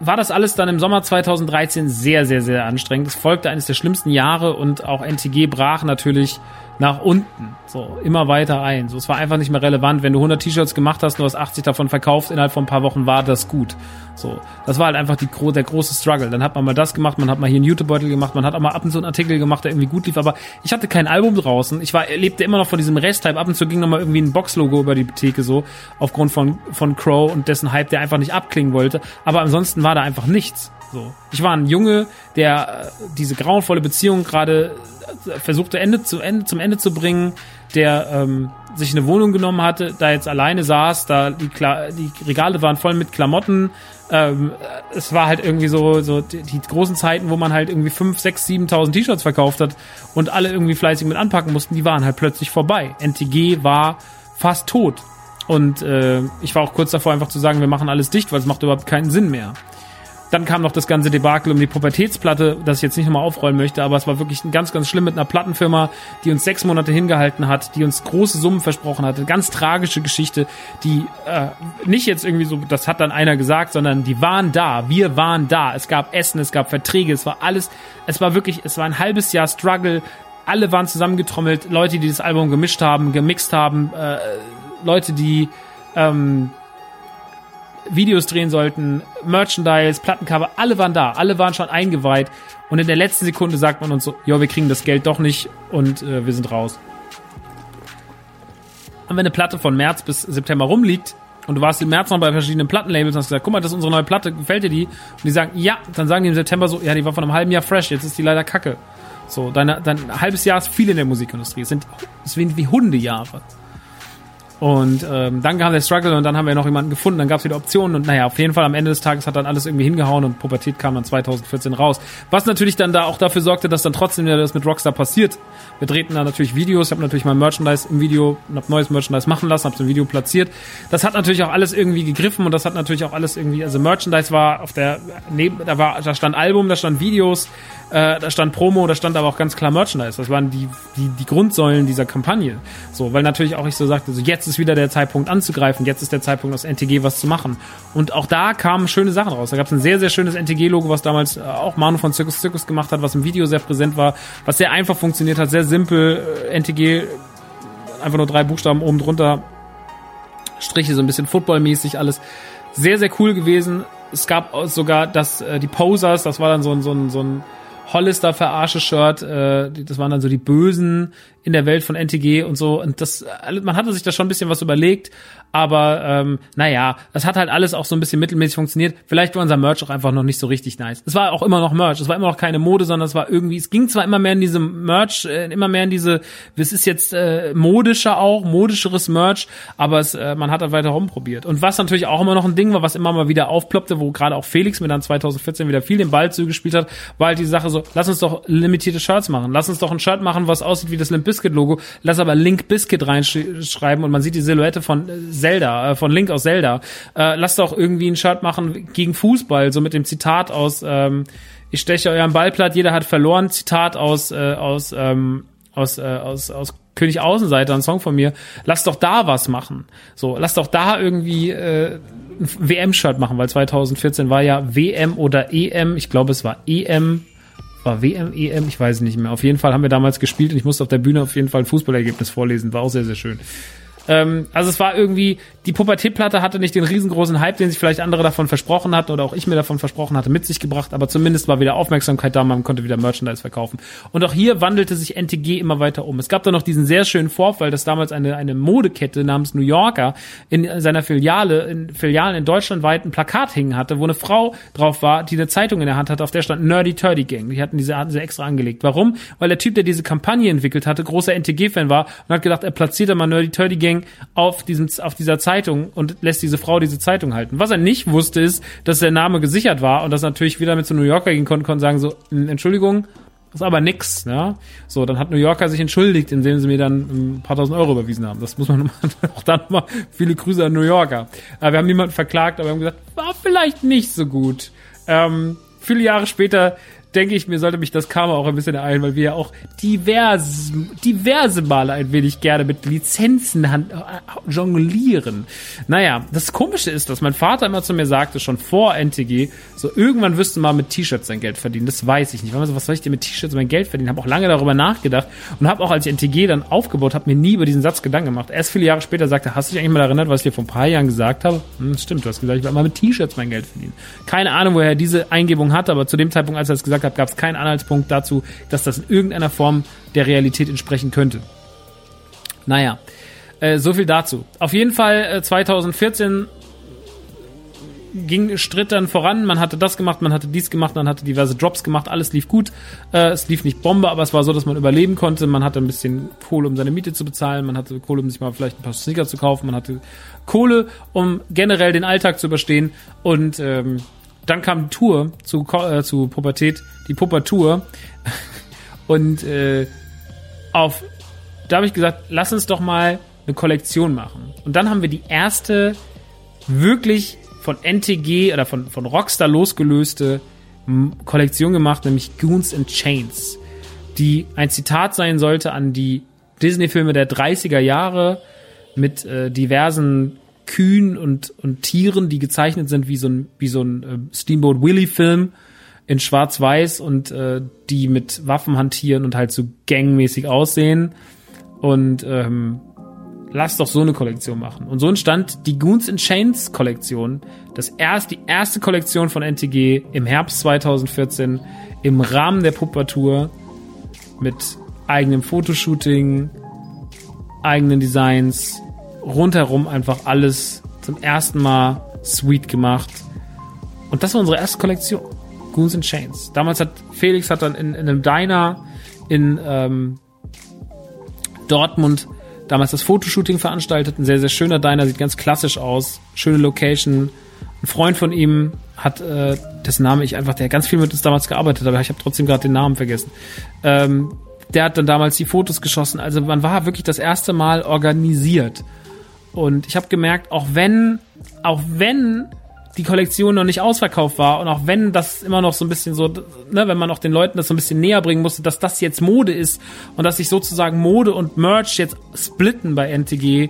war das alles dann im Sommer 2013 sehr, sehr, sehr anstrengend. Es folgte eines der schlimmsten Jahre und auch NTG brach natürlich nach unten, so immer weiter ein. So, es war einfach nicht mehr relevant. Wenn du 100 T-Shirts gemacht hast, du hast 80 davon verkauft, innerhalb von ein paar Wochen war das gut. So, das war halt einfach die, der große Struggle. Dann hat man mal das gemacht, man hat mal hier einen YouTube-Beutel gemacht, man hat auch mal ab und zu einen Artikel gemacht, der irgendwie gut lief, aber ich hatte kein Album draußen. Ich war, lebte immer noch von diesem Resthype. Ab und zu ging noch mal irgendwie ein Box-Logo über die Theke so, aufgrund von, von Crow und dessen Hype, der einfach nicht abklingen wollte. Aber ansonsten war da einfach nichts. So. Ich war ein Junge, der äh, diese grauenvolle Beziehung gerade versuchte Ende zu Ende zum Ende zu bringen, der ähm, sich eine Wohnung genommen hatte, da jetzt alleine saß, da die, Kla die Regale waren voll mit Klamotten. Ähm, es war halt irgendwie so, so die, die großen Zeiten, wo man halt irgendwie 5, 6, 7.000 T-Shirts verkauft hat und alle irgendwie fleißig mit anpacken mussten, die waren halt plötzlich vorbei. NTG war fast tot. Und äh, ich war auch kurz davor, einfach zu sagen, wir machen alles dicht, weil es macht überhaupt keinen Sinn mehr. Dann kam noch das ganze Debakel um die Pubertätsplatte, das ich jetzt nicht nochmal aufrollen möchte, aber es war wirklich ganz, ganz schlimm mit einer Plattenfirma, die uns sechs Monate hingehalten hat, die uns große Summen versprochen hatte. Ganz tragische Geschichte, die äh, nicht jetzt irgendwie so, das hat dann einer gesagt, sondern die waren da. Wir waren da. Es gab Essen, es gab Verträge, es war alles, es war wirklich, es war ein halbes Jahr Struggle. Alle waren zusammengetrommelt, Leute, die das Album gemischt haben, gemixt haben, äh, Leute, die ähm, Videos drehen sollten, Merchandise, Plattencover, alle waren da, alle waren schon eingeweiht und in der letzten Sekunde sagt man uns so, ja, wir kriegen das Geld doch nicht und äh, wir sind raus. Und wenn eine Platte von März bis September rumliegt und du warst im März noch bei verschiedenen Plattenlabels und hast gesagt, guck mal, das ist unsere neue Platte, gefällt dir die? Und die sagen, ja, dann sagen die im September so, ja, die war von einem halben Jahr fresh, jetzt ist die leider kacke. So, dein, dein halbes Jahr ist viel in der Musikindustrie. Es sind, es sind wie Hundejahre. Und ähm, dann kam der Struggle und dann haben wir noch jemanden gefunden, dann gab es wieder Optionen und naja, auf jeden Fall am Ende des Tages hat dann alles irgendwie hingehauen und Pubertät kam dann 2014 raus. Was natürlich dann da auch dafür sorgte, dass dann trotzdem wieder das mit Rockstar passiert. Wir drehten da natürlich Videos, ich habe natürlich mein Merchandise im Video, hab neues Merchandise machen lassen, habe im Video platziert. Das hat natürlich auch alles irgendwie gegriffen und das hat natürlich auch alles irgendwie, also Merchandise war auf der, neben, da war, da stand Album, da stand Videos, äh, da stand Promo, da stand aber auch ganz klar Merchandise. Das waren die, die, die Grundsäulen dieser Kampagne. So, weil natürlich auch ich so sagte, so jetzt ist wieder der Zeitpunkt anzugreifen, jetzt ist der Zeitpunkt aus NTG was zu machen. Und auch da kamen schöne Sachen raus. Da gab es ein sehr, sehr schönes NTG-Logo, was damals äh, auch Manu von Circus Circus gemacht hat, was im Video sehr präsent war, was sehr einfach funktioniert hat, sehr simpel. Äh, NTG, einfach nur drei Buchstaben oben drunter, Striche, so ein bisschen Football-mäßig alles. Sehr, sehr cool gewesen. Es gab sogar das, äh, die Posers, das war dann so ein, so ein, so ein Hollister verarsche Shirt, äh, das waren dann so die Bösen in der Welt von NTG und so und das man hatte sich da schon ein bisschen was überlegt, aber ähm, naja, das hat halt alles auch so ein bisschen mittelmäßig funktioniert. Vielleicht war unser Merch auch einfach noch nicht so richtig nice. Es war auch immer noch Merch, es war immer noch keine Mode, sondern es war irgendwie, es ging zwar immer mehr in diese Merch, äh, immer mehr in diese, es ist jetzt äh, modischer auch, modischeres Merch, aber es, äh, man hat halt weiter rumprobiert. Und was natürlich auch immer noch ein Ding war, was immer mal wieder aufploppte, wo gerade auch Felix mir dann 2014 wieder viel den Ball zugespielt hat, war halt die Sache so, lass uns doch limitierte Shirts machen. Lass uns doch ein Shirt machen, was aussieht wie das Limp Bizkit Logo, lass aber Link Biscuit reinschreiben und man sieht die Silhouette von äh, Zelda, äh, von Link aus Zelda. Äh, lasst doch irgendwie ein Shirt machen gegen Fußball, so mit dem Zitat aus ähm, Ich steche euren Ball platt, jeder hat verloren, Zitat aus äh, aus ähm, aus, äh, aus, aus König Außenseiter, ein Song von mir, lass doch da was machen. So, lass doch da irgendwie äh, ein WM-Shirt machen, weil 2014 war ja WM oder EM, ich glaube es war EM, war WM, EM, ich weiß nicht mehr. Auf jeden Fall haben wir damals gespielt und ich musste auf der Bühne auf jeden Fall ein Fußballergebnis vorlesen, war auch sehr, sehr schön. Ähm, also es war irgendwie, die Pubertätplatte hatte nicht den riesengroßen Hype, den sich vielleicht andere davon versprochen hatten oder auch ich mir davon versprochen hatte, mit sich gebracht, aber zumindest war wieder Aufmerksamkeit da, man konnte wieder Merchandise verkaufen. Und auch hier wandelte sich NTG immer weiter um. Es gab da noch diesen sehr schönen Vorfall, dass damals eine, eine Modekette namens New Yorker in seiner Filiale, in Filialen in Deutschland weit ein Plakat hingen hatte, wo eine Frau drauf war, die eine Zeitung in der Hand hatte, auf der stand Nerdy Turdy Gang. Die hatten diese, hatten sie extra angelegt. Warum? Weil der Typ, der diese Kampagne entwickelt hatte, großer NTG-Fan war und hat gedacht, er platziert da mal Nerdy Turdy Gang auf diesem, auf dieser Zeitung und lässt diese Frau diese Zeitung halten. Was er nicht wusste, ist, dass der Name gesichert war und das natürlich wieder mit zu New Yorker gehen konnte, konnte sagen so, Entschuldigung, das ist aber nix, ja. So, dann hat New Yorker sich entschuldigt, indem sie mir dann ein paar tausend Euro überwiesen haben. Das muss man [laughs] auch dann mal, viele Grüße an New Yorker. Aber wir haben niemanden verklagt, aber wir haben gesagt, war vielleicht nicht so gut. Ähm, viele Jahre später denke ich, mir sollte mich das Karma auch ein bisschen ereilen, weil wir ja auch divers, diverse Male ein wenig gerne mit Lizenzen hand, äh, jonglieren. Naja, das Komische ist, dass mein Vater immer zu mir sagte, schon vor NTG, so irgendwann wirst du mal mit T-Shirts dein Geld verdienen. Das weiß ich nicht. So, was soll ich dir mit T-Shirts mein Geld verdienen? Habe auch lange darüber nachgedacht und habe auch, als ich NTG dann aufgebaut habe, mir nie über diesen Satz Gedanken gemacht. Erst viele Jahre später sagte, hast du dich eigentlich mal erinnert, was ich dir vor ein paar Jahren gesagt habe? Hm, stimmt, du hast gesagt, ich werde mal mit T-Shirts mein Geld verdienen. Keine Ahnung, woher er diese Eingebung hatte, aber zu dem Zeitpunkt, als er das gesagt gesagt habe, gab es keinen Anhaltspunkt dazu, dass das in irgendeiner Form der Realität entsprechen könnte. Naja, äh, so viel dazu. Auf jeden Fall äh, 2014 ging Stritt dann voran. Man hatte das gemacht, man hatte dies gemacht, man hatte diverse Drops gemacht, alles lief gut. Äh, es lief nicht Bombe, aber es war so, dass man überleben konnte. Man hatte ein bisschen Kohle, um seine Miete zu bezahlen, man hatte Kohle, um sich mal vielleicht ein paar Sneaker zu kaufen, man hatte Kohle, um generell den Alltag zu überstehen und ähm, dann kam die Tour zu, äh, zu Pubertät, die Pubertour. [laughs] Und äh, auf, da habe ich gesagt, lass uns doch mal eine Kollektion machen. Und dann haben wir die erste wirklich von NTG oder von, von Rockstar losgelöste Kollektion gemacht, nämlich Goons and Chains, die ein Zitat sein sollte an die Disney-Filme der 30er Jahre mit äh, diversen Kühen und, und Tieren, die gezeichnet sind wie so ein, wie so ein äh, Steamboat Willie-Film in Schwarz-Weiß und äh, die mit Waffen hantieren und halt so gangmäßig aussehen. Und ähm, lass doch so eine Kollektion machen. Und so entstand die Goons in Chains Kollektion, das erst, die erste Kollektion von NTG im Herbst 2014 im Rahmen der Puppatour mit eigenem Fotoshooting, eigenen Designs, rundherum einfach alles zum ersten Mal sweet gemacht. Und das war unsere erste Kollektion. Goons and Chains. Damals hat Felix hat dann in, in einem Diner in ähm, Dortmund damals das Fotoshooting veranstaltet. Ein sehr, sehr schöner Diner, sieht ganz klassisch aus. Schöne Location. Ein Freund von ihm hat, äh, dessen Name ich einfach, der ganz viel mit uns damals gearbeitet hat, aber ich habe trotzdem gerade den Namen vergessen. Ähm, der hat dann damals die Fotos geschossen. Also man war wirklich das erste Mal organisiert. Und ich habe gemerkt, auch wenn, auch wenn die Kollektion noch nicht ausverkauft war und auch wenn das immer noch so ein bisschen so, ne, wenn man auch den Leuten das so ein bisschen näher bringen musste, dass das jetzt Mode ist und dass sich sozusagen Mode und Merch jetzt splitten bei NTG,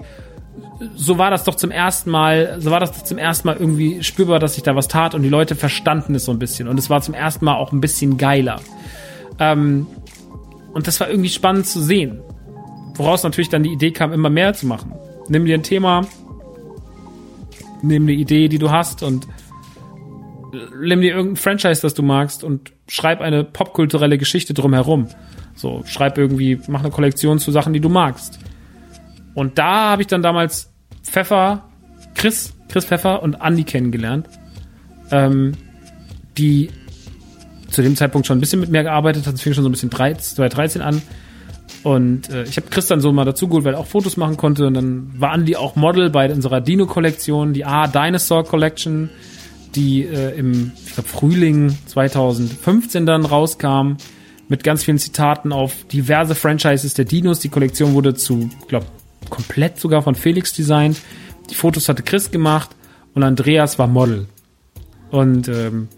so war das doch zum ersten Mal, so war das doch zum ersten Mal irgendwie spürbar, dass sich da was tat und die Leute verstanden es so ein bisschen und es war zum ersten Mal auch ein bisschen geiler. Ähm, und das war irgendwie spannend zu sehen. Woraus natürlich dann die Idee kam, immer mehr zu machen nimm dir ein Thema, nimm eine Idee, die du hast und nimm dir irgendein Franchise, das du magst und schreib eine popkulturelle Geschichte drumherum. So, schreib irgendwie, mach eine Kollektion zu Sachen, die du magst. Und da habe ich dann damals Pfeffer, Chris, Chris Pfeffer und Andy kennengelernt, ähm, die zu dem Zeitpunkt schon ein bisschen mit mir gearbeitet hat. Es fing schon so ein bisschen 2013 an und äh, ich habe Chris dann so mal dazu geholt, weil er auch Fotos machen konnte. Und dann war Andy auch Model bei unserer Dino-Kollektion, die A Dinosaur Collection, die äh, im ich glaub, Frühling 2015 dann rauskam, mit ganz vielen Zitaten auf diverse Franchises der Dinos. Die Kollektion wurde zu, glaube komplett sogar von Felix designt. Die Fotos hatte Chris gemacht und Andreas war Model. Und ähm,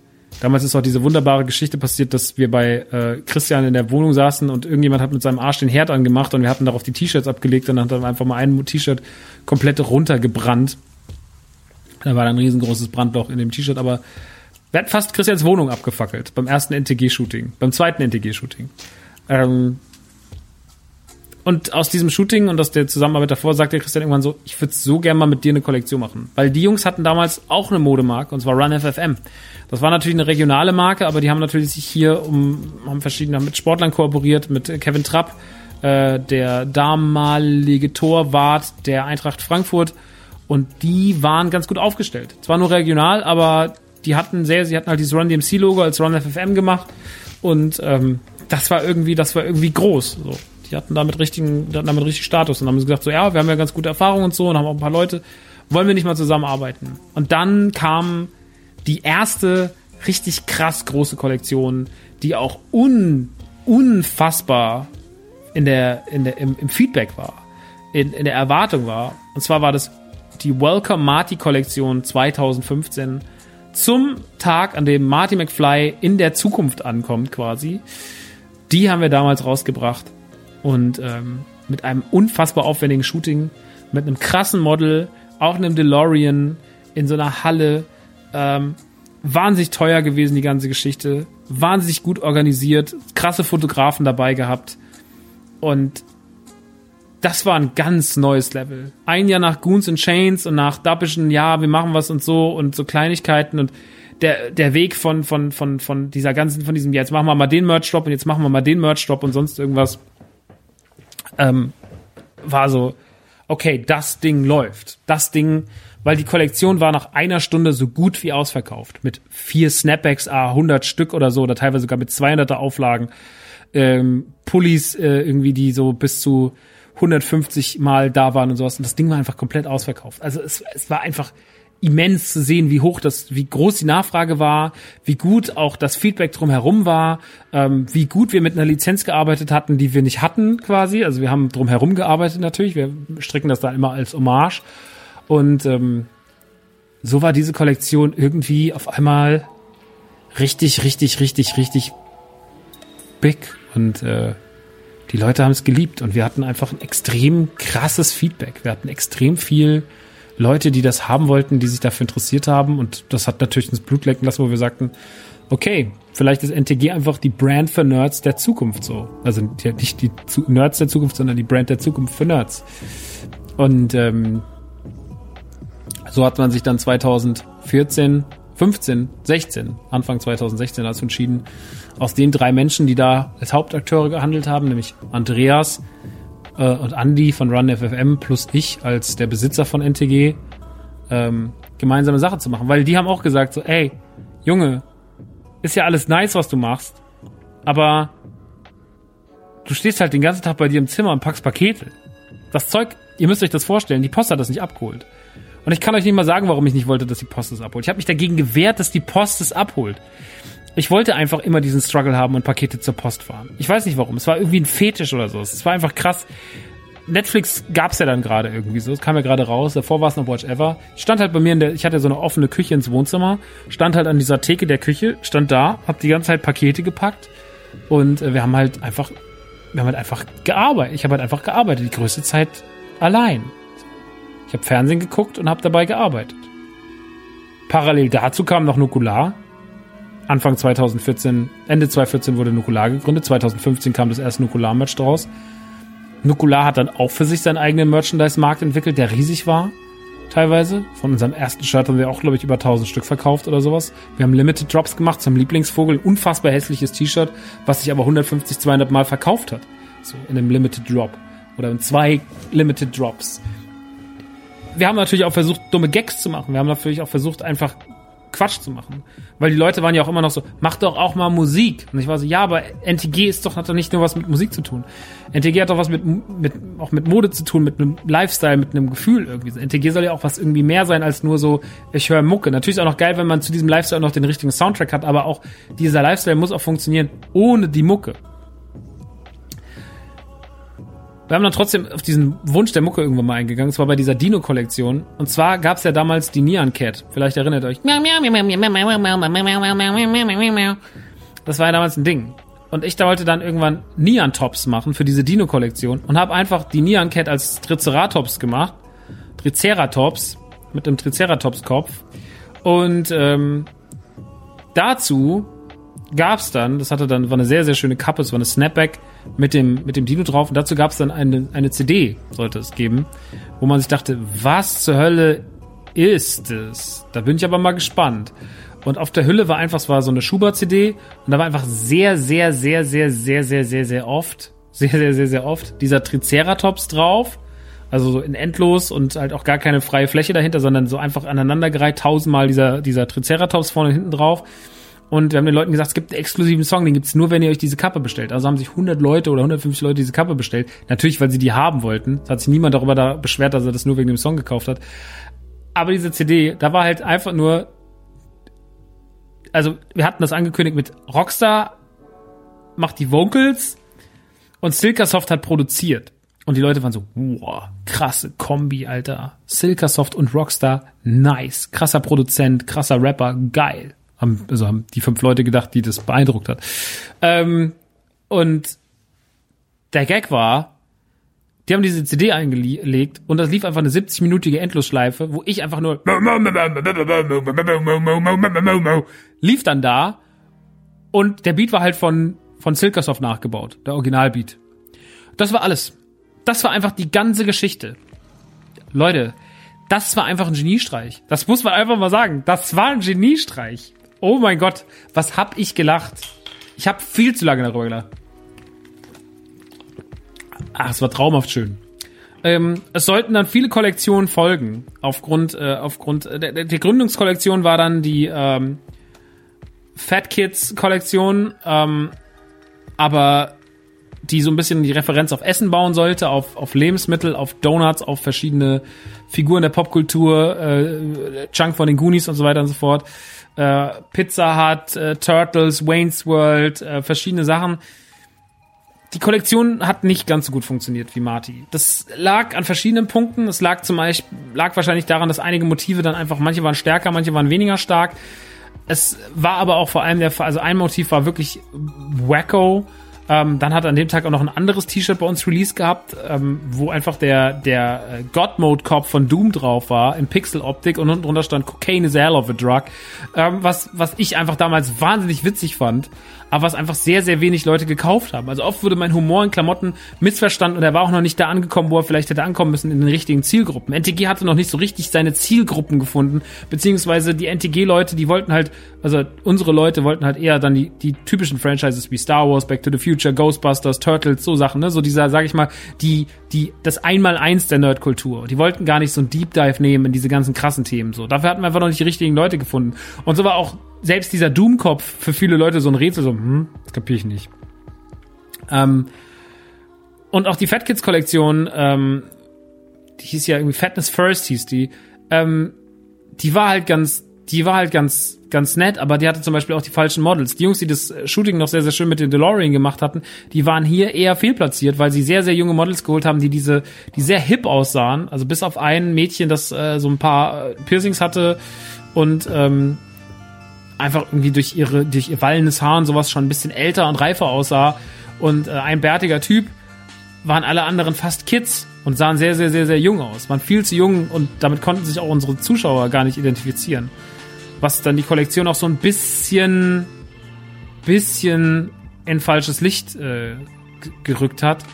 Damals ist auch diese wunderbare Geschichte passiert, dass wir bei äh, Christian in der Wohnung saßen und irgendjemand hat mit seinem Arsch den Herd angemacht und wir hatten darauf die T-Shirts abgelegt und dann hat er einfach mal ein T-Shirt komplett runtergebrannt. Da war dann ein riesengroßes Brandloch in dem T-Shirt, aber wir hatten fast Christians Wohnung abgefackelt beim ersten NTG-Shooting, beim zweiten NTG-Shooting. Ähm, und aus diesem Shooting und aus der Zusammenarbeit davor sagte Christian irgendwann so, ich würde so gerne mal mit dir eine Kollektion machen. Weil die Jungs hatten damals auch eine Modemarke, und zwar Run FFM. Das war natürlich eine regionale Marke, aber die haben natürlich sich hier um, haben verschiedene, mit Sportlern kooperiert, mit Kevin Trapp, äh, der damalige Torwart der Eintracht Frankfurt. Und die waren ganz gut aufgestellt. Zwar nur regional, aber die hatten sehr, sie hatten halt dieses Run DMC Logo als Run FFM gemacht. Und ähm, das war irgendwie, das war irgendwie groß. So. Die hatten damit richtigen, die hatten damit richtig Status und haben gesagt so, ja, wir haben ja ganz gute Erfahrungen und so und haben auch ein paar Leute, wollen wir nicht mal zusammenarbeiten? Und dann kam die erste richtig krass große Kollektion, die auch un, unfassbar in der, in der, im, im Feedback war, in, in der Erwartung war. Und zwar war das die Welcome Marty Kollektion 2015 zum Tag, an dem Marty McFly in der Zukunft ankommt, quasi. Die haben wir damals rausgebracht und ähm, mit einem unfassbar aufwendigen Shooting, mit einem krassen Model, auch einem DeLorean in so einer Halle. Ähm, wahnsinnig teuer gewesen, die ganze Geschichte. Wahnsinnig gut organisiert, krasse Fotografen dabei gehabt. Und das war ein ganz neues Level. Ein Jahr nach Goons and Chains und nach Dappischen, ja, wir machen was und so und so Kleinigkeiten und der, der Weg von, von, von, von dieser ganzen, von diesem, jetzt machen wir mal den Merch-Drop und jetzt machen wir mal den Merch-Drop und sonst irgendwas ähm, war so, okay, das Ding läuft. Das Ding, weil die Kollektion war nach einer Stunde so gut wie ausverkauft. Mit vier Snapbacks, a 100 Stück oder so, oder teilweise sogar mit 200er Auflagen. Ähm, Pullis äh, irgendwie, die so bis zu 150 Mal da waren und sowas. Und das Ding war einfach komplett ausverkauft. Also es, es war einfach immens zu sehen, wie hoch das, wie groß die Nachfrage war, wie gut auch das Feedback drumherum war, ähm, wie gut wir mit einer Lizenz gearbeitet hatten, die wir nicht hatten quasi. Also wir haben drumherum gearbeitet natürlich, wir stricken das da immer als Hommage. Und ähm, so war diese Kollektion irgendwie auf einmal richtig, richtig, richtig, richtig big. Und äh, die Leute haben es geliebt und wir hatten einfach ein extrem krasses Feedback. Wir hatten extrem viel Leute, die das haben wollten, die sich dafür interessiert haben. Und das hat natürlich ins Blut lecken lassen, wo wir sagten, okay, vielleicht ist NTG einfach die Brand für Nerds der Zukunft so. Also nicht die Nerds der Zukunft, sondern die Brand der Zukunft für Nerds. Und ähm, so hat man sich dann 2014, 15, 16, Anfang 2016 dazu entschieden, aus den drei Menschen, die da als Hauptakteure gehandelt haben, nämlich Andreas, äh, und Andy von Run FFM plus ich als der Besitzer von NTG ähm, gemeinsame Sache zu machen. Weil die haben auch gesagt so, ey, Junge, ist ja alles nice, was du machst, aber du stehst halt den ganzen Tag bei dir im Zimmer und packst Pakete. Das Zeug, ihr müsst euch das vorstellen, die Post hat das nicht abgeholt. Und ich kann euch nicht mal sagen, warum ich nicht wollte, dass die Post es abholt. Ich habe mich dagegen gewehrt, dass die Post es abholt. Ich wollte einfach immer diesen Struggle haben und Pakete zur Post fahren. Ich weiß nicht warum. Es war irgendwie ein Fetisch oder so. Es war einfach krass. Netflix gab's ja dann gerade irgendwie so. Es kam ja gerade raus. Davor war es noch Watch Ever. Ich stand halt bei mir in der, ich hatte so eine offene Küche ins Wohnzimmer, stand halt an dieser Theke der Küche, stand da, hab die ganze Zeit Pakete gepackt und äh, wir haben halt einfach, wir haben halt einfach gearbeitet. Ich habe halt einfach gearbeitet, die größte Zeit allein. Ich habe Fernsehen geguckt und habe dabei gearbeitet. Parallel dazu kam noch Nukular. Anfang 2014, Ende 2014 wurde Nukular gegründet. 2015 kam das erste Nukular-Merch draus. Nukular hat dann auch für sich seinen eigenen Merchandise-Markt entwickelt, der riesig war. Teilweise. Von unserem ersten Shirt haben wir auch, glaube ich, über 1000 Stück verkauft oder sowas. Wir haben Limited Drops gemacht zum Lieblingsvogel. Unfassbar hässliches T-Shirt, was sich aber 150, 200 Mal verkauft hat. So in einem Limited Drop. Oder in zwei Limited Drops. Wir haben natürlich auch versucht, dumme Gags zu machen. Wir haben natürlich auch versucht, einfach Quatsch zu machen. Weil die Leute waren ja auch immer noch so, mach doch auch mal Musik. Und ich war so, ja, aber NTG ist doch, hat doch nicht nur was mit Musik zu tun. NTG hat doch was mit, mit, auch mit Mode zu tun, mit einem Lifestyle, mit einem Gefühl irgendwie. NTG soll ja auch was irgendwie mehr sein als nur so, ich höre Mucke. Natürlich ist auch noch geil, wenn man zu diesem Lifestyle noch den richtigen Soundtrack hat, aber auch dieser Lifestyle muss auch funktionieren ohne die Mucke. Wir haben dann trotzdem auf diesen Wunsch der Mucke irgendwann mal eingegangen. Es war bei dieser Dino-Kollektion. Und zwar gab es ja damals die Neon Cat. Vielleicht erinnert euch. Das war ja damals ein Ding. Und ich wollte dann irgendwann Neon Tops machen für diese Dino-Kollektion und habe einfach die Neon Cat als Triceratops gemacht. Triceratops mit einem Triceratops-Kopf. Und ähm, dazu gab's dann, das hatte dann, war eine sehr, sehr schöne Kappe, es war eine Snapback mit dem, mit dem Dino drauf. Und dazu gab's dann eine, eine CD, sollte es geben, wo man sich dachte, was zur Hölle ist es? Da bin ich aber mal gespannt. Und auf der Hülle war einfach, es war so eine Schubert-CD und da war einfach sehr, sehr, sehr, sehr, sehr, sehr, sehr, sehr oft, sehr, sehr, sehr, sehr oft dieser Triceratops drauf. Also so in endlos und halt auch gar keine freie Fläche dahinter, sondern so einfach aneinandergereiht, tausendmal dieser, dieser Triceratops vorne und hinten drauf. Und wir haben den Leuten gesagt, es gibt einen exklusiven Song, den gibt's nur, wenn ihr euch diese Kappe bestellt. Also haben sich 100 Leute oder 150 Leute diese Kappe bestellt. Natürlich, weil sie die haben wollten. Es hat sich niemand darüber da beschwert, dass er das nur wegen dem Song gekauft hat. Aber diese CD, da war halt einfach nur also wir hatten das angekündigt mit Rockstar macht die Vocals und Silkasoft hat produziert. Und die Leute waren so, wow, krasse Kombi, Alter. Silkasoft und Rockstar, nice. Krasser Produzent, krasser Rapper, geil. Haben, also haben die fünf Leute gedacht, die das beeindruckt hat. Ähm, und der Gag war, die haben diese CD eingelegt und das lief einfach eine 70-minütige Endlosschleife, wo ich einfach nur lief dann da und der Beat war halt von von Silkasoft nachgebaut, der Originalbeat. Das war alles. Das war einfach die ganze Geschichte. Leute, das war einfach ein Geniestreich. Das muss man einfach mal sagen. Das war ein Geniestreich. Oh mein Gott, was hab ich gelacht? Ich habe viel zu lange darüber gelacht. Ach, es war traumhaft schön. Ähm, es sollten dann viele Kollektionen folgen. Aufgrund, äh, aufgrund äh, der, der Gründungskollektion war dann die ähm, Fat Kids Kollektion, ähm, aber die so ein bisschen die Referenz auf Essen bauen sollte, auf, auf Lebensmittel, auf Donuts, auf verschiedene Figuren der Popkultur, äh, Chunk von den Goonies und so weiter und so fort. Äh, Pizza Hut, äh, Turtles, Wayne's World, äh, verschiedene Sachen die Kollektion hat nicht ganz so gut funktioniert wie Marty. Das lag an verschiedenen Punkten. Es lag zum Beispiel, lag wahrscheinlich daran, dass einige Motive dann einfach, manche waren stärker, manche waren weniger stark. Es war aber auch vor allem der Fall, also ein Motiv war wirklich wacko. Ähm, dann hat an dem Tag auch noch ein anderes T-Shirt bei uns Release gehabt, ähm, wo einfach der, der äh, God Mode Cop von Doom drauf war, in Pixel-Optik und unten drunter stand Cocaine is a hell of a drug. Ähm, was, was ich einfach damals wahnsinnig witzig fand aber was einfach sehr, sehr wenig Leute gekauft haben. Also oft wurde mein Humor in Klamotten missverstanden und er war auch noch nicht da angekommen, wo er vielleicht hätte ankommen müssen in den richtigen Zielgruppen. NTG hatte noch nicht so richtig seine Zielgruppen gefunden, beziehungsweise die NTG-Leute, die wollten halt, also unsere Leute wollten halt eher dann die, die typischen Franchises wie Star Wars, Back to the Future, Ghostbusters, Turtles, so Sachen, ne? So dieser, sag ich mal, die, die, das Einmaleins der Nerdkultur. Die wollten gar nicht so ein Deep Dive nehmen in diese ganzen krassen Themen, so. Dafür hatten wir einfach noch nicht die richtigen Leute gefunden. Und so war auch selbst dieser Doom-Kopf für viele Leute so ein Rätsel, so, hm, das kapier ich nicht. Ähm, und auch die Fat Kids Kollektion, ähm, die hieß ja irgendwie Fatness First hieß die, ähm, die war halt ganz, die war halt ganz, ganz nett, aber die hatte zum Beispiel auch die falschen Models. Die Jungs, die das Shooting noch sehr, sehr schön mit den DeLorean gemacht hatten, die waren hier eher fehlplatziert, weil sie sehr, sehr junge Models geholt haben, die diese, die sehr hip aussahen. Also bis auf ein Mädchen, das äh, so ein paar äh, Piercings hatte und ähm, einfach irgendwie durch ihre, durch ihr wallendes Haar und sowas schon ein bisschen älter und reifer aussah. Und äh, ein bärtiger Typ waren alle anderen fast Kids und sahen sehr, sehr, sehr, sehr jung aus. Waren viel zu jung und damit konnten sich auch unsere Zuschauer gar nicht identifizieren. Was dann die Kollektion auch so ein bisschen, bisschen in falsches Licht äh, gerückt hat.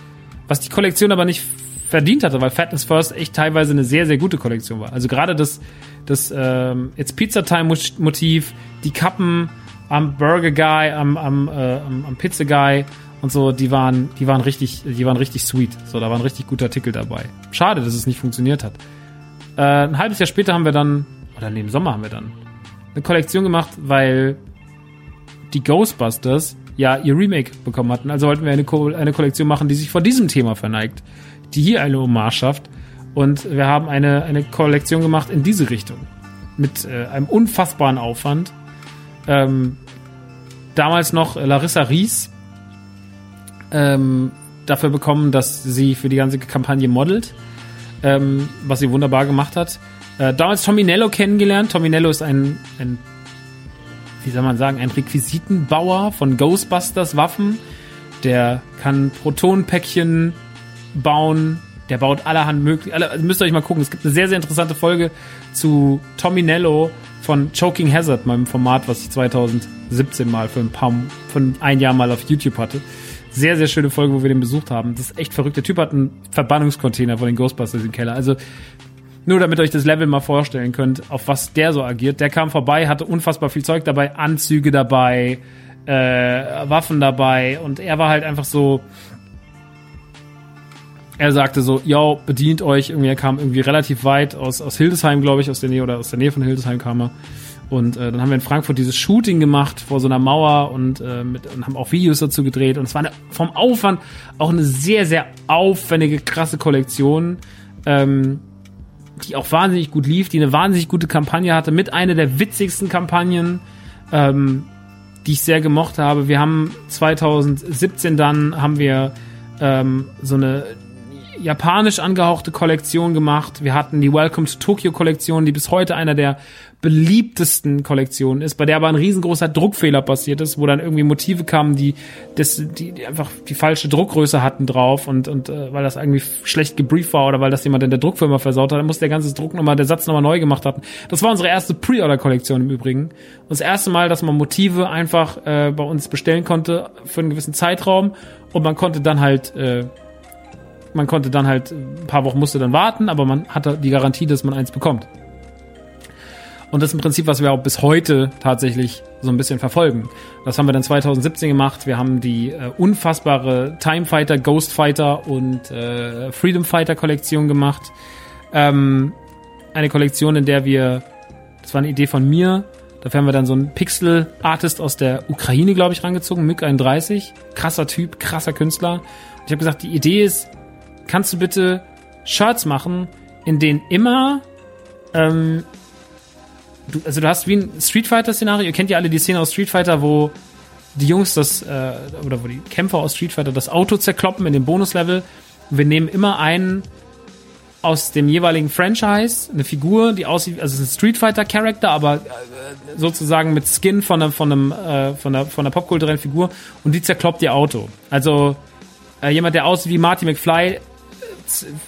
Was die Kollektion aber nicht verdient hatte, weil Fatness First echt teilweise eine sehr, sehr gute Kollektion war. Also gerade das, das ähm, It's Pizza Time Motiv, die Kappen am Burger Guy, am, am, äh, am, am Pizza Guy und so, die waren, die waren richtig, die waren richtig sweet. So, da waren richtig gute Artikel dabei. Schade, dass es nicht funktioniert hat. Äh, ein halbes Jahr später haben wir dann, oder im Sommer haben wir dann eine Kollektion gemacht, weil die Ghostbusters ja ihr Remake bekommen hatten. Also wollten wir eine, Ko eine Kollektion machen, die sich vor diesem Thema verneigt, die hier eine Hommage schafft. Und wir haben eine, eine Kollektion gemacht in diese Richtung. Mit äh, einem unfassbaren Aufwand. Ähm, damals noch Larissa Ries, ähm, dafür bekommen, dass sie für die ganze Kampagne modelt, ähm, was sie wunderbar gemacht hat. Äh, damals Tommy Nello kennengelernt. Tommy Nello ist ein, ein, wie soll man sagen, ein Requisitenbauer von Ghostbusters Waffen. Der kann Protonenpäckchen bauen. Der baut allerhand möglich. Alle, also müsst ihr euch mal gucken. Es gibt eine sehr, sehr interessante Folge zu Tommy Nello von Choking Hazard, meinem Format, was ich 2017 mal für ein paar, von ein Jahr mal auf YouTube hatte. Sehr, sehr schöne Folge, wo wir den besucht haben. Das ist echt verrückt. Der Typ hat einen Verbannungscontainer von den Ghostbusters im Keller. Also nur damit ihr euch das Level mal vorstellen könnt, auf was der so agiert. Der kam vorbei, hatte unfassbar viel Zeug dabei, Anzüge dabei, äh, Waffen dabei und er war halt einfach so. Er sagte so, yo, bedient euch. Irgendwie, er kam irgendwie relativ weit aus, aus Hildesheim, glaube ich, aus der Nähe oder aus der Nähe von Hildesheim kam er. Und äh, dann haben wir in Frankfurt dieses Shooting gemacht vor so einer Mauer und, äh, mit, und haben auch Videos dazu gedreht. Und es war eine, vom Aufwand auch eine sehr, sehr aufwendige, krasse Kollektion, ähm, die auch wahnsinnig gut lief, die eine wahnsinnig gute Kampagne hatte, mit einer der witzigsten Kampagnen, ähm, die ich sehr gemocht habe. Wir haben 2017 dann haben wir ähm, so eine japanisch angehauchte Kollektion gemacht. Wir hatten die Welcome to Tokyo Kollektion, die bis heute einer der beliebtesten Kollektionen ist, bei der aber ein riesengroßer Druckfehler passiert ist, wo dann irgendwie Motive kamen, die, das, die, die einfach die falsche Druckgröße hatten drauf und, und äh, weil das irgendwie schlecht gebrieft war oder weil das jemand in der Druckfirma versaut hat, dann musste der ganze Druck nochmal, der Satz nochmal neu gemacht hatten. Das war unsere erste Pre-Order-Kollektion im Übrigen. Und das erste Mal, dass man Motive einfach äh, bei uns bestellen konnte für einen gewissen Zeitraum und man konnte dann halt äh, man konnte dann halt ein paar Wochen musste dann warten, aber man hatte die Garantie, dass man eins bekommt. Und das ist im Prinzip, was wir auch bis heute tatsächlich so ein bisschen verfolgen. Das haben wir dann 2017 gemacht. Wir haben die äh, unfassbare Time Fighter, Ghost Fighter und äh, Freedom Fighter Kollektion gemacht. Ähm, eine Kollektion, in der wir, das war eine Idee von mir, dafür haben wir dann so einen Pixel-Artist aus der Ukraine, glaube ich, rangezogen, Myk 31. Krasser Typ, krasser Künstler. Und ich habe gesagt, die Idee ist, kannst du bitte Shirts machen, in denen immer ähm, du, also du hast wie ein Street Fighter-Szenario, ihr kennt ja alle die Szene aus Street Fighter, wo die Jungs das, äh, oder wo die Kämpfer aus Street Fighter das Auto zerkloppen in dem Bonuslevel. Wir nehmen immer einen aus dem jeweiligen Franchise, eine Figur, die aussieht, also es ist ein Street Fighter Charakter, aber äh, sozusagen mit Skin von einem, von einem, äh, von einer, von einer popkulturellen Figur und die zerkloppt ihr Auto. Also äh, jemand, der aussieht wie Marty McFly,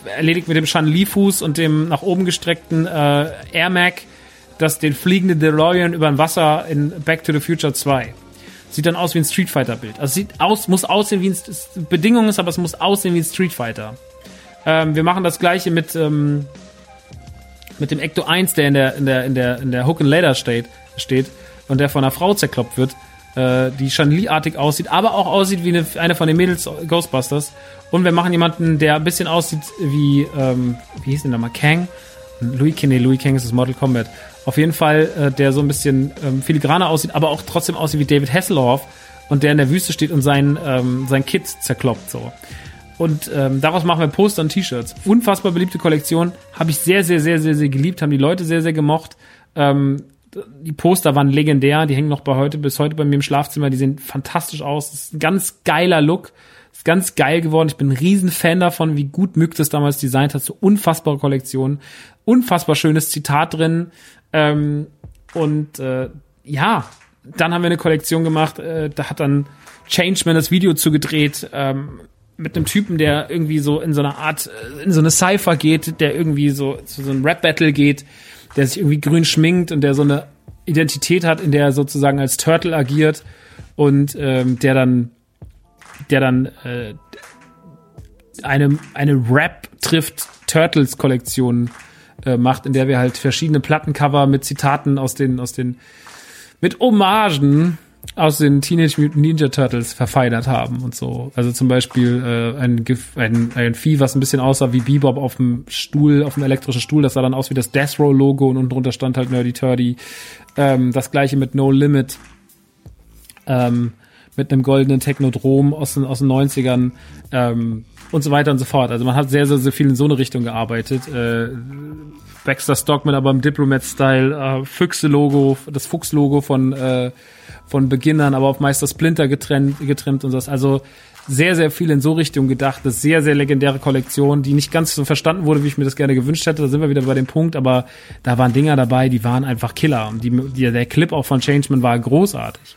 erledigt mit dem Shan-Li-Fuß und dem nach oben gestreckten äh, Air Mac das den fliegenden DeLorean über ein Wasser in Back to the Future 2. Sieht dann aus wie ein Street Fighter Bild. Also sieht aus, muss aussehen wie ein Bedingung ist, aber es muss aussehen wie ein Street Fighter. Ähm, wir machen das gleiche mit ähm, mit dem Ecto 1, der in der in der in der in der Hook and Ladder steht, steht und der von einer Frau zerkloppt wird, äh, die Chanli-artig aussieht, aber auch aussieht wie eine, eine von den Mädels Ghostbusters. Und wir machen jemanden, der ein bisschen aussieht wie ähm, wie hieß denn nochmal Kang? Louis Kinney, Louis Kang ist das Mortal Kombat. Auf jeden Fall, äh, der so ein bisschen ähm, filigraner aussieht, aber auch trotzdem aussieht wie David Hasselhoff und der in der Wüste steht und sein, ähm, sein Kit zerkloppt so. Und ähm, daraus machen wir Poster und T-Shirts. Unfassbar beliebte Kollektion. Habe ich sehr, sehr, sehr, sehr, sehr geliebt. Haben die Leute sehr, sehr gemocht. Ähm, die Poster waren legendär. Die hängen noch bei heute, bis heute bei mir im Schlafzimmer. Die sehen fantastisch aus. Das ist ein ganz geiler Look. Ist ganz geil geworden. Ich bin ein riesen Fan davon, wie gut Mück das damals designt hat. So unfassbare Kollektion. Unfassbar schönes Zitat drin. Ähm, und äh, ja, dann haben wir eine Kollektion gemacht, äh, da hat dann Changeman das Video zugedreht, ähm, mit einem Typen, der irgendwie so in so eine Art, äh, in so eine Cypher geht, der irgendwie so zu so einem Rap-Battle geht, der sich irgendwie grün schminkt und der so eine Identität hat, in der er sozusagen als Turtle agiert und ähm, der dann, der dann äh, eine, eine Rap trifft Turtles Kollektion äh, macht, in der wir halt verschiedene Plattencover mit Zitaten aus den, aus den, mit Hommagen aus den Teenage Mutant Ninja Turtles verfeinert haben und so. Also zum Beispiel äh, ein, ein, ein Vieh, was ein bisschen aussah wie Bebop auf dem Stuhl, auf dem elektrischen Stuhl, das sah dann aus wie das Death Row Logo und unten drunter stand halt Nerdy Turdy. Ähm, das gleiche mit No Limit. Ähm, mit einem goldenen Technodrom aus den, aus den 90ern. Ähm, und so weiter und so fort. Also man hat sehr, sehr, sehr viel in so eine Richtung gearbeitet. Äh, Baxter Stockman aber im Diplomat-Style, äh, Füchse-Logo, das Fuchs-Logo von, äh, von Beginnern, aber auf Meister Splinter getrennt, getrimmt und so. Also sehr, sehr viel in so Richtung gedacht. Das ist sehr, sehr legendäre Kollektion, die nicht ganz so verstanden wurde, wie ich mir das gerne gewünscht hätte. Da sind wir wieder bei dem Punkt, aber da waren Dinger dabei, die waren einfach Killer. Und die, die, der Clip auch von Changeman war großartig.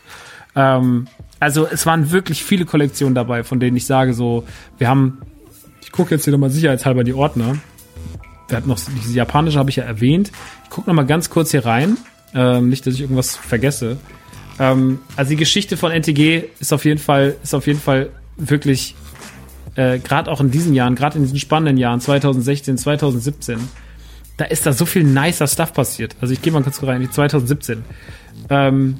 Ähm, also es waren wirklich viele Kollektionen dabei, von denen ich sage so, wir haben, ich gucke jetzt hier nochmal sicherheitshalber die Ordner. Wir hatten noch diese japanische, habe ich ja erwähnt. Ich gucke nochmal ganz kurz hier rein. Ähm, nicht, dass ich irgendwas vergesse. Ähm, also die Geschichte von NTG ist auf jeden Fall, ist auf jeden Fall wirklich, äh, gerade auch in diesen Jahren, gerade in diesen spannenden Jahren, 2016, 2017, da ist da so viel nicer Stuff passiert. Also ich gehe mal kurz rein, die 2017. Ähm,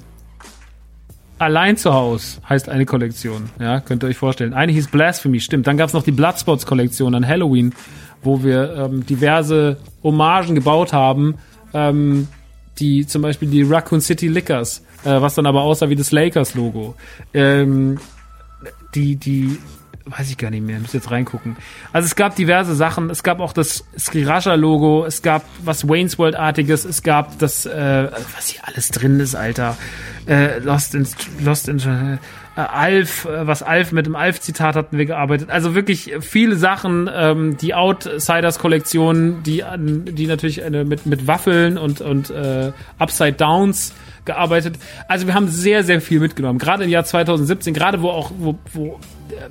Allein zu Hause heißt eine Kollektion, ja, könnt ihr euch vorstellen. Eine hieß Blasphemy, stimmt. Dann gab's noch die Bloodspots-Kollektion an Halloween, wo wir ähm, diverse Hommagen gebaut haben, ähm, die zum Beispiel die Raccoon City Liquors, äh, was dann aber aussah wie das Lakers-Logo. Ähm, die, die, weiß ich gar nicht mehr, muss jetzt reingucken. Also es gab diverse Sachen, es gab auch das Skirasha-Logo, es gab was Wayne's World-artiges, es gab das, äh, was hier alles drin ist, Alter. Äh, Lost in, Lost in, äh, Alf, äh, was Alf mit dem Alf-Zitat hatten wir gearbeitet. Also wirklich viele Sachen, ähm, die Outsiders-Kollektion, die, die natürlich eine, mit, mit Waffeln und, und äh, Upside Downs gearbeitet. Also wir haben sehr, sehr viel mitgenommen. Gerade im Jahr 2017, gerade wo auch, wo, wo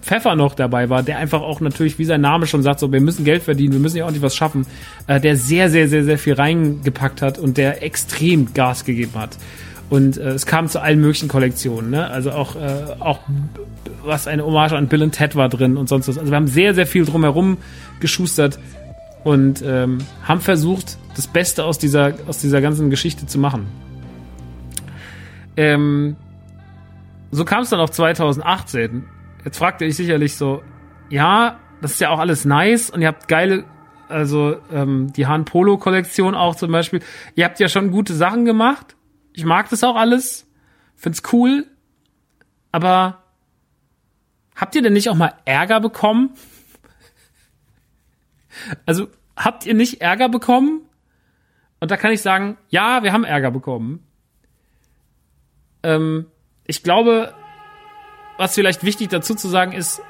Pfeffer noch dabei war, der einfach auch natürlich, wie sein Name schon sagt, so, wir müssen Geld verdienen, wir müssen ja auch nicht was schaffen, äh, der sehr, sehr, sehr, sehr viel reingepackt hat und der extrem Gas gegeben hat. Und äh, es kam zu allen möglichen Kollektionen, ne? Also auch, äh, auch was eine Hommage an Bill und Ted war drin und sonst was. Also wir haben sehr, sehr viel drumherum geschustert und ähm, haben versucht, das Beste aus dieser, aus dieser ganzen Geschichte zu machen. Ähm, so kam es dann auch 2018. Jetzt fragt ihr euch sicherlich so, ja, das ist ja auch alles nice und ihr habt geile, also ähm, die Han Polo Kollektion auch zum Beispiel. Ihr habt ja schon gute Sachen gemacht. Ich mag das auch alles, find's cool. Aber habt ihr denn nicht auch mal Ärger bekommen? [laughs] Also habt ihr nicht Ärger bekommen? Und da kann ich sagen, ja, wir haben Ärger bekommen ähm, ich glaube, was vielleicht wichtig dazu zu sagen ist,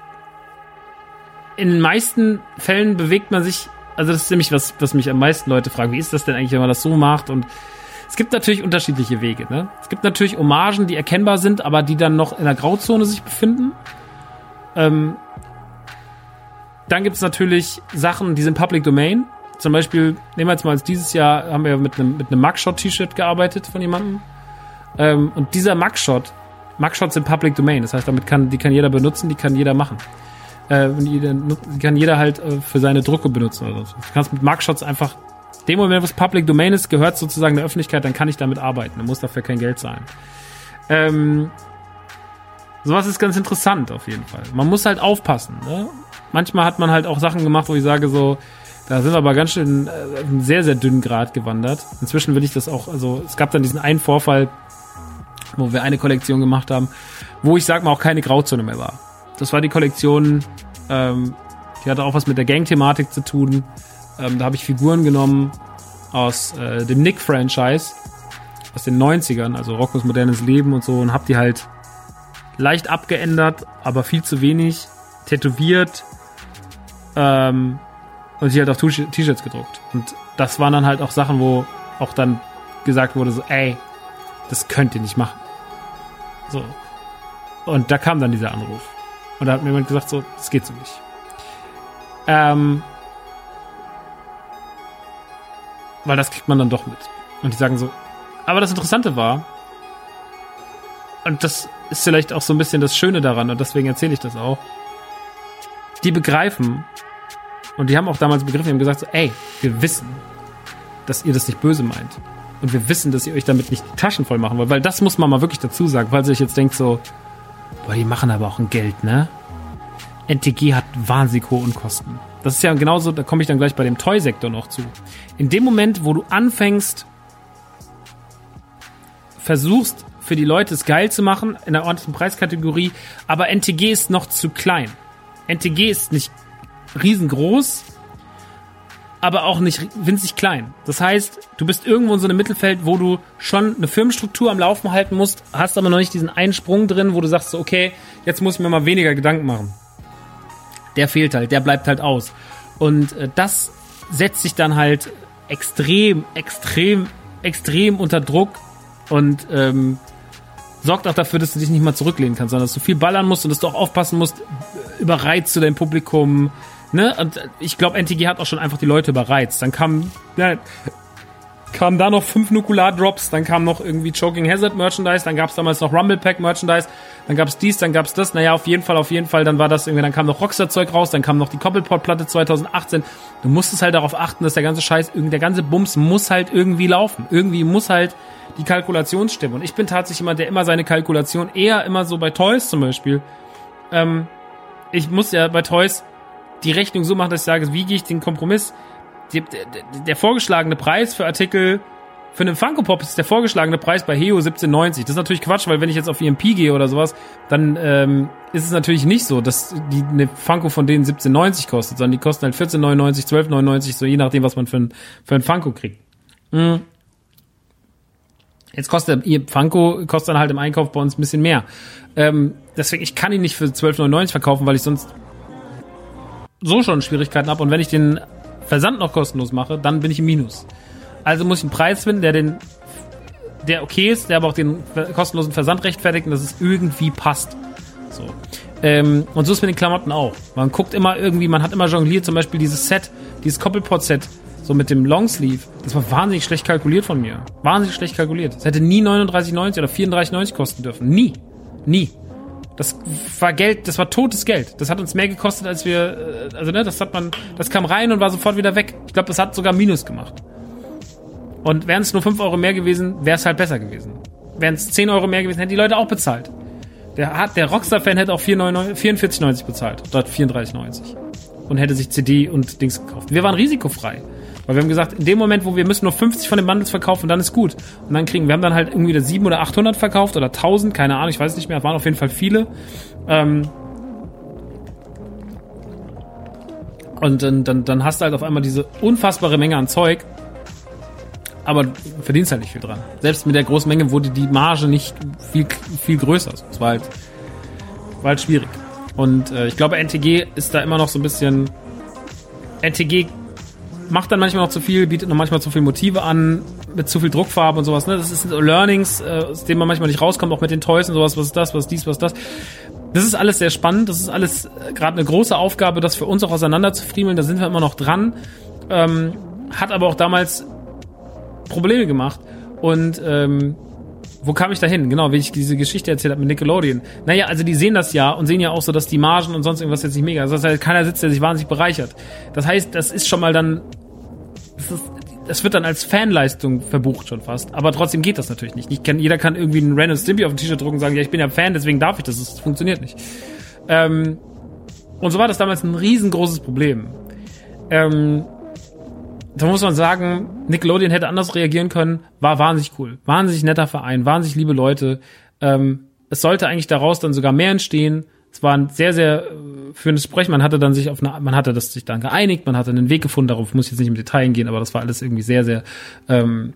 in den meisten Fällen bewegt man sich, also das ist nämlich was, was mich am meisten Leute fragen, wie ist das denn eigentlich, wenn man das so macht? Und es gibt natürlich unterschiedliche Wege. Ne? Es gibt natürlich Hommagen, die erkennbar sind, aber die dann noch in der Grauzone sich befinden. Ähm, dann gibt es natürlich Sachen, die sind Public Domain. Zum Beispiel, nehmen wir jetzt mal als dieses Jahr, haben wir mit einem, mit einem Mugshot-T-Shirt gearbeitet von jemandem. Ähm, und dieser Mugshot, Mugshots sind Public Domain, das heißt, damit kann, die kann jeder benutzen, die kann jeder machen. Äh, jeder, die kann jeder halt äh, für seine Drucke benutzen oder so. Du kannst mit Mugshots einfach, dem Moment, was Public Domain ist, gehört sozusagen der Öffentlichkeit, dann kann ich damit arbeiten. Man muss dafür kein Geld zahlen. Ähm, sowas ist ganz interessant auf jeden Fall. Man muss halt aufpassen. Ne? Manchmal hat man halt auch Sachen gemacht, wo ich sage so, da sind wir aber ganz schön äh, einen sehr, sehr dünnen Grad gewandert. Inzwischen will ich das auch, also es gab dann diesen einen Vorfall, wo wir eine Kollektion gemacht haben, wo ich sag mal auch keine Grauzone mehr war. Das war die Kollektion, ähm, die hatte auch was mit der Gang-Thematik zu tun. Ähm, da habe ich Figuren genommen aus äh, dem Nick-Franchise aus den 90ern, also Rockos modernes Leben und so, und hab die halt leicht abgeändert, aber viel zu wenig, tätowiert ähm, und sie halt auf T-Shirts gedruckt. Und das waren dann halt auch Sachen, wo auch dann gesagt wurde, so, ey, das könnt ihr nicht machen. So. Und da kam dann dieser Anruf. Und da hat mir jemand gesagt, so, das geht so nicht. Ähm, weil das kriegt man dann doch mit. Und die sagen so, aber das Interessante war, und das ist vielleicht auch so ein bisschen das Schöne daran, und deswegen erzähle ich das auch, die begreifen, und die haben auch damals begriffen, die haben gesagt so, ey, wir wissen, dass ihr das nicht böse meint. Und wir wissen, dass ihr euch damit nicht die Taschen voll machen wollt. Weil das muss man mal wirklich dazu sagen, weil ihr euch jetzt denkt so, boah, die machen aber auch ein Geld, ne? NTG hat wahnsinnig hohe Unkosten. Das ist ja genauso, da komme ich dann gleich bei dem Toy-Sektor noch zu. In dem Moment, wo du anfängst, versuchst, für die Leute es geil zu machen, in einer ordentlichen Preiskategorie, aber NTG ist noch zu klein. NTG ist nicht riesengroß, aber auch nicht winzig klein. Das heißt, du bist irgendwo in so einem Mittelfeld, wo du schon eine Firmenstruktur am Laufen halten musst, hast aber noch nicht diesen einen Sprung drin, wo du sagst, so, okay, jetzt muss ich mir mal weniger Gedanken machen. Der fehlt halt, der bleibt halt aus. Und äh, das setzt sich dann halt extrem, extrem, extrem unter Druck und ähm, sorgt auch dafür, dass du dich nicht mal zurücklehnen kannst, sondern dass du viel ballern musst und dass du auch aufpassen musst, überreizt du dein Publikum, ne? Und ich glaube, NTG hat auch schon einfach die Leute überreizt. Dann kam, ja, kamen da noch fünf Nukular-Drops, dann kam noch irgendwie Choking Hazard Merchandise, dann gab es damals noch Rumble Pack Merchandise, dann gab's dies, dann gab's das. Naja, auf jeden Fall, auf jeden Fall, dann war das irgendwie, dann kam noch Rockstar-Zeug raus, dann kam noch die Koppelpot-Platte 2018. Du musstest halt darauf achten, dass der ganze Scheiß, der ganze Bums muss halt irgendwie laufen. Irgendwie muss halt die Kalkulation stimmen. Und ich bin tatsächlich jemand, der immer seine Kalkulation eher immer so bei Toys zum Beispiel. Ähm, ich muss ja bei Toys die Rechnung so machen, dass ich sage, wie gehe ich den Kompromiss? Die, der, der vorgeschlagene Preis für Artikel für einen Funko Pop ist der vorgeschlagene Preis bei Heo 17,90. Das ist natürlich Quatsch, weil wenn ich jetzt auf EMP gehe oder sowas, dann ähm, ist es natürlich nicht so, dass die eine Funko von denen 17,90 kostet, sondern die kosten halt 14,99, 12,99, so je nachdem, was man für ein, für ein Funko kriegt. Mhm. Jetzt kostet ihr Funko kostet dann halt im Einkauf bei uns ein bisschen mehr. Ähm, deswegen, ich kann ihn nicht für 12,99 verkaufen, weil ich sonst so schon Schwierigkeiten habe. Und wenn ich den Versand noch kostenlos mache, dann bin ich im Minus. Also muss ich einen Preis finden, der den, der okay ist, der aber auch den kostenlosen Versand rechtfertigt und dass es irgendwie passt. So. Ähm, und so ist mit den Klamotten auch. Man guckt immer irgendwie, man hat immer jongliert, zum Beispiel dieses Set, dieses Koppelpot-Set, so mit dem Longsleeve, das war wahnsinnig schlecht kalkuliert von mir. Wahnsinnig schlecht kalkuliert. Das hätte nie 39,90 oder 34,90 kosten dürfen. Nie. Nie. Das war Geld, das war totes Geld. Das hat uns mehr gekostet, als wir, äh, also ne, das hat man, das kam rein und war sofort wieder weg. Ich glaube, das hat sogar Minus gemacht. Und wären es nur 5 Euro mehr gewesen, wäre es halt besser gewesen. Wären es 10 Euro mehr gewesen, hätten die Leute auch bezahlt. Der, der Rockstar-Fan hätte auch 44,90 bezahlt, dort 34,90. Und hätte sich CD und Dings gekauft. Wir waren risikofrei. Weil wir haben gesagt, in dem Moment, wo wir müssen nur 50 von den Bundles verkaufen, dann ist gut. Und dann kriegen wir haben dann halt irgendwie 7 oder 800 verkauft oder 1000, keine Ahnung, ich weiß nicht mehr, es waren auf jeden Fall viele. Ähm und dann, dann, dann hast du halt auf einmal diese unfassbare Menge an Zeug, aber verdienst halt nicht viel dran. Selbst mit der großen Menge wurde die Marge nicht viel, viel größer. Es war halt, war halt schwierig. Und äh, ich glaube, NTG ist da immer noch so ein bisschen. NTG macht dann manchmal noch zu viel, bietet noch manchmal zu viel Motive an, mit zu viel Druckfarbe und sowas. Ne? Das so Learnings, äh, aus denen man manchmal nicht rauskommt, auch mit den Toys und sowas. Was ist das, was ist dies, was ist das. Das ist alles sehr spannend. Das ist alles äh, gerade eine große Aufgabe, das für uns auch auseinander zu friemeln. Da sind wir immer noch dran. Ähm, hat aber auch damals Probleme gemacht. Und ähm, wo kam ich da hin? Genau, wie ich diese Geschichte erzählt habe mit Nickelodeon. Naja, also die sehen das ja und sehen ja auch so, dass die Margen und sonst irgendwas jetzt nicht mega. Also das heißt, keiner sitzt, der sich wahnsinnig bereichert. Das heißt, das ist schon mal dann das, ist, das wird dann als Fanleistung verbucht schon fast. Aber trotzdem geht das natürlich nicht. kann, jeder kann irgendwie einen Random Stimpy auf ein T-Shirt drucken und sagen, ja, ich bin ja Fan, deswegen darf ich das. Das funktioniert nicht. Ähm, und so war das damals ein riesengroßes Problem. Ähm, da muss man sagen, Nickelodeon hätte anders reagieren können. War wahnsinnig cool. Wahnsinnig netter Verein, wahnsinnig liebe Leute. Ähm, es sollte eigentlich daraus dann sogar mehr entstehen. Es war ein sehr, sehr äh, führendes Sprechen. Man hatte dann sich auf eine, man hatte das sich dann geeinigt, man hatte einen Weg gefunden, darauf muss ich jetzt nicht im Detail gehen, aber das war alles irgendwie sehr, sehr, ähm,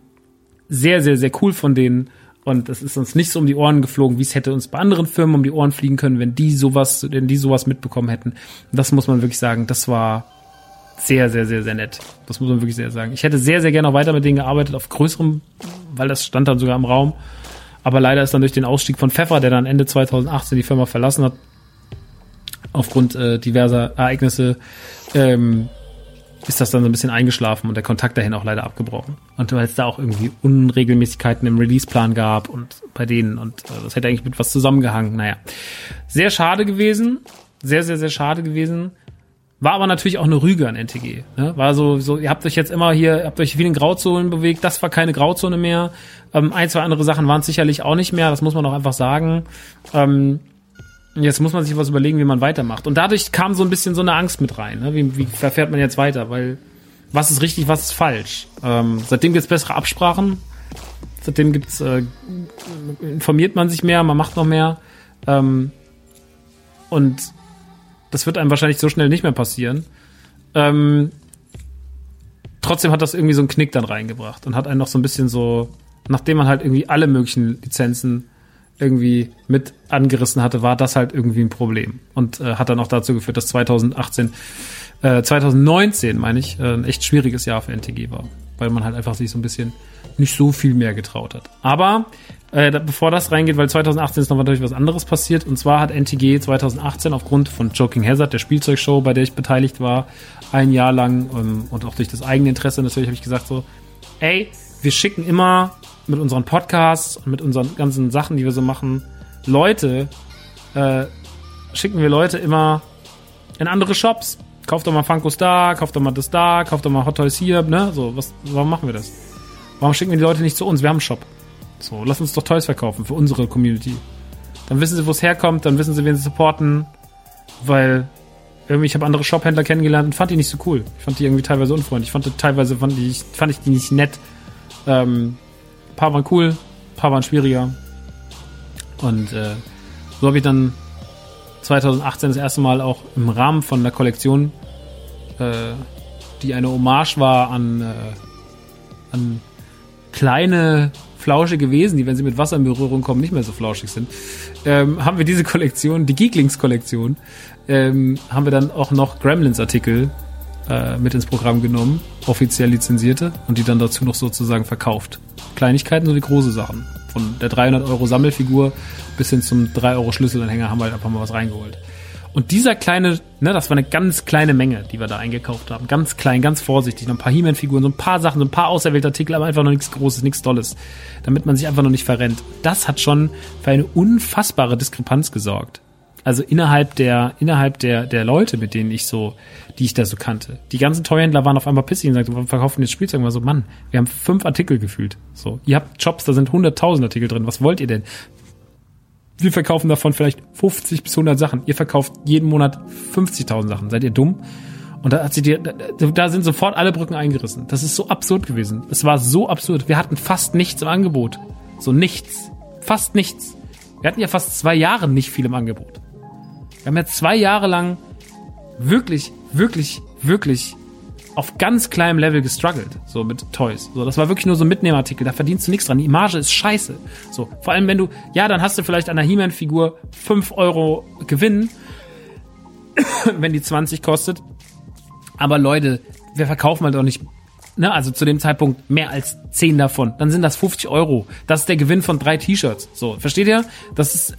sehr, sehr, sehr cool von denen. Und es ist uns nicht so um die Ohren geflogen, wie es hätte uns bei anderen Firmen um die Ohren fliegen können, wenn die sowas, wenn die sowas mitbekommen hätten. Das muss man wirklich sagen, das war sehr, sehr, sehr, sehr nett. Das muss man wirklich sehr sagen. Ich hätte sehr, sehr gerne noch weiter mit denen gearbeitet, auf größerem, weil das stand dann sogar im Raum. Aber leider ist dann durch den Ausstieg von Pfeffer, der dann Ende 2018 die Firma verlassen hat, aufgrund äh, diverser Ereignisse ähm, ist das dann so ein bisschen eingeschlafen und der Kontakt dahin auch leider abgebrochen. Und weil es da auch irgendwie Unregelmäßigkeiten im Release-Plan gab und bei denen und äh, das hätte eigentlich mit was zusammengehangen. Naja, sehr schade gewesen, sehr, sehr, sehr schade gewesen. War aber natürlich auch eine Rüge an NTG. Ne? War so, so, ihr habt euch jetzt immer hier, habt euch vielen Grauzonen bewegt, das war keine Grauzone mehr. Ähm, ein, zwei andere Sachen waren es sicherlich auch nicht mehr, das muss man auch einfach sagen. Ähm, Jetzt muss man sich was überlegen, wie man weitermacht. Und dadurch kam so ein bisschen so eine Angst mit rein. Ne? Wie, wie verfährt man jetzt weiter? Weil was ist richtig, was ist falsch? Ähm, seitdem gibt's bessere Absprachen. Seitdem gibt's äh, informiert man sich mehr, man macht noch mehr. Ähm, und das wird einem wahrscheinlich so schnell nicht mehr passieren. Ähm, trotzdem hat das irgendwie so einen Knick dann reingebracht und hat einen noch so ein bisschen so, nachdem man halt irgendwie alle möglichen Lizenzen irgendwie mit angerissen hatte, war das halt irgendwie ein Problem. Und äh, hat dann auch dazu geführt, dass 2018, äh, 2019, meine ich, äh, ein echt schwieriges Jahr für NTG war. Weil man halt einfach sich so ein bisschen nicht so viel mehr getraut hat. Aber äh, bevor das reingeht, weil 2018 ist noch natürlich was anderes passiert. Und zwar hat NTG 2018 aufgrund von Joking Hazard, der Spielzeugshow, bei der ich beteiligt war, ein Jahr lang ähm, und auch durch das eigene Interesse natürlich habe ich gesagt so, ey, wir schicken immer mit unseren Podcasts und mit unseren ganzen Sachen, die wir so machen, Leute, äh, schicken wir Leute immer in andere Shops. Kauft doch mal Funkos da, kauft doch mal das da, kauft doch mal Hot Toys hier, ne? So, was, warum machen wir das? Warum schicken wir die Leute nicht zu uns? Wir haben einen Shop. So, lass uns doch Toys verkaufen für unsere Community. Dann wissen sie, wo es herkommt, dann wissen sie, wen sie supporten, weil irgendwie, ich habe andere Shophändler kennengelernt und fand die nicht so cool. Ich fand die irgendwie teilweise unfreundlich. Ich fand die, teilweise fand, die, fand ich die nicht nett. Ähm, ein paar waren cool, paar waren schwieriger. Und äh, so habe ich dann 2018 das erste Mal auch im Rahmen von der Kollektion, äh, die eine Hommage war an, äh, an kleine flauschige Wesen, die, wenn sie mit Wasser in Berührung kommen, nicht mehr so flauschig sind, ähm, haben wir diese Kollektion, die Geeklings-Kollektion, ähm, haben wir dann auch noch Gremlins-Artikel äh, mit ins Programm genommen, offiziell lizenzierte, und die dann dazu noch sozusagen verkauft. Kleinigkeiten sowie große Sachen. Von der 300 Euro Sammelfigur bis hin zum 3 Euro Schlüsselanhänger haben wir halt einfach mal was reingeholt. Und dieser kleine, ne, das war eine ganz kleine Menge, die wir da eingekauft haben. Ganz klein, ganz vorsichtig. Noch ein paar He-Man-Figuren, so ein paar Sachen, so ein paar auserwählte Artikel, aber einfach noch nichts Großes, nichts Tolles. Damit man sich einfach noch nicht verrennt. Das hat schon für eine unfassbare Diskrepanz gesorgt. Also innerhalb der, innerhalb der, der Leute, mit denen ich so, die ich da so kannte. Die ganzen Toyhändler waren auf einmal pissig und sagten, wir verkaufen jetzt Spielzeug. Und war so, Mann, wir haben fünf Artikel gefühlt. So, ihr habt Jobs, da sind hunderttausend Artikel drin. Was wollt ihr denn? wir verkaufen davon vielleicht 50 bis 100 Sachen. Ihr verkauft jeden Monat 50.000 Sachen. Seid ihr dumm? Und da hat sie dir, da sind sofort alle Brücken eingerissen. Das ist so absurd gewesen. Es war so absurd. Wir hatten fast nichts im Angebot. So nichts. Fast nichts. Wir hatten ja fast zwei Jahre nicht viel im Angebot. Wir haben ja zwei Jahre lang wirklich, wirklich, wirklich auf ganz kleinem Level gestruggelt, so mit Toys. So, das war wirklich nur so ein Mitnehmartikel, da verdienst du nichts dran. Die Marge ist scheiße. So, vor allem wenn du, ja, dann hast du vielleicht an der He-Man-Figur 5 Euro Gewinn, [coughs] wenn die 20 kostet. Aber Leute, wir verkaufen halt auch nicht, ne, also zu dem Zeitpunkt mehr als 10 davon. Dann sind das 50 Euro. Das ist der Gewinn von drei T-Shirts. So, versteht ihr? Das ist,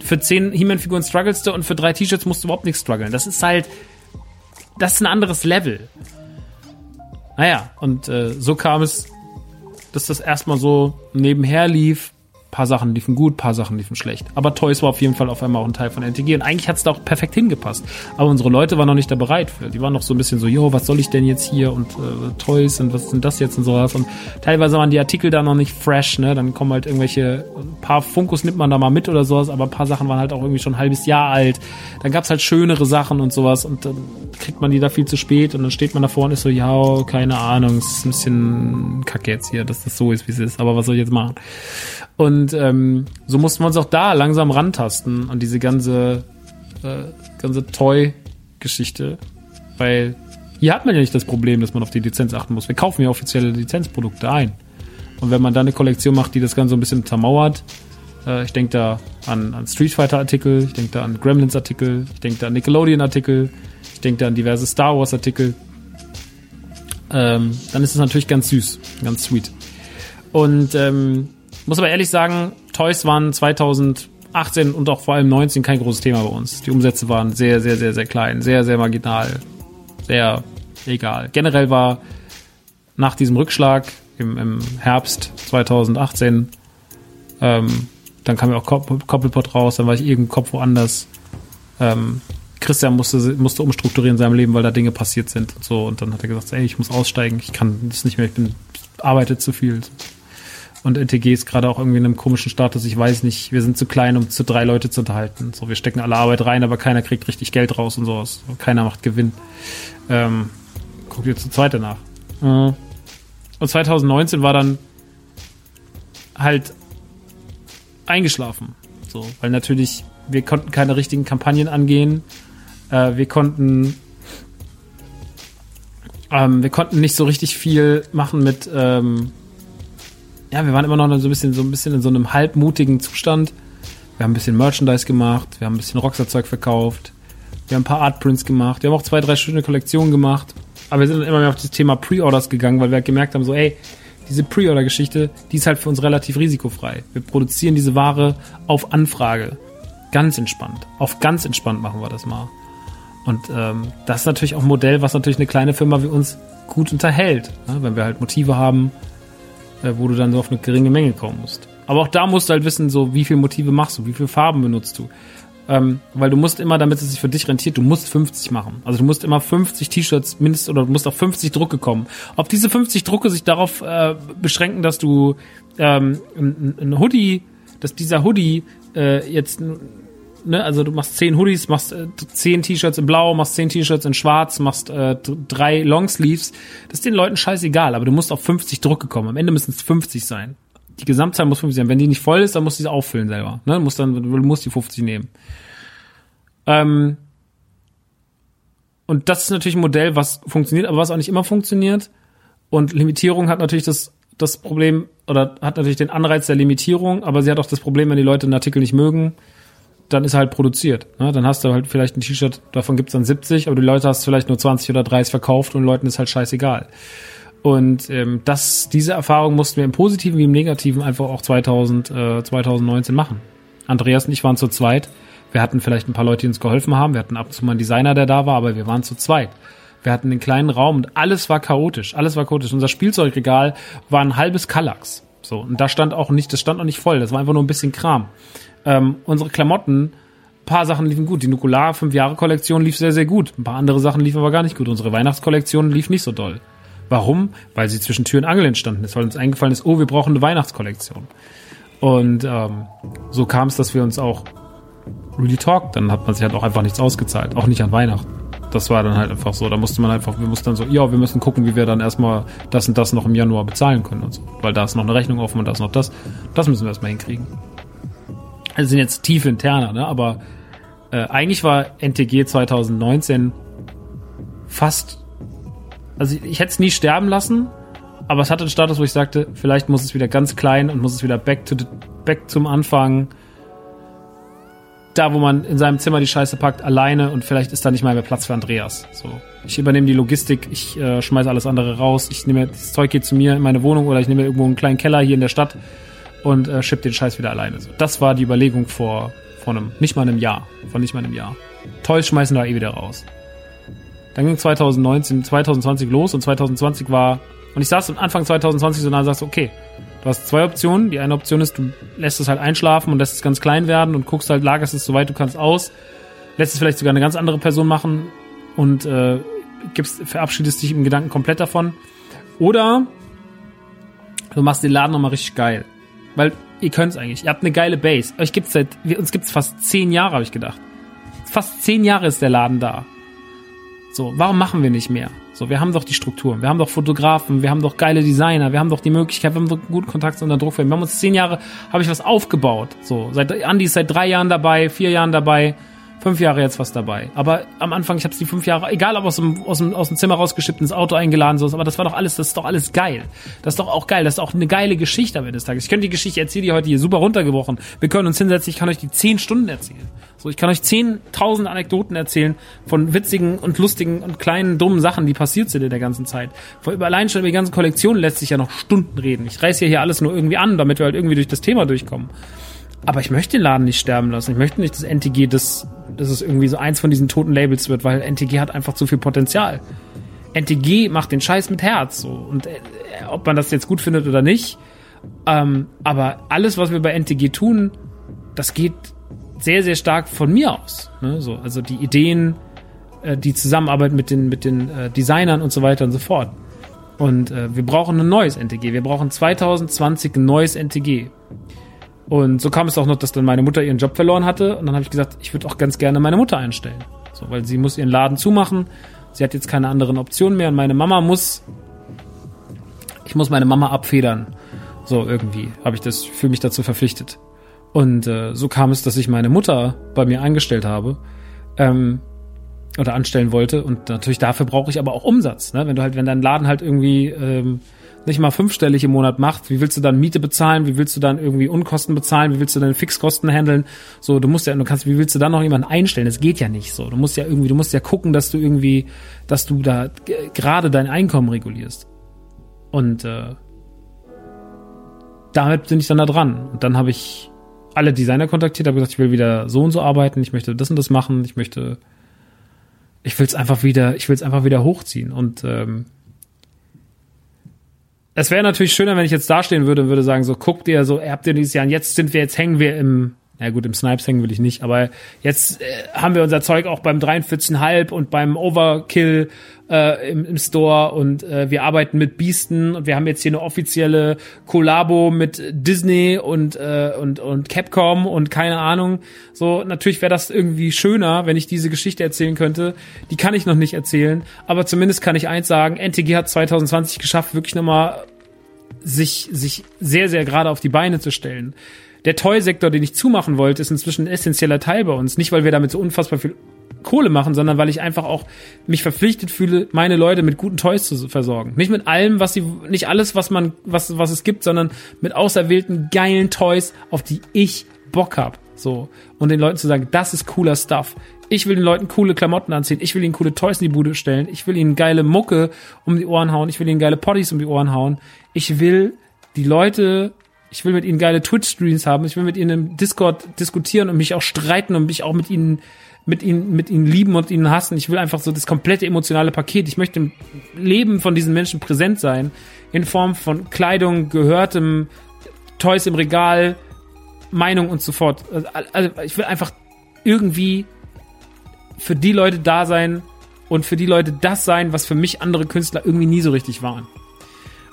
für 10 He-Man-Figuren strugglest du und für drei T-Shirts musst du überhaupt nichts strugglen. Das ist halt, das ist ein anderes Level. Naja, und äh, so kam es, dass das erstmal so nebenher lief paar Sachen liefen gut, paar Sachen liefen schlecht. Aber Toys war auf jeden Fall auf einmal auch ein Teil von NTG und eigentlich hat es da auch perfekt hingepasst. Aber unsere Leute waren noch nicht da bereit für. Die waren noch so ein bisschen so, jo, was soll ich denn jetzt hier und äh, Toys und was sind das jetzt und sowas. Und teilweise waren die Artikel da noch nicht fresh, ne? Dann kommen halt irgendwelche, ein paar Funkos nimmt man da mal mit oder sowas, aber ein paar Sachen waren halt auch irgendwie schon ein halbes Jahr alt. Dann gab's halt schönere Sachen und sowas und dann kriegt man die da viel zu spät und dann steht man davor und ist so, ja, keine Ahnung, es ist ein bisschen kacke jetzt hier, dass das so ist, wie es ist, aber was soll ich jetzt machen? Und ähm, so mussten wir uns auch da langsam rantasten an diese ganze, äh, ganze Toy-Geschichte. Weil hier hat man ja nicht das Problem, dass man auf die Lizenz achten muss. Wir kaufen ja offizielle Lizenzprodukte ein. Und wenn man da eine Kollektion macht, die das Ganze so ein bisschen zermauert, äh, ich denke da an, an Street Fighter-Artikel, ich denke da an Gremlins-Artikel, ich denke da an Nickelodeon-Artikel, ich denke da an diverse Star Wars-Artikel, ähm, dann ist es natürlich ganz süß, ganz sweet. Und ähm, muss aber ehrlich sagen, Toys waren 2018 und auch vor allem 19 kein großes Thema bei uns. Die Umsätze waren sehr, sehr, sehr, sehr klein, sehr, sehr marginal, sehr egal. Generell war nach diesem Rückschlag im, im Herbst 2018, ähm, dann kam ja auch Koppelpot raus, dann war ich eben Kopf woanders. Ähm, Christian musste, musste umstrukturieren in seinem Leben, weil da Dinge passiert sind und so. Und dann hat er gesagt, ey, ich muss aussteigen, ich kann das nicht mehr, ich bin, arbeite zu viel. Und NTG ist gerade auch irgendwie in einem komischen Status. Ich weiß nicht, wir sind zu klein, um zu drei Leute zu unterhalten. So, wir stecken alle Arbeit rein, aber keiner kriegt richtig Geld raus und sowas. Keiner macht Gewinn. Ähm, guck dir zu zweit danach. Und 2019 war dann halt eingeschlafen. So, weil natürlich, wir konnten keine richtigen Kampagnen angehen. Äh, wir konnten Ähm, wir konnten nicht so richtig viel machen mit, ähm, ja, wir waren immer noch so ein bisschen, so ein bisschen in so einem halbmutigen Zustand. Wir haben ein bisschen Merchandise gemacht, wir haben ein bisschen Rockstar-Zeug verkauft, wir haben ein paar Artprints gemacht, wir haben auch zwei, drei schöne Kollektionen gemacht. Aber wir sind dann immer mehr auf das Thema Pre-Orders gegangen, weil wir halt gemerkt haben, so, ey, diese Pre-Order-Geschichte, die ist halt für uns relativ risikofrei. Wir produzieren diese Ware auf Anfrage. Ganz entspannt. Auf ganz entspannt machen wir das mal. Und ähm, das ist natürlich auch ein Modell, was natürlich eine kleine Firma wie uns gut unterhält. Ne? Wenn wir halt Motive haben, wo du dann so auf eine geringe Menge kommen musst. Aber auch da musst du halt wissen, so wie viele Motive machst du, wie viele Farben benutzt du. Ähm, weil du musst immer, damit es sich für dich rentiert, du musst 50 machen. Also du musst immer 50 T-Shirts mindestens oder du musst auf 50 Drucke kommen. Ob diese 50 Drucke sich darauf äh, beschränken, dass du ähm, ein, ein Hoodie, dass dieser Hoodie äh, jetzt Ne, also du machst 10 Hoodies, machst äh, 10 T-Shirts in Blau, machst 10 T-Shirts in Schwarz, machst äh, drei Longsleeves. Das ist den Leuten scheißegal, aber du musst auf 50 Drucke kommen. Am Ende müssen es 50 sein. Die Gesamtzahl muss 50 sein. Wenn die nicht voll ist, dann musst du sie auffüllen selber. Ne? Du musst dann, du musst die 50 nehmen. Ähm, und das ist natürlich ein Modell, was funktioniert, aber was auch nicht immer funktioniert. Und Limitierung hat natürlich das, das Problem, oder hat natürlich den Anreiz der Limitierung, aber sie hat auch das Problem, wenn die Leute einen Artikel nicht mögen, dann ist halt produziert. Ne? Dann hast du halt vielleicht ein T-Shirt, davon gibt's dann 70, aber die Leute hast vielleicht nur 20 oder 30 verkauft und Leuten ist halt scheißegal. Und ähm, das, diese Erfahrung mussten wir im Positiven wie im Negativen einfach auch 2000, äh, 2019 machen. Andreas und ich waren zu zweit wir hatten vielleicht ein paar Leute, die uns geholfen haben. Wir hatten ab und zu mal einen Designer, der da war, aber wir waren zu zweit. Wir hatten einen kleinen Raum und alles war chaotisch. Alles war chaotisch. Unser Spielzeugregal war ein halbes Kallax. So. Und da stand auch nicht, das stand auch nicht voll. Das war einfach nur ein bisschen Kram. Ähm, unsere Klamotten, paar Sachen liefen gut. Die Nukular 5 Jahre Kollektion lief sehr, sehr gut. Ein paar andere Sachen liefen aber gar nicht gut. Unsere Weihnachtskollektion lief nicht so doll. Warum? Weil sie zwischen Tür und Angel entstanden ist, weil uns eingefallen ist, oh, wir brauchen eine Weihnachtskollektion. Und ähm, so kam es, dass wir uns auch Really Talk, dann hat man sich halt auch einfach nichts ausgezahlt, auch nicht an Weihnachten. Das war dann halt einfach so. Da musste man einfach, wir mussten dann so, ja, wir müssen gucken, wie wir dann erstmal das und das noch im Januar bezahlen können und so. Weil da ist noch eine Rechnung offen und da ist noch das. Das müssen wir erstmal hinkriegen. Also sind jetzt tief interner, ne? Aber äh, eigentlich war NTG 2019 fast. Also ich, ich hätte es nie sterben lassen, aber es hatte einen Status, wo ich sagte, vielleicht muss es wieder ganz klein und muss es wieder back to the, back zum Anfang da, wo man in seinem Zimmer die Scheiße packt, alleine und vielleicht ist da nicht mal mehr Platz für Andreas. So, ich übernehme die Logistik, ich äh, schmeiße alles andere raus, ich nehme das Zeug hier zu mir in meine Wohnung oder ich nehme irgendwo einen kleinen Keller hier in der Stadt und äh, schipp den Scheiß wieder alleine. So, das war die Überlegung vor, vor einem, nicht mal einem Jahr, von nicht mal einem Jahr. Toys schmeißen da eh wieder raus. Dann ging 2019, 2020 los und 2020 war, und ich saß Anfang 2020 so nah und sagst, okay, Du hast zwei Optionen. Die eine Option ist, du lässt es halt einschlafen und lässt es ganz klein werden und guckst halt, lagerst es soweit du kannst aus, lässt es vielleicht sogar eine ganz andere Person machen und äh, gibst, verabschiedest dich im Gedanken komplett davon. Oder du machst den Laden nochmal richtig geil. Weil ihr könnt's eigentlich. Ihr habt eine geile Base. Euch gibt's seit, uns gibt's fast zehn Jahre, habe ich gedacht. Fast zehn Jahre ist der Laden da. So, warum machen wir nicht mehr? So, wir haben doch die Strukturen, wir haben doch Fotografen, wir haben doch geile Designer, wir haben doch die Möglichkeit, wir haben doch guten Kontakt zu unseren Druckfirmen. Wir haben uns zehn Jahre, habe ich was aufgebaut. So, seit Andi ist seit drei Jahren dabei, vier Jahren dabei fünf Jahre jetzt was dabei. Aber am Anfang, ich habe die fünf Jahre, egal ob aus dem, aus dem, aus dem Zimmer rausgeschippt, ins Auto eingeladen, so, aber das war doch alles, das ist doch alles geil. Das ist doch auch geil. Das ist auch eine geile Geschichte am Ende des Tages. Ich könnte die Geschichte erzählen, die heute hier super runtergebrochen. Wir können uns hinsetzen, ich kann euch die zehn Stunden erzählen. So, ich kann euch zehntausend Anekdoten erzählen von witzigen und lustigen und kleinen dummen Sachen, die passiert sind in der ganzen Zeit. Vor über allein schon über die ganze Kollektion lässt sich ja noch Stunden reden. Ich reiß hier alles nur irgendwie an, damit wir halt irgendwie durch das Thema durchkommen. Aber ich möchte den Laden nicht sterben lassen. Ich möchte nicht, dass NTG das, dass es irgendwie so eins von diesen toten Labels wird, weil NTG hat einfach zu viel Potenzial. NTG macht den Scheiß mit Herz, so. Und äh, ob man das jetzt gut findet oder nicht, ähm, aber alles, was wir bei NTG tun, das geht sehr, sehr stark von mir aus. Ne? So, also die Ideen, äh, die Zusammenarbeit mit den, mit den äh, Designern und so weiter und so fort. Und äh, wir brauchen ein neues NTG. Wir brauchen 2020 ein neues NTG. Und so kam es auch noch, dass dann meine Mutter ihren Job verloren hatte. Und dann habe ich gesagt, ich würde auch ganz gerne meine Mutter einstellen. So, weil sie muss ihren Laden zumachen. Sie hat jetzt keine anderen Optionen mehr. Und meine Mama muss, ich muss meine Mama abfedern. So irgendwie habe ich das, fühle mich dazu verpflichtet. Und äh, so kam es, dass ich meine Mutter bei mir eingestellt habe. Ähm, oder anstellen wollte. Und natürlich dafür brauche ich aber auch Umsatz. Ne? Wenn du halt, wenn dein Laden halt irgendwie ähm, nicht mal fünfstellig im Monat macht, wie willst du dann Miete bezahlen? Wie willst du dann irgendwie Unkosten bezahlen? Wie willst du deine Fixkosten handeln? So, du musst ja, du kannst, wie willst du dann noch jemanden einstellen? Das geht ja nicht so. Du musst ja irgendwie, du musst ja gucken, dass du irgendwie, dass du da gerade dein Einkommen regulierst. Und äh, damit bin ich dann da dran. Und dann habe ich alle Designer kontaktiert, habe gesagt, ich will wieder so und so arbeiten, ich möchte das und das machen, ich möchte, ich will es einfach wieder, ich will es einfach wieder hochziehen. Und ähm, es wäre natürlich schöner, wenn ich jetzt dastehen würde und würde sagen, so guckt ihr, so habt ihr dieses Jahr, und jetzt sind wir, jetzt hängen wir im na gut, im Snipes hängen will ich nicht, aber jetzt äh, haben wir unser Zeug auch beim 43,5 und beim Overkill äh, im, im Store und äh, wir arbeiten mit Beasten und wir haben jetzt hier eine offizielle Kollabo mit Disney und äh, und und Capcom und keine Ahnung. So natürlich wäre das irgendwie schöner, wenn ich diese Geschichte erzählen könnte. Die kann ich noch nicht erzählen, aber zumindest kann ich eins sagen: NTG hat 2020 geschafft, wirklich nochmal sich sich sehr sehr gerade auf die Beine zu stellen der Toy-Sektor, den ich zumachen wollte, ist inzwischen ein essentieller Teil bei uns. Nicht, weil wir damit so unfassbar viel Kohle machen, sondern weil ich einfach auch mich verpflichtet fühle, meine Leute mit guten Toys zu versorgen. Nicht mit allem, was sie, nicht alles, was man, was, was es gibt, sondern mit auserwählten geilen Toys, auf die ich Bock hab. So. Und den Leuten zu sagen, das ist cooler Stuff. Ich will den Leuten coole Klamotten anziehen. Ich will ihnen coole Toys in die Bude stellen. Ich will ihnen geile Mucke um die Ohren hauen. Ich will ihnen geile Potties um die Ohren hauen. Ich will die Leute ich will mit ihnen geile Twitch-Streams haben. Ich will mit ihnen im Discord diskutieren und mich auch streiten und mich auch mit ihnen, mit ihnen, mit ihnen lieben und ihnen hassen. Ich will einfach so das komplette emotionale Paket. Ich möchte im Leben von diesen Menschen präsent sein. In Form von Kleidung, gehörtem, Toys im Regal, Meinung und so fort. Also ich will einfach irgendwie für die Leute da sein und für die Leute das sein, was für mich andere Künstler irgendwie nie so richtig waren.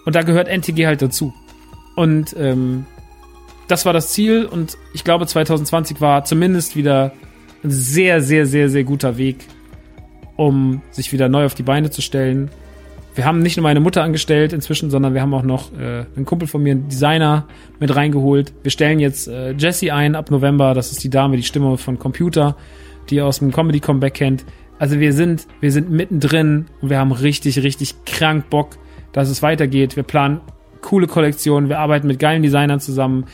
Und da gehört NTG halt dazu. Und ähm, das war das Ziel und ich glaube 2020 war zumindest wieder ein sehr, sehr, sehr, sehr guter Weg, um sich wieder neu auf die Beine zu stellen. Wir haben nicht nur meine Mutter angestellt inzwischen, sondern wir haben auch noch äh, einen Kumpel von mir, einen Designer, mit reingeholt. Wir stellen jetzt äh, Jessie ein ab November. Das ist die Dame, die Stimme von Computer, die aus dem Comedy Comeback kennt. Also wir sind, wir sind mittendrin und wir haben richtig, richtig krank Bock, dass es weitergeht. Wir planen coole Kollektion, wir arbeiten mit geilen Designern zusammen,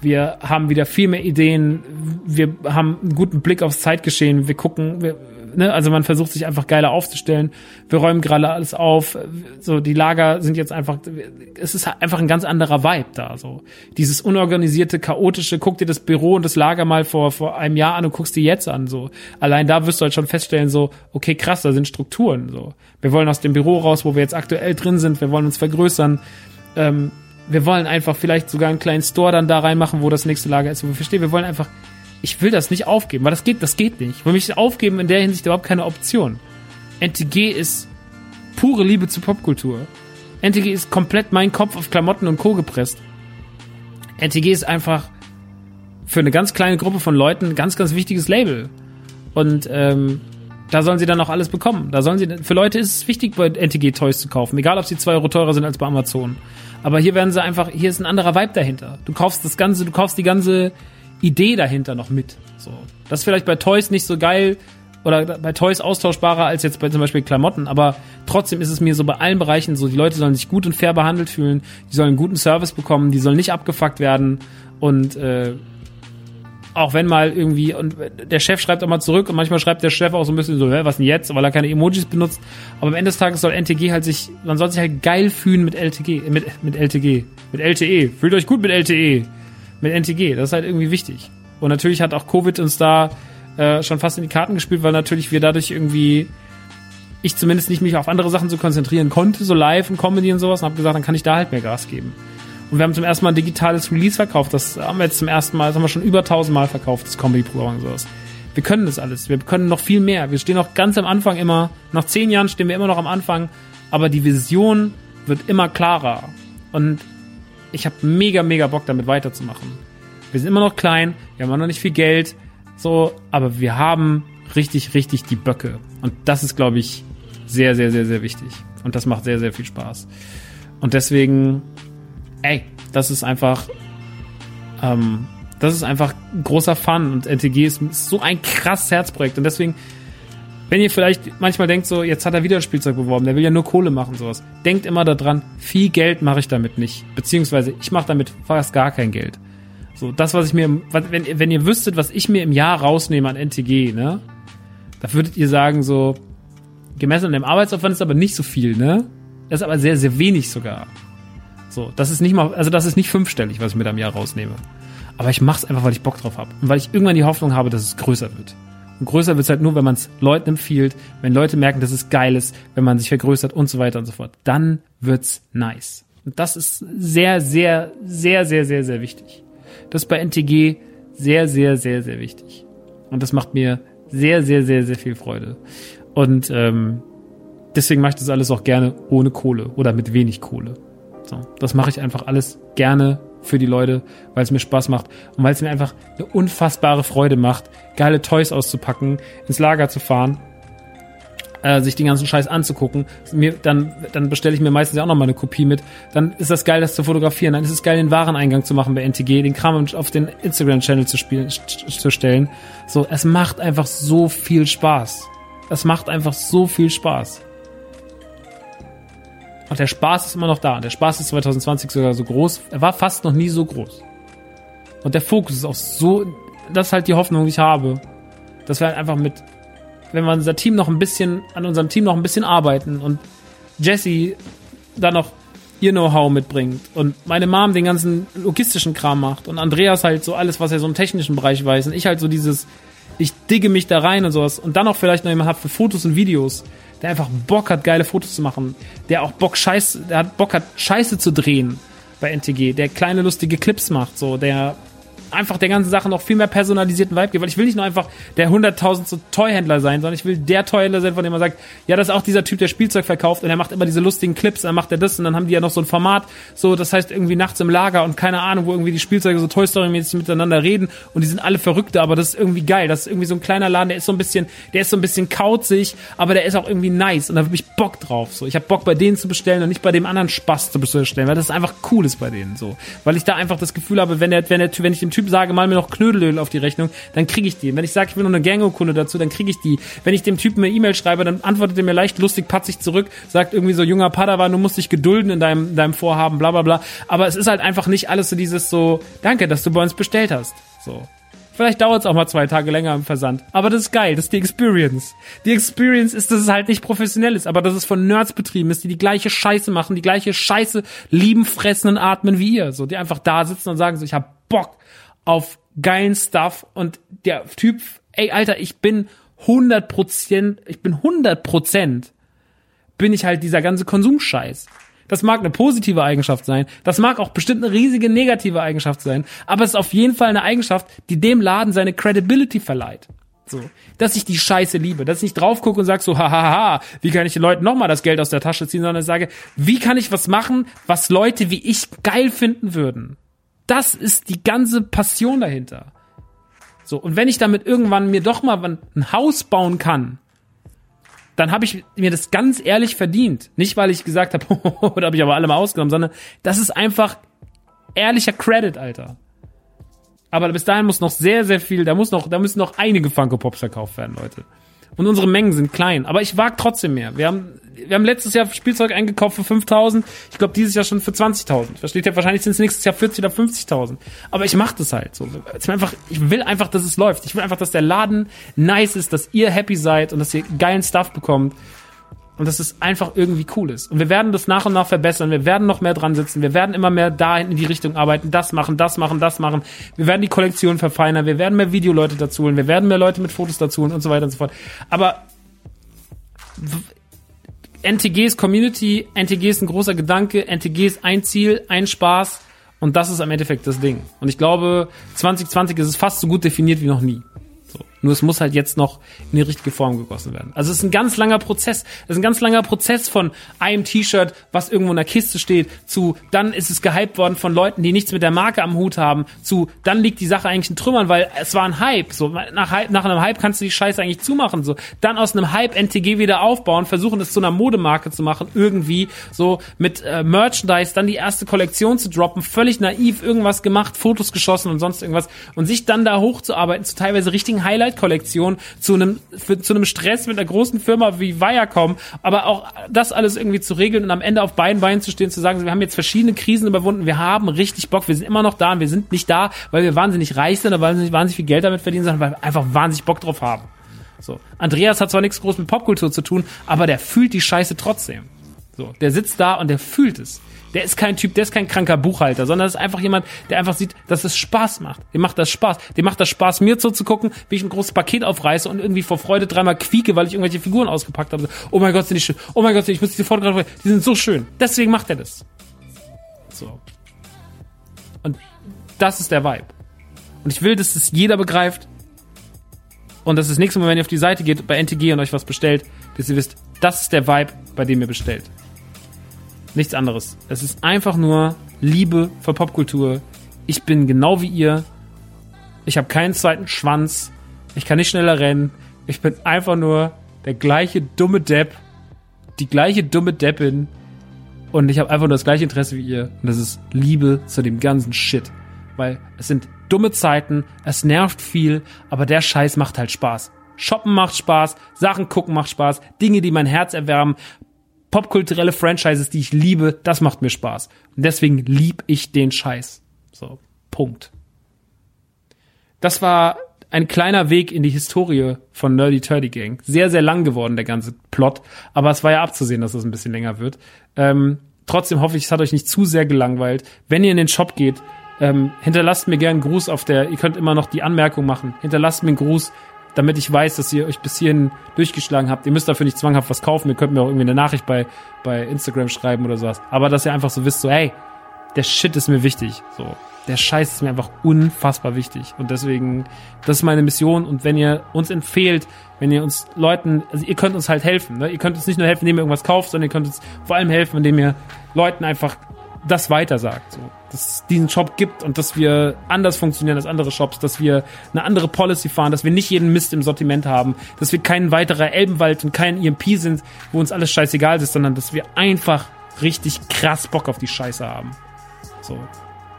wir haben wieder viel mehr Ideen, wir haben einen guten Blick aufs Zeitgeschehen, wir gucken, wir, ne, also man versucht sich einfach geiler aufzustellen, wir räumen gerade alles auf, so die Lager sind jetzt einfach, es ist einfach ein ganz anderer Vibe da, so. Dieses unorganisierte, chaotische, guck dir das Büro und das Lager mal vor, vor einem Jahr an und guckst dir jetzt an, so. Allein da wirst du halt schon feststellen, so, okay, krass, da sind Strukturen, so. Wir wollen aus dem Büro raus, wo wir jetzt aktuell drin sind, wir wollen uns vergrößern, ähm, wir wollen einfach vielleicht sogar einen kleinen Store dann da reinmachen, wo das nächste Lager ist. Und wir verstehen, wir wollen einfach, ich will das nicht aufgeben, weil das geht, das geht nicht. Für mich aufgeben in der Hinsicht überhaupt keine Option. NTG ist pure Liebe zur Popkultur. NTG ist komplett mein Kopf auf Klamotten und Co. gepresst. NTG ist einfach für eine ganz kleine Gruppe von Leuten ein ganz, ganz wichtiges Label. Und ähm, da sollen sie dann auch alles bekommen. Da sollen sie, für Leute ist es wichtig, bei NTG Toys zu kaufen. Egal, ob sie zwei Euro teurer sind als bei Amazon. Aber hier werden sie einfach, hier ist ein anderer Vibe dahinter. Du kaufst das Ganze, du kaufst die ganze Idee dahinter noch mit. So. Das ist vielleicht bei Toys nicht so geil oder bei Toys austauschbarer als jetzt bei zum Beispiel Klamotten, aber trotzdem ist es mir so bei allen Bereichen so, die Leute sollen sich gut und fair behandelt fühlen, die sollen einen guten Service bekommen, die sollen nicht abgefuckt werden und äh, auch wenn mal irgendwie, und der Chef schreibt auch mal zurück und manchmal schreibt der Chef auch so ein bisschen so, hä, was denn jetzt, weil er keine Emojis benutzt. Aber am Ende des Tages soll NTG halt sich, man soll sich halt geil fühlen mit LTG, mit, mit LTG, mit LTE. Fühlt euch gut mit LTE, mit NTG. Das ist halt irgendwie wichtig. Und natürlich hat auch Covid uns da äh, schon fast in die Karten gespielt, weil natürlich wir dadurch irgendwie ich zumindest nicht mich auf andere Sachen zu konzentrieren konnte, so live und Comedy und sowas, und habe gesagt, dann kann ich da halt mehr Gas geben. Und wir haben zum ersten Mal ein digitales Release verkauft. Das haben wir jetzt zum ersten Mal, das haben wir schon über 1000 Mal verkauft, das Comedy-Programm und sowas. Wir können das alles. Wir können noch viel mehr. Wir stehen noch ganz am Anfang immer. Nach zehn Jahren stehen wir immer noch am Anfang. Aber die Vision wird immer klarer. Und ich habe mega, mega Bock damit weiterzumachen. Wir sind immer noch klein. Wir haben noch nicht viel Geld. So, aber wir haben richtig, richtig die Böcke. Und das ist, glaube ich, sehr, sehr, sehr, sehr wichtig. Und das macht sehr, sehr viel Spaß. Und deswegen ey, das ist einfach, ähm, das ist einfach großer Fun und NTG ist so ein krasses Herzprojekt und deswegen Wenn ihr vielleicht manchmal denkt, so, jetzt hat er wieder ein Spielzeug beworben, der will ja nur Kohle machen, sowas. Denkt immer daran, viel Geld mache ich damit nicht. Beziehungsweise, ich mache damit fast gar kein Geld. So, das, was ich mir, wenn, wenn ihr wüsstet, was ich mir im Jahr rausnehme an NTG, ne? Da würdet ihr sagen, so, gemessen an dem Arbeitsaufwand ist aber nicht so viel, ne? Das ist aber sehr, sehr wenig sogar. So, das ist nicht mal, also das ist nicht fünfstellig, was ich mir da im Jahr rausnehme. Aber ich mach's einfach, weil ich Bock drauf habe. Und weil ich irgendwann die Hoffnung habe, dass es größer wird. Und größer wird's halt nur, wenn man es Leuten empfiehlt, wenn Leute merken, dass es geil ist, wenn man sich vergrößert und so weiter und so fort. Dann wird's nice. Und das ist sehr, sehr, sehr, sehr, sehr, sehr wichtig. Das ist bei NTG sehr, sehr, sehr, sehr wichtig. Und das macht mir sehr, sehr, sehr, sehr viel Freude. Und ähm, deswegen mache ich das alles auch gerne ohne Kohle oder mit wenig Kohle. So, das mache ich einfach alles gerne für die Leute, weil es mir Spaß macht und weil es mir einfach eine unfassbare Freude macht, geile Toys auszupacken, ins Lager zu fahren, äh, sich den ganzen Scheiß anzugucken. Mir, dann dann bestelle ich mir meistens ja auch noch mal eine Kopie mit. Dann ist das geil, das zu fotografieren. Dann ist es geil, den Wareneingang zu machen bei NTG, den Kram auf den Instagram-Channel zu, spielen, zu stellen. So, es macht einfach so viel Spaß. Es macht einfach so viel Spaß. Und der Spaß ist immer noch da. Der Spaß ist 2020 sogar so groß. Er war fast noch nie so groß. Und der Fokus ist auch so, das ist halt die Hoffnung, die ich habe. Dass wir halt einfach mit, wenn wir unser Team noch ein bisschen, an unserem Team noch ein bisschen arbeiten und Jesse da noch ihr Know-how mitbringt und meine Mom den ganzen logistischen Kram macht und Andreas halt so alles, was er so im technischen Bereich weiß und ich halt so dieses, ich digge mich da rein und sowas und dann auch vielleicht noch jemand hat für Fotos und Videos, der einfach Bock hat, geile Fotos zu machen, der auch Bock Scheiße, der hat Bock hat, Scheiße zu drehen bei NTG, der kleine lustige Clips macht, so, der einfach der ganzen Sache noch viel mehr personalisierten Vibe gibt, weil ich will nicht nur einfach der hunderttausendste Toyhändler sein, sondern ich will der Toyhändler sein, von dem man sagt, ja, das ist auch dieser Typ, der Spielzeug verkauft und er macht immer diese lustigen Clips, dann macht er das und dann haben die ja noch so ein Format, so, das heißt irgendwie nachts im Lager und keine Ahnung, wo irgendwie die Spielzeuge so Toy Story mäßig miteinander reden und die sind alle Verrückte, aber das ist irgendwie geil, das ist irgendwie so ein kleiner Laden, der ist so ein bisschen, der ist so ein bisschen kauzig, aber der ist auch irgendwie nice und da habe ich Bock drauf, so. Ich habe Bock bei denen zu bestellen und nicht bei dem anderen Spaß zu bestellen, weil das einfach cool ist bei denen, so. Weil ich da einfach das Gefühl habe, wenn der, wenn der, wenn ich dem Typ sage, mal mir noch Knödelöl auf die Rechnung, dann kriege ich die. Wenn ich sage, ich will noch eine Gango-Kunde dazu, dann kriege ich die. Wenn ich dem Typen eine E-Mail schreibe, dann antwortet er mir leicht lustig, patzig zurück, sagt irgendwie so, junger Padawan, du musst dich gedulden in deinem, deinem Vorhaben, bla bla bla. Aber es ist halt einfach nicht alles so dieses so, danke, dass du bei uns bestellt hast. So. Vielleicht dauert es auch mal zwei Tage länger im Versand. Aber das ist geil, das ist die Experience. Die Experience ist, dass es halt nicht professionell ist, aber dass es von Nerds betrieben ist, die die gleiche Scheiße machen, die gleiche Scheiße lieben, fressen und atmen wie ihr. So, die einfach da sitzen und sagen so, ich hab Bock auf geilen Stuff und der Typ, ey, Alter, ich bin 100 Prozent, ich bin 100 Prozent, bin ich halt dieser ganze Konsumscheiß. Das mag eine positive Eigenschaft sein, das mag auch bestimmt eine riesige negative Eigenschaft sein, aber es ist auf jeden Fall eine Eigenschaft, die dem Laden seine Credibility verleiht. So, dass ich die Scheiße liebe, dass ich nicht drauf gucke und sag so, hahaha, wie kann ich den Leuten nochmal das Geld aus der Tasche ziehen, sondern sage, wie kann ich was machen, was Leute wie ich geil finden würden. Das ist die ganze Passion dahinter. So, und wenn ich damit irgendwann mir doch mal ein Haus bauen kann, dann habe ich mir das ganz ehrlich verdient. Nicht, weil ich gesagt habe, [laughs] da habe ich aber alle mal ausgenommen, sondern das ist einfach ehrlicher Credit, Alter. Aber bis dahin muss noch sehr, sehr viel, da muss noch, da müssen noch einige Funko Pops verkauft werden, Leute. Und unsere Mengen sind klein. Aber ich wage trotzdem mehr. Wir haben, wir haben letztes Jahr Spielzeug eingekauft für 5.000. Ich glaube, dieses Jahr schon für 20.000. Versteht ihr? Wahrscheinlich sind es nächstes Jahr 40 oder 50.000. Aber ich mache das halt so. Einfach, ich will einfach, dass es läuft. Ich will einfach, dass der Laden nice ist, dass ihr happy seid und dass ihr geilen Stuff bekommt und dass es einfach irgendwie cool ist. Und wir werden das nach und nach verbessern. Wir werden noch mehr dran sitzen. Wir werden immer mehr dahin in die Richtung arbeiten. Das machen, das machen, das machen. Wir werden die Kollektion verfeinern. Wir werden mehr Videoleute dazu holen. Wir werden mehr Leute mit Fotos dazu holen und so weiter und so fort. Aber NTG ist Community. NTG ist ein großer Gedanke. NTG ist ein Ziel, ein Spaß. Und das ist am Endeffekt das Ding. Und ich glaube, 2020 ist es fast so gut definiert wie noch nie. Nur es muss halt jetzt noch in die richtige Form gegossen werden. Also es ist ein ganz langer Prozess. Es ist ein ganz langer Prozess von einem T-Shirt, was irgendwo in der Kiste steht, zu dann ist es gehypt worden von Leuten, die nichts mit der Marke am Hut haben, zu dann liegt die Sache eigentlich in Trümmern, weil es war ein Hype. So nach, nach einem Hype kannst du die Scheiße eigentlich zumachen. So dann aus einem Hype NTG wieder aufbauen, versuchen es zu einer Modemarke zu machen, irgendwie so mit äh, Merchandise, dann die erste Kollektion zu droppen, völlig naiv irgendwas gemacht, Fotos geschossen und sonst irgendwas und sich dann da hochzuarbeiten zu teilweise richtigen Highlights T-Shirt-Kollektion zu einem, für, zu einem Stress mit einer großen Firma wie Viacom, aber auch das alles irgendwie zu regeln und am Ende auf beiden Beinen zu stehen, zu sagen, wir haben jetzt verschiedene Krisen überwunden, wir haben richtig Bock, wir sind immer noch da und wir sind nicht da, weil wir wahnsinnig reich sind oder weil wir wahnsinnig viel Geld damit verdienen, sondern weil wir einfach wahnsinnig Bock drauf haben. So. Andreas hat zwar nichts groß mit Popkultur zu tun, aber der fühlt die Scheiße trotzdem. So. Der sitzt da und der fühlt es. Der ist kein Typ, der ist kein kranker Buchhalter, sondern das ist einfach jemand, der einfach sieht, dass es Spaß macht. Dem macht das Spaß. Dem macht das Spaß, mir zuzugucken, wie ich ein großes Paket aufreiße und irgendwie vor Freude dreimal quieke, weil ich irgendwelche Figuren ausgepackt habe. Oh mein Gott, sind die schön. Oh mein Gott, ich muss die fotografieren. Die sind so schön. Deswegen macht er das. So. Und das ist der Vibe. Und ich will, dass das jeder begreift. Und dass das nächste Mal, wenn ihr auf die Seite geht bei NTG und euch was bestellt, dass ihr wisst, das ist der Vibe, bei dem ihr bestellt. Nichts anderes. Es ist einfach nur Liebe für Popkultur. Ich bin genau wie ihr. Ich habe keinen zweiten Schwanz. Ich kann nicht schneller rennen. Ich bin einfach nur der gleiche dumme Depp. Die gleiche dumme Deppin. Und ich habe einfach nur das gleiche Interesse wie ihr. Und das ist Liebe zu dem ganzen Shit. Weil es sind dumme Zeiten, es nervt viel, aber der Scheiß macht halt Spaß. Shoppen macht Spaß, Sachen gucken macht Spaß, Dinge, die mein Herz erwärmen, popkulturelle Franchises, die ich liebe, das macht mir Spaß. Und deswegen lieb ich den Scheiß. So, Punkt. Das war ein kleiner Weg in die Historie von Nerdy Turdy Gang. Sehr, sehr lang geworden, der ganze Plot. Aber es war ja abzusehen, dass es das ein bisschen länger wird. Ähm, trotzdem hoffe ich, es hat euch nicht zu sehr gelangweilt. Wenn ihr in den Shop geht, ähm, hinterlasst mir gerne einen Gruß auf der, ihr könnt immer noch die Anmerkung machen. Hinterlasst mir einen Gruß damit ich weiß, dass ihr euch bis hierhin durchgeschlagen habt. Ihr müsst dafür nicht zwanghaft was kaufen. Ihr könnt mir auch irgendwie eine Nachricht bei, bei Instagram schreiben oder sowas. Aber dass ihr einfach so wisst, so, hey, der Shit ist mir wichtig. So, der Scheiß ist mir einfach unfassbar wichtig. Und deswegen, das ist meine Mission. Und wenn ihr uns empfehlt, wenn ihr uns Leuten, also ihr könnt uns halt helfen. Ne? Ihr könnt uns nicht nur helfen, indem ihr irgendwas kauft, sondern ihr könnt uns vor allem helfen, indem ihr Leuten einfach das weitersagt. So. Dass es diesen Shop gibt und dass wir anders funktionieren als andere Shops, dass wir eine andere Policy fahren, dass wir nicht jeden Mist im Sortiment haben, dass wir kein weiterer Elbenwald und kein EMP sind, wo uns alles scheißegal ist, sondern dass wir einfach richtig krass Bock auf die Scheiße haben. So.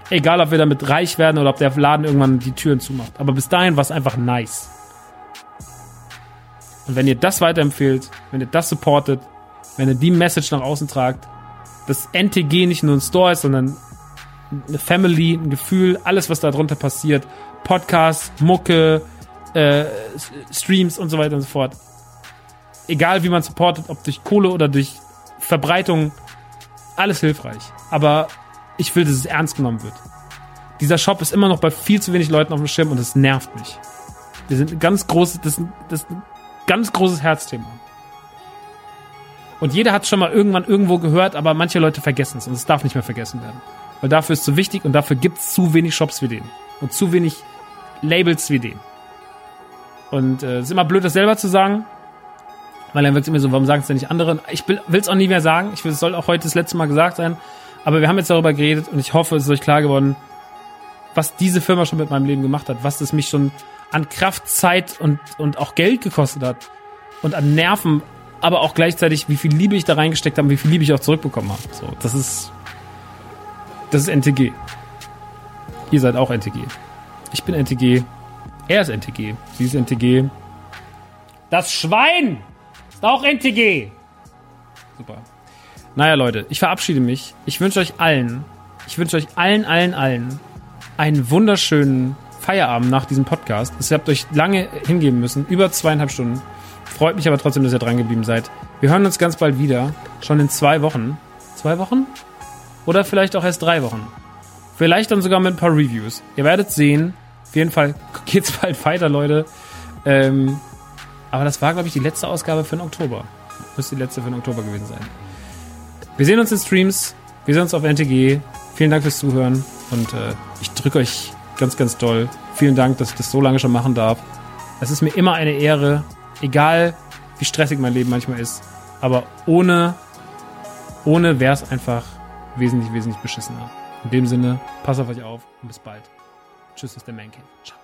Egal, ob wir damit reich werden oder ob der Laden irgendwann die Türen zumacht. Aber bis dahin war es einfach nice. Und wenn ihr das weiterempfehlt, wenn ihr das supportet, wenn ihr die Message nach außen tragt, dass NTG nicht nur ein Store ist, sondern eine Family, ein Gefühl, alles, was da drunter passiert. Podcasts, Mucke, äh, Streams und so weiter und so fort. Egal wie man supportet, ob durch Kohle oder durch Verbreitung, alles hilfreich. Aber ich will, dass es ernst genommen wird. Dieser Shop ist immer noch bei viel zu wenig Leuten auf dem Schirm und es nervt mich. Wir sind ein ganz großes, das, das ist ein ganz großes Herzthema. Und jeder hat schon mal irgendwann irgendwo gehört, aber manche Leute vergessen es und es darf nicht mehr vergessen werden. Weil dafür ist zu wichtig und dafür gibt es zu wenig Shops wie den. Und zu wenig Labels wie den. Und äh, es ist immer blöd, das selber zu sagen. Weil dann wirkt es immer so, warum sagen es denn nicht andere? Ich will es auch nie mehr sagen. Ich es soll auch heute das letzte Mal gesagt sein. Aber wir haben jetzt darüber geredet und ich hoffe, es ist euch klar geworden, was diese Firma schon mit meinem Leben gemacht hat, was es mich schon an Kraft, Zeit und, und auch Geld gekostet hat und an Nerven aber auch gleichzeitig, wie viel Liebe ich da reingesteckt habe, wie viel Liebe ich auch zurückbekommen habe. So, das ist, das ist NTG. Ihr seid auch NTG. Ich bin NTG. Er ist NTG. Sie ist NTG. Das Schwein ist auch NTG. Super. Naja, Leute, ich verabschiede mich. Ich wünsche euch allen, ich wünsche euch allen, allen, allen einen wunderschönen Feierabend nach diesem Podcast. Ihr habt euch lange hingeben müssen, über zweieinhalb Stunden. Freut mich aber trotzdem, dass ihr dran geblieben seid. Wir hören uns ganz bald wieder. Schon in zwei Wochen. Zwei Wochen? Oder vielleicht auch erst drei Wochen. Vielleicht dann sogar mit ein paar Reviews. Ihr werdet sehen. Auf jeden Fall [laughs] geht's bald weiter, Leute. Ähm, aber das war, glaube ich, die letzte Ausgabe für den Oktober. Müsste die letzte für den Oktober gewesen sein. Wir sehen uns in Streams. Wir sehen uns auf NTG. Vielen Dank fürs Zuhören. Und äh, ich drücke euch ganz, ganz doll. Vielen Dank, dass ich das so lange schon machen darf. Es ist mir immer eine Ehre, egal wie stressig mein Leben manchmal ist, aber ohne, ohne wäre es einfach wesentlich, wesentlich beschissener. In dem Sinne, passt auf euch auf und bis bald. Tschüss aus der Man Cave. Ciao.